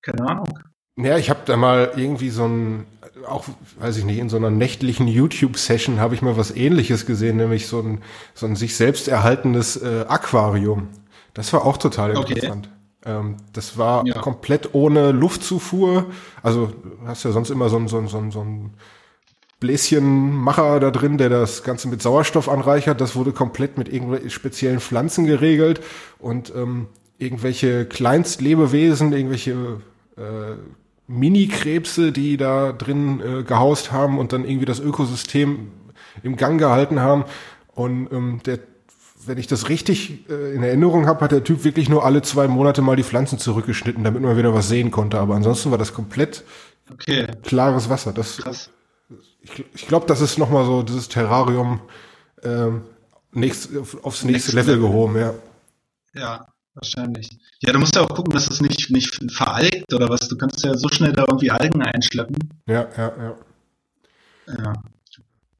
Keine Ahnung. Ja, ich habe da mal irgendwie so ein, auch, weiß ich nicht, in so einer nächtlichen YouTube-Session habe ich mal was ähnliches gesehen, nämlich so ein, so ein sich selbst erhaltenes äh, Aquarium. Das war auch total Okay. interessant. Ähm, das war Ja. komplett ohne Luftzufuhr. Also du hast ja sonst immer so ein, so ein, so ein, so ein Bläschenmacher da drin, der das Ganze mit Sauerstoff anreichert. Das wurde komplett mit irgendwelchen speziellen Pflanzen geregelt und ähm, irgendwelche Kleinstlebewesen, irgendwelche äh, Mini-Krebse, die da drin äh, gehaust haben und dann irgendwie das Ökosystem im Gang gehalten haben. Und ähm, der, wenn ich das richtig äh, in Erinnerung habe, hat der Typ wirklich nur alle zwei Monate mal die Pflanzen zurückgeschnitten, damit man wieder was sehen konnte. Aber ansonsten war das komplett Okay, klares Wasser. Das, krass. ich ich glaube, das ist nochmal so dieses Terrarium ähm, nächst, aufs nächste Next Level Level. gehoben, ja. Ja, wahrscheinlich. Ja, du musst ja auch gucken, dass es nicht, nicht veralgt oder was. Du kannst ja so schnell da irgendwie Algen einschleppen. Ja, ja, ja. Ja.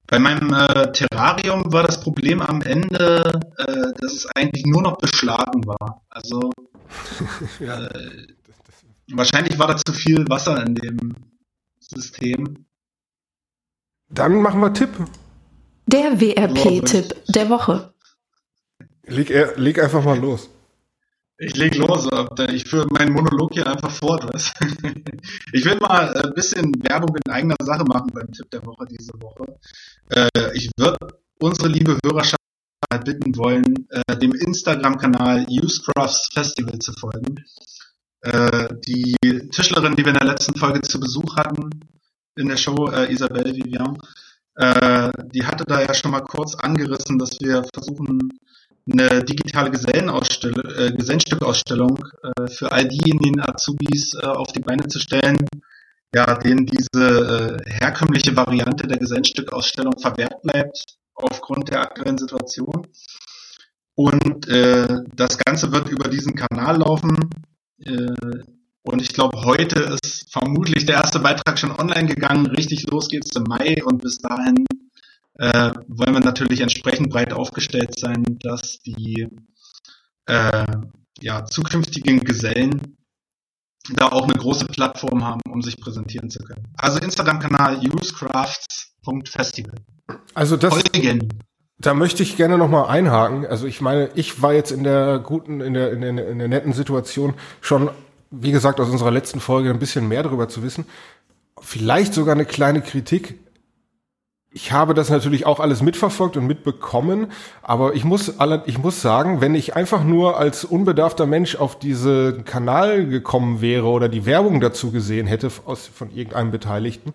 Bei meinem äh, Terrarium war das Problem am Ende, äh, dass es eigentlich nur noch beschlagen war. Also ja. äh, wahrscheinlich war da zu viel Wasser in dem System. Dann machen wir Tipp. Der WRP-Tipp der Woche. Leg, er- leg einfach mal los. Ich leg los, ich führe meinen Monolog hier einfach fort. Was? Ich will mal ein bisschen Werbung in eigener Sache machen beim Tipp der Woche diese Woche. Äh, Ich würde unsere liebe Hörerschaft bitten wollen, äh, dem Instagram-Kanal Usecrafts Festival zu folgen. Äh, Die Tischlerin, die wir in der letzten Folge zu Besuch hatten in der Show, Isabelle Vivian, die hatte da ja schon mal kurz angerissen, dass wir versuchen, eine digitale Gesellenausstellung, äh, Gesellenstückausstellung äh, für all diejenigen Azubis äh, auf die Beine zu stellen, ja, denen diese äh, herkömmliche Variante der Gesellenstückausstellung verwehrt bleibt aufgrund der aktuellen Situation. Und äh, das Ganze wird über diesen Kanal laufen. Äh, und ich glaube, heute ist vermutlich der erste Beitrag schon online gegangen. Richtig los geht's im Mai und bis dahin äh, wollen wir natürlich entsprechend breit aufgestellt sein, dass die äh, ja, zukünftigen Gesellen da auch eine große Plattform haben, um sich präsentieren zu können. Also Instagram-Kanal usecrafts.festival. Also das, Folgen. da möchte ich gerne noch mal einhaken. Also ich meine, ich war jetzt in der guten, in der, in der, in der netten Situation schon, wie gesagt, aus unserer letzten Folge ein bisschen mehr darüber zu wissen. Vielleicht sogar eine kleine Kritik. Ich habe das natürlich auch alles mitverfolgt und mitbekommen, aber ich muss, alle, ich muss sagen, wenn ich einfach nur als unbedarfter Mensch auf diesen Kanal gekommen wäre oder die Werbung dazu gesehen hätte aus, von irgendeinem Beteiligten,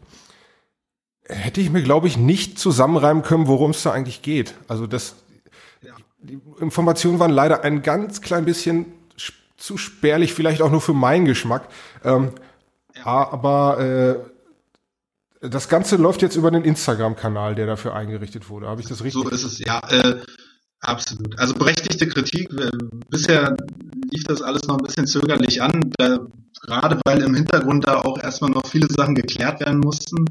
hätte ich mir, glaube ich, nicht zusammenreimen können, worum es da eigentlich geht. Also das, die Informationen waren leider ein ganz klein bisschen sch- zu spärlich, vielleicht auch nur für meinen Geschmack. Ähm, Aber äh, das Ganze läuft jetzt über den Instagram-Kanal, der dafür eingerichtet wurde. Habe ich das richtig? So ist es, ja, äh, absolut. Also berechtigte Kritik. äh, Bisher lief das alles noch ein bisschen zögerlich an, da, gerade weil im Hintergrund da auch erstmal noch viele Sachen geklärt werden mussten.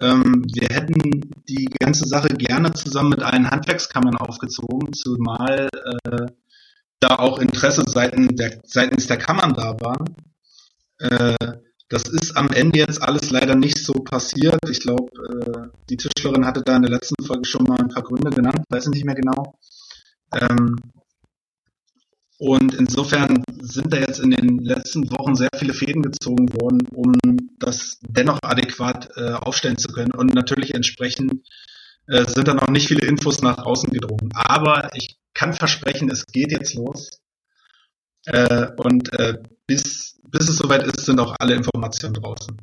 Ähm, wir hätten die ganze Sache gerne zusammen mit allen Handwerkskammern aufgezogen, zumal äh, da auch Interesse seiten der, seitens der Kammern da war. Äh, das ist am Ende jetzt alles leider nicht so passiert. Ich glaube, äh, die Tischlerin hatte da in der letzten Folge schon mal ein paar Gründe genannt, weiß ich nicht mehr genau. Ähm, und insofern sind da jetzt in den letzten Wochen sehr viele Fäden gezogen worden, um das dennoch adäquat äh, aufstellen zu können. Und natürlich entsprechend äh, sind da noch nicht viele Infos nach außen gedrungen. Aber ich kann versprechen, es geht jetzt los. Äh, und äh, bis, bis es soweit ist, sind auch alle Informationen draußen.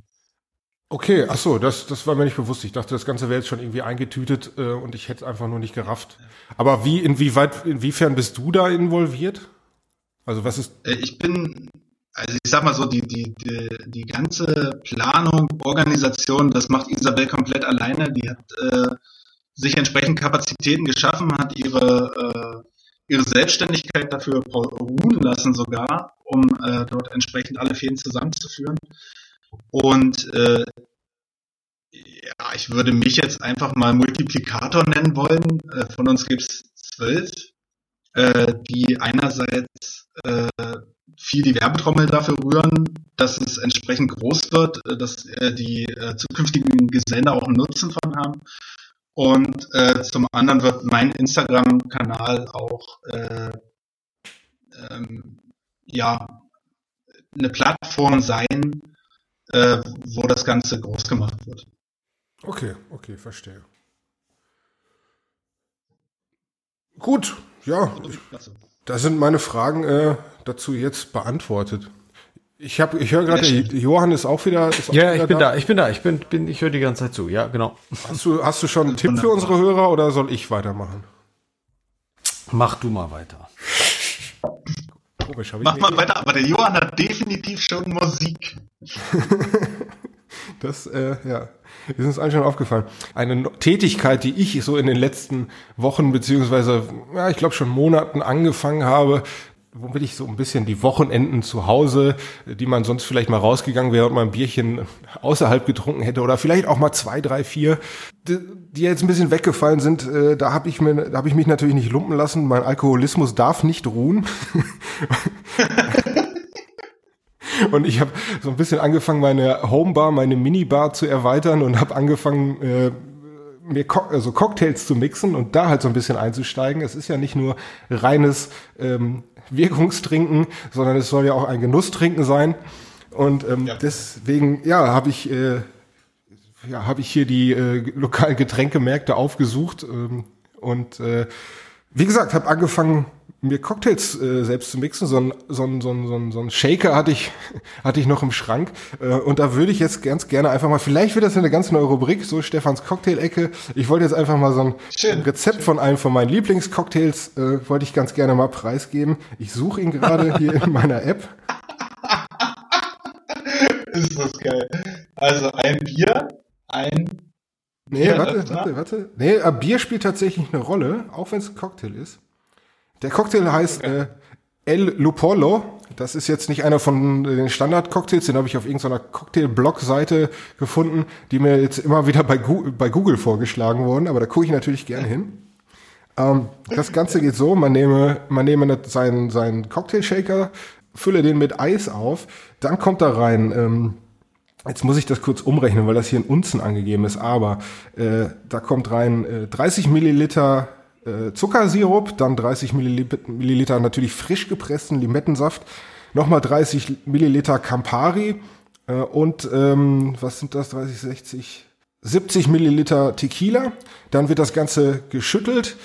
Okay, ach so, das, das war mir nicht bewusst. Ich dachte, das Ganze wäre jetzt schon irgendwie eingetütet äh, und ich hätte es einfach nur nicht gerafft. Aber wie, inwieweit, inwiefern bist du da involviert? Also was ist, Äh, Ich bin, also ich sag mal so, die, die, die, die ganze Planung, Organisation, das macht Isabel komplett alleine. Die hat äh, sich entsprechend Kapazitäten geschaffen, hat ihre, äh, ihre Selbstständigkeit dafür ruhen lassen sogar, um äh, dort entsprechend alle Fäden zusammenzuführen. Und äh, ja, ich würde mich jetzt einfach mal Multiplikator nennen wollen. Äh, von uns gibt's zwölf, äh, die einerseits äh, viel die Werbetrommel dafür rühren, dass es entsprechend groß wird, äh, dass äh, die äh, zukünftigen Gesellen da auch einen Nutzen von haben. Und äh, zum anderen wird mein Instagram-Kanal auch äh, ähm, ja eine Plattform sein, äh, wo das Ganze groß gemacht wird. okay, okay, verstehe. Gut, ja, Klasse. da sind meine Fragen äh, dazu jetzt beantwortet. Ich habe, ich höre gerade, Johann ist auch wieder. Ist auch Ja, wieder ich bin da, ich bin da, ich bin, bin ich höre die ganze Zeit zu. Ja, genau. Hast du, hast du schon einen Tipp für unsere Hörer oder soll ich weitermachen? Mach du mal weiter. Komisch, Mach mal weiter, aber der Johann hat definitiv schon Musik. Das, äh, ja, ist uns allen schon aufgefallen. Eine No- Tätigkeit, die ich so in den letzten Wochen beziehungsweise, ja, ich glaube schon Monaten angefangen habe, womit ich so ein bisschen die Wochenenden zu Hause, die man sonst vielleicht mal rausgegangen wäre und mal ein Bierchen außerhalb getrunken hätte oder vielleicht auch mal zwei, drei, vier, die, jetzt ein bisschen weggefallen sind, äh, da habe ich mir, da habe ich mich natürlich nicht lumpen lassen. Mein Alkoholismus darf nicht ruhen. Und ich habe so ein bisschen angefangen, meine Homebar, meine Minibar zu erweitern und habe angefangen, äh, mir Co also Cocktails zu mixen und da halt so ein bisschen einzusteigen. Es ist ja nicht nur reines ähm, Wirkungstrinken, sondern es soll ja auch ein Genusstrinken sein. Und ähm, ja. deswegen, ja, habe ich, äh, ja, habe ich hier die äh, lokalen Getränkemärkte aufgesucht ähm, und äh, wie gesagt, habe angefangen mir Cocktails äh, selbst zu mixen. So ein, so, ein, so, ein, so, ein, so ein Shaker hatte ich, hatte ich noch im Schrank. Äh, und da würde ich jetzt ganz gerne einfach mal, vielleicht wird das eine ganz neue Rubrik, so Stefans Cocktail-Ecke. Ich wollte jetzt einfach mal so ein Schön. Rezept von einem von meinen Lieblingscocktails, äh, wollte ich ganz gerne mal preisgeben. Ich suche ihn gerade hier in meiner App. Ist das geil. Also ein Bier, ein Nee, warte, warte, warte. Nee, Bier spielt tatsächlich eine Rolle, auch wenn es ein Cocktail ist. Der Cocktail heißt äh, El Lupolo. Das ist jetzt nicht einer von den Standard-Cocktails, den habe ich auf irgendeiner Cocktail-Blog-Seite gefunden, die mir jetzt immer wieder bei Google, bei Google vorgeschlagen wurden, aber da gucke ich natürlich gerne hin. Ähm, das Ganze geht so, man nehme, man nehme seinen, seinen Cocktail-Shaker, fülle den mit Eis auf, dann kommt da rein, ähm, Jetzt muss ich das kurz umrechnen, weil das hier in Unzen angegeben ist, aber äh, da kommt rein äh, 30 Milliliter äh, Zuckersirup, dann 30 Milliliter natürlich frisch gepressten Limettensaft, nochmal 30 Milliliter Campari äh, und ähm, was sind das, 30, 60, 70 Milliliter Tequila. Dann wird das Ganze geschüttelt,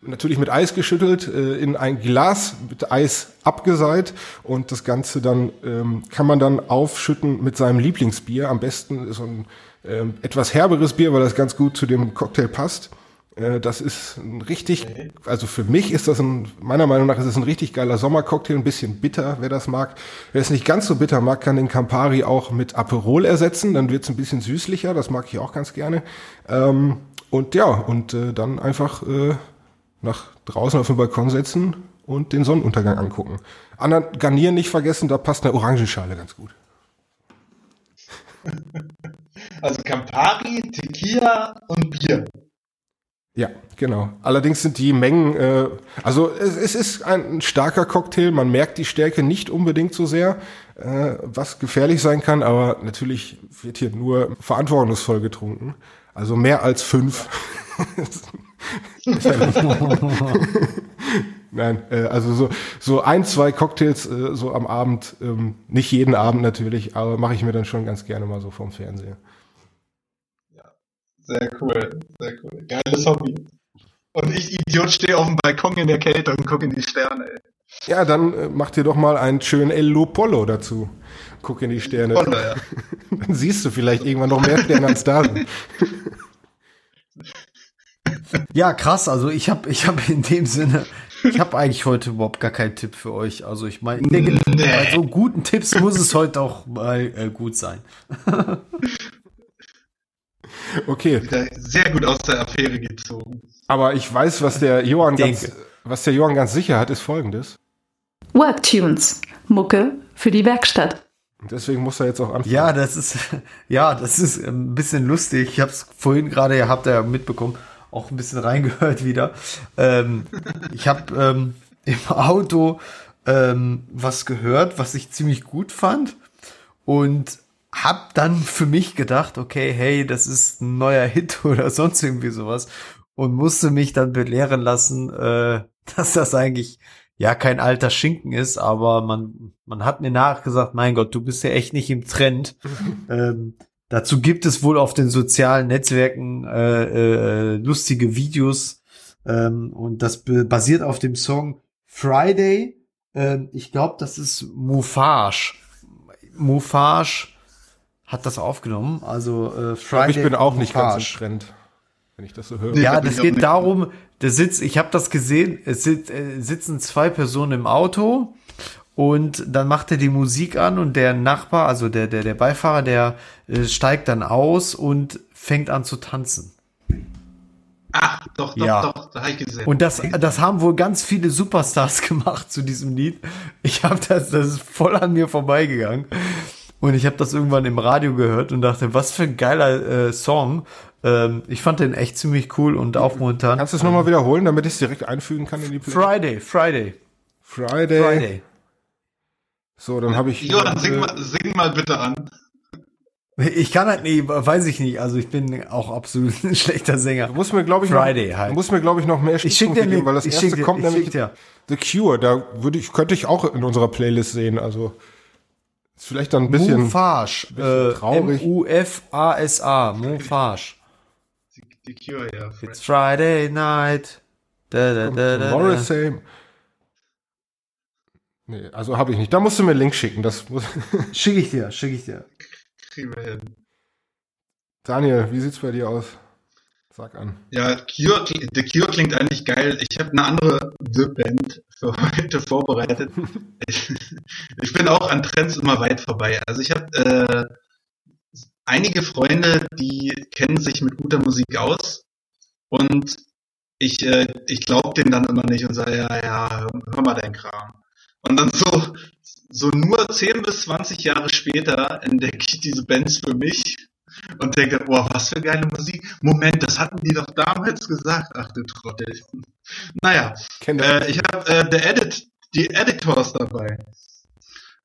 natürlich mit Eis geschüttelt, äh, in ein Glas mit Eis abgeseit und das Ganze dann ähm, kann man dann aufschütten mit seinem Lieblingsbier. Am besten so ein ähm, etwas herberes Bier, weil das ganz gut zu dem Cocktail passt. Äh, das ist ein richtig, also für mich ist das ein, meiner Meinung nach ist es ein richtig geiler Sommercocktail, ein bisschen bitter, wer das mag. Wer es nicht ganz so bitter mag, kann den Campari auch mit Aperol ersetzen, dann wird es ein bisschen süßlicher, das mag ich auch ganz gerne. Ähm, und ja, und äh, dann einfach äh, nach draußen auf den Balkon setzen und den Sonnenuntergang angucken. Anderen Garnieren nicht vergessen, da passt eine Orangenschale ganz gut. Also Campari, Tequila und Bier. Ja, genau. Allerdings sind die Mengen, äh, also es, es ist ein starker Cocktail, man merkt die Stärke nicht unbedingt so sehr, äh, was gefährlich sein kann, aber natürlich wird hier nur verantwortungsvoll getrunken. Also mehr als fünf. Nein, äh, also so, so ein, zwei Cocktails äh, so am Abend, ähm, nicht jeden Abend natürlich, aber mache ich mir dann schon ganz gerne mal so vorm Fernseher. Sehr cool, sehr cool. Geiles Hobby. Und ich, Idiot, stehe auf dem Balkon in der Kälte und gucke in die Sterne, ey. Ja, dann äh, mach dir doch mal einen schönen El Polo dazu. Guck in die Sterne. Polo, ja. dann siehst du vielleicht irgendwann noch mehr Sterne als da sind. Ja, krass. Also ich habe ich hab in dem Sinne, ich habe eigentlich heute überhaupt gar keinen Tipp für euch. Also ich meine, nee. bei so guten Tipps muss es heute auch mal äh, gut sein. Okay. Wieder sehr gut aus der Affäre gezogen. Aber ich weiß, was der Johann ganz, was der Johann ganz sicher hat, ist folgendes. Worktunes. Mucke für die Werkstatt. Und deswegen muss er jetzt auch anfangen. Ja, das ist, ja, das ist ein bisschen lustig. Ich habe es vorhin gerade, ihr habt ja mitbekommen, auch ein bisschen reingehört wieder. Ähm, ich habe ähm, im Auto ähm, was gehört, was ich ziemlich gut fand. Und hab dann für mich gedacht, okay, hey, das ist ein neuer Hit oder sonst irgendwie sowas und musste mich dann belehren lassen, äh, dass das eigentlich ja kein alter Schinken ist, aber man man hat mir nachgesagt, mein Gott, du bist ja echt nicht im Trend. ähm, dazu gibt es wohl auf den sozialen Netzwerken äh, äh, lustige Videos ähm, und das basiert auf dem Song Friday. Ähm, ich glaube, das ist Mufage. Mufage hat das aufgenommen. Also äh, Friday. Ich bin auch nicht ganz im Trend, wenn ich das so höre. Ja, das geht darum, der sitzt, ich habe das gesehen, es sit, äh, sitzen zwei Personen im Auto und dann macht er die Musik an und der Nachbar, also der der der Beifahrer, der äh, steigt dann aus und fängt an zu tanzen. Ach, doch, doch, Ja. doch, da habe ich gesehen. Und das, das haben wohl ganz viele Superstars gemacht zu diesem Lied. Ich habe das, das ist voll an mir vorbeigegangen. Und ich habe das irgendwann im Radio gehört und dachte, was für ein geiler äh, Song. Ähm, ich fand den echt ziemlich cool und auch momentan. Kannst du es nochmal wiederholen, damit ich es direkt einfügen kann in die Playlist? Friday, Friday, Friday. Friday. So, dann habe ich. Johann, sing äh, mal, sing mal bitte an. Ich kann halt nie, weiß ich nicht. Also ich bin auch absolut ein schlechter Sänger. Du musst mir, glaube ich, Friday noch, halt. du musst mir, glaube ich, noch mehr Ich schick Stichpunkte dir geben, weil das ich erste schick dir- kommt ich nämlich schick dir. The Cure. Da würde ich, könnte ich auch in unserer Playlist sehen. Also ist vielleicht dann ein bisschen. Mufage. Äh, traurig. M-U-F-A-S-A. Mufage. Die, Cure, ja. It's Friday night. Da, da, da, da, da. Morrissey. Nee, also habe ich nicht. Da musst du mir einen Link schicken. Das muss Schicke ich dir, schicke ich dir. Kriegen wir hin. Daniel, wie sieht's bei dir aus? Sag an. Ja, Cure, The Cure klingt eigentlich geil. Ich habe eine andere The Band für heute vorbereitet. ich, ich bin auch an Trends immer weit vorbei. Also ich habe äh, einige Freunde, die kennen sich mit guter Musik aus und ich, äh, ich glaube denen dann immer nicht und sage, ja, ja, hör, mal deinen Kram. Und dann so, so nur 10 bis 20 Jahre später entdecke ich diese Bands für mich und denke, boah, was für geile Musik. Moment, das hatten die doch damals gesagt. Ach du Trottel. Naja, äh, ich habe äh, The Edit, die Editors dabei.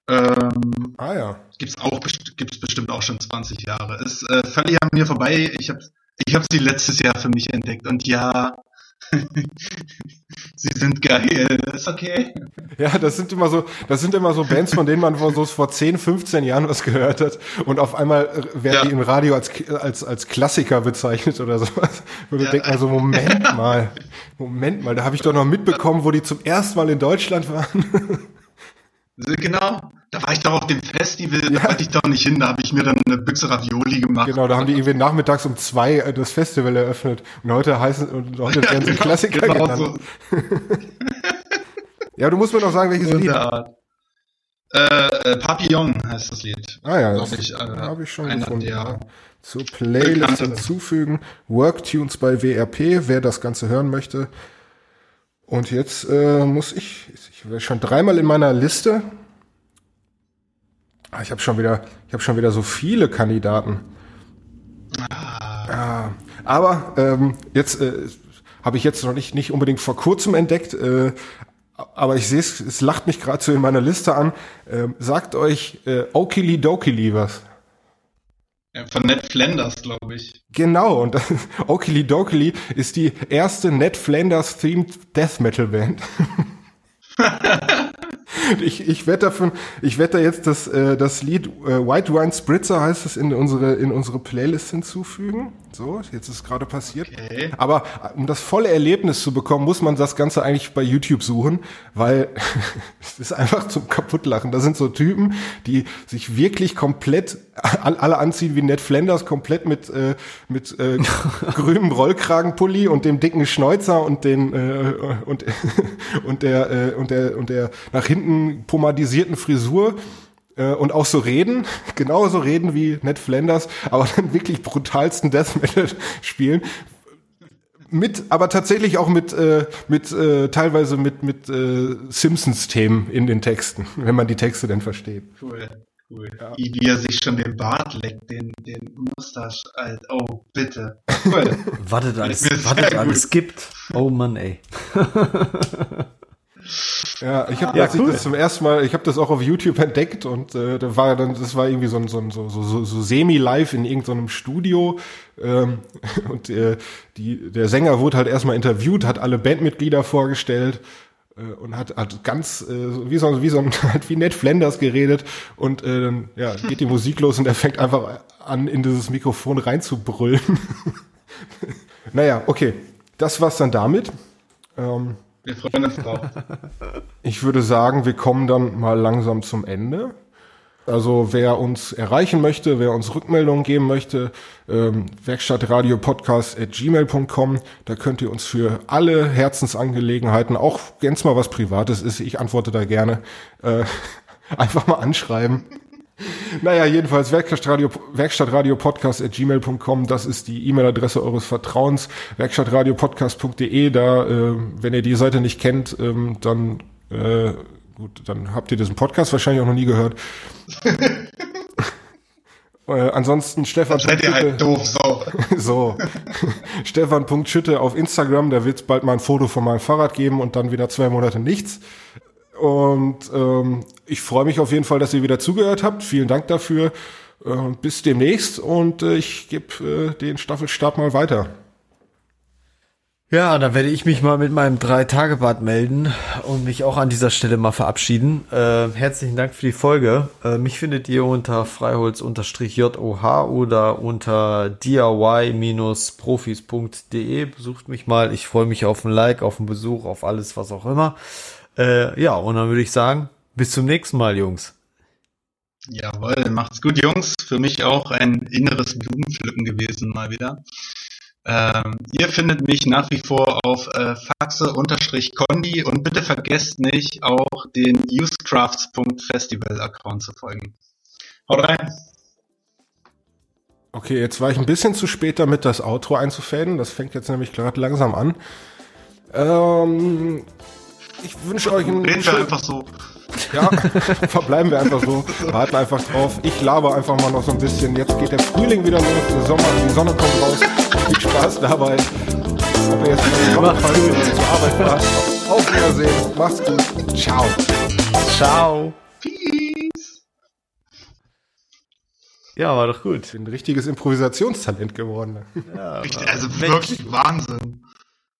Ähm, Ah ja. gibt's auch gibt's bestimmt auch schon 20 Jahre. Ist äh, völlig an mir vorbei. Ich habe ich hab sie letztes Jahr für mich entdeckt und ja, sie sind geil. Ist okay. Ja, das sind immer so, das sind immer so Bands, von denen man vor, so vor 10, 15 Jahren was gehört hat und auf einmal werden Ja. die im Radio als, als, als Klassiker bezeichnet oder sowas. Und du Ja. denkst mal so, Moment mal, Moment mal, da habe ich doch noch mitbekommen, wo die zum ersten Mal in Deutschland waren. Genau. Da war ich doch auf dem Festival, da wollte ich doch nicht hin, da habe ich mir dann eine Büchse Ravioli gemacht. Genau, da haben die irgendwie nachmittags um zwei äh, das Festival eröffnet und heute heißen und heute werden sie Klassiker genau genannt. so. Ja, du musst mir noch sagen, welches Lied. Äh, äh, Papillon heißt das Lied. Ah ja, das ich, äh, habe ich schon gefunden. ja. Zur Playlist hinzufügen. Worktunes bei WRP, wer das Ganze hören möchte. Und jetzt äh, muss ich, ich war schon dreimal in meiner Liste. Ah, Ich habe schon wieder, ich habe schon wieder so viele Kandidaten. Ah, aber ähm, jetzt äh, habe ich jetzt noch nicht nicht unbedingt vor kurzem entdeckt, äh, aber ich sehe es, es lacht mich gerade so in meiner Liste an. Ähm, sagt euch äh, Okili Dokili was? Von Ned Flanders, glaube ich. Genau, und Okili Dokili ist die erste Ned Flanders themed Death Metal Band. ich ich werde davon, ich da jetzt das äh, das Lied äh, White Wine Spritzer heißt es in unsere in unsere Playlist hinzufügen. So, jetzt ist gerade passiert. Okay. Aber äh, um das volle Erlebnis zu bekommen, muss man das Ganze eigentlich bei YouTube suchen, weil es ist einfach zum Kaputtlachen. Da sind so Typen, die sich wirklich komplett all- alle anziehen wie Ned Flanders, komplett mit äh, mit äh, grünem Rollkragenpulli und dem dicken Schnäuzer und den äh, und und der äh, und der und der nach hinten pomadisierten Frisur äh, und auch so reden, genauso reden wie Ned Flanders, aber dann wirklich brutalsten Death Metal spielen. Mit, aber tatsächlich auch mit, äh, mit äh, teilweise mit, mit äh, Simpsons-Themen in den Texten, wenn man die Texte denn versteht. Cool. Cool. Wie wie er sich schon den Bart leckt, den, den Mustache, alt. Oh, bitte. Cool. Wartet alles, wartet alles gibt. Oh Mann, ey. Ja, ich habe Ja, als ich cool. das zum ersten Mal, ich habe das auch auf YouTube entdeckt und äh, da war dann, das war irgendwie so ein so, ein, so, so, so, semi-live in irgendeinem Studio ähm, und äh, die, der Sänger wurde halt erstmal interviewt, hat alle Bandmitglieder vorgestellt äh, und hat, hat ganz äh, wie so, wie so halt wie Ned Flanders geredet und äh, dann ja, geht die Musik los und er fängt einfach an, in dieses Mikrofon reinzubrüllen. naja, okay, das war's dann damit. Ähm, Wir freuen uns drauf. ich würde sagen, wir kommen dann mal langsam zum Ende. Also wer uns erreichen möchte, wer uns Rückmeldungen geben möchte, ähm, werkstattradiopodcast.gmail.com, da könnt ihr uns für alle Herzensangelegenheiten, auch wenn mal was Privates ist, ich antworte da gerne, äh, einfach mal anschreiben. Naja, jedenfalls Werkstattradio, Werkstattradio-Podcast at gmail.com, das ist die E-Mail-Adresse eures Vertrauens. Werkstattradiopodcast.de, da, äh, wenn ihr die Seite nicht kennt, ähm, dann, äh, gut, dann habt ihr diesen Podcast wahrscheinlich auch noch nie gehört. Äh, ansonsten Stefan. Seid ihr halt doof, so. so. Stefan.schütte auf Instagram, da wird es bald mal ein Foto von meinem Fahrrad geben und dann wieder zwei Monate nichts. Und ähm, ich freue mich auf jeden Fall, dass ihr wieder zugehört habt. Vielen Dank dafür. Äh, bis demnächst und äh, ich gebe äh, den Staffelstab mal weiter. Ja, dann werde ich mich mal mit meinem Drei-Tage-Bad melden und mich auch an dieser Stelle mal verabschieden. Äh, herzlichen Dank für die Folge. Äh, mich findet ihr unter freiholz-joh oder unter diy-profis.de. Besucht mich mal. Ich freue mich auf ein Like, auf einen Besuch, auf alles, was auch immer. Äh, ja, und dann würde ich sagen, bis zum nächsten Mal, Jungs. Jawohl, macht's gut, Jungs. Für mich auch ein inneres Blumenpflücken gewesen, mal wieder. Ähm, ihr findet mich nach wie vor auf äh, faxe-condi und bitte vergesst nicht, auch den usecrafts.festival-Account zu folgen. Haut rein! Okay, jetzt war ich ein bisschen zu spät damit, das Outro einzufäden. Das fängt jetzt nämlich gerade langsam an. Ähm, ich wünsche euch einen. Reden wir einfach so. Ja, verbleiben wir einfach so. Warten einfach drauf. Ich laber einfach mal noch so ein bisschen. Jetzt geht der Frühling wieder los, der Sommer, die Sonne kommt raus. Viel Spaß dabei. Ob ihr jetzt fallt oder zur Arbeit fahrt. Auf Wiedersehen. Macht's gut. Ciao. Ciao. Peace! Ja, war doch gut. Ich bin ein richtiges Improvisationstalent geworden. Ja, Richtig, also wirklich Wahnsinn.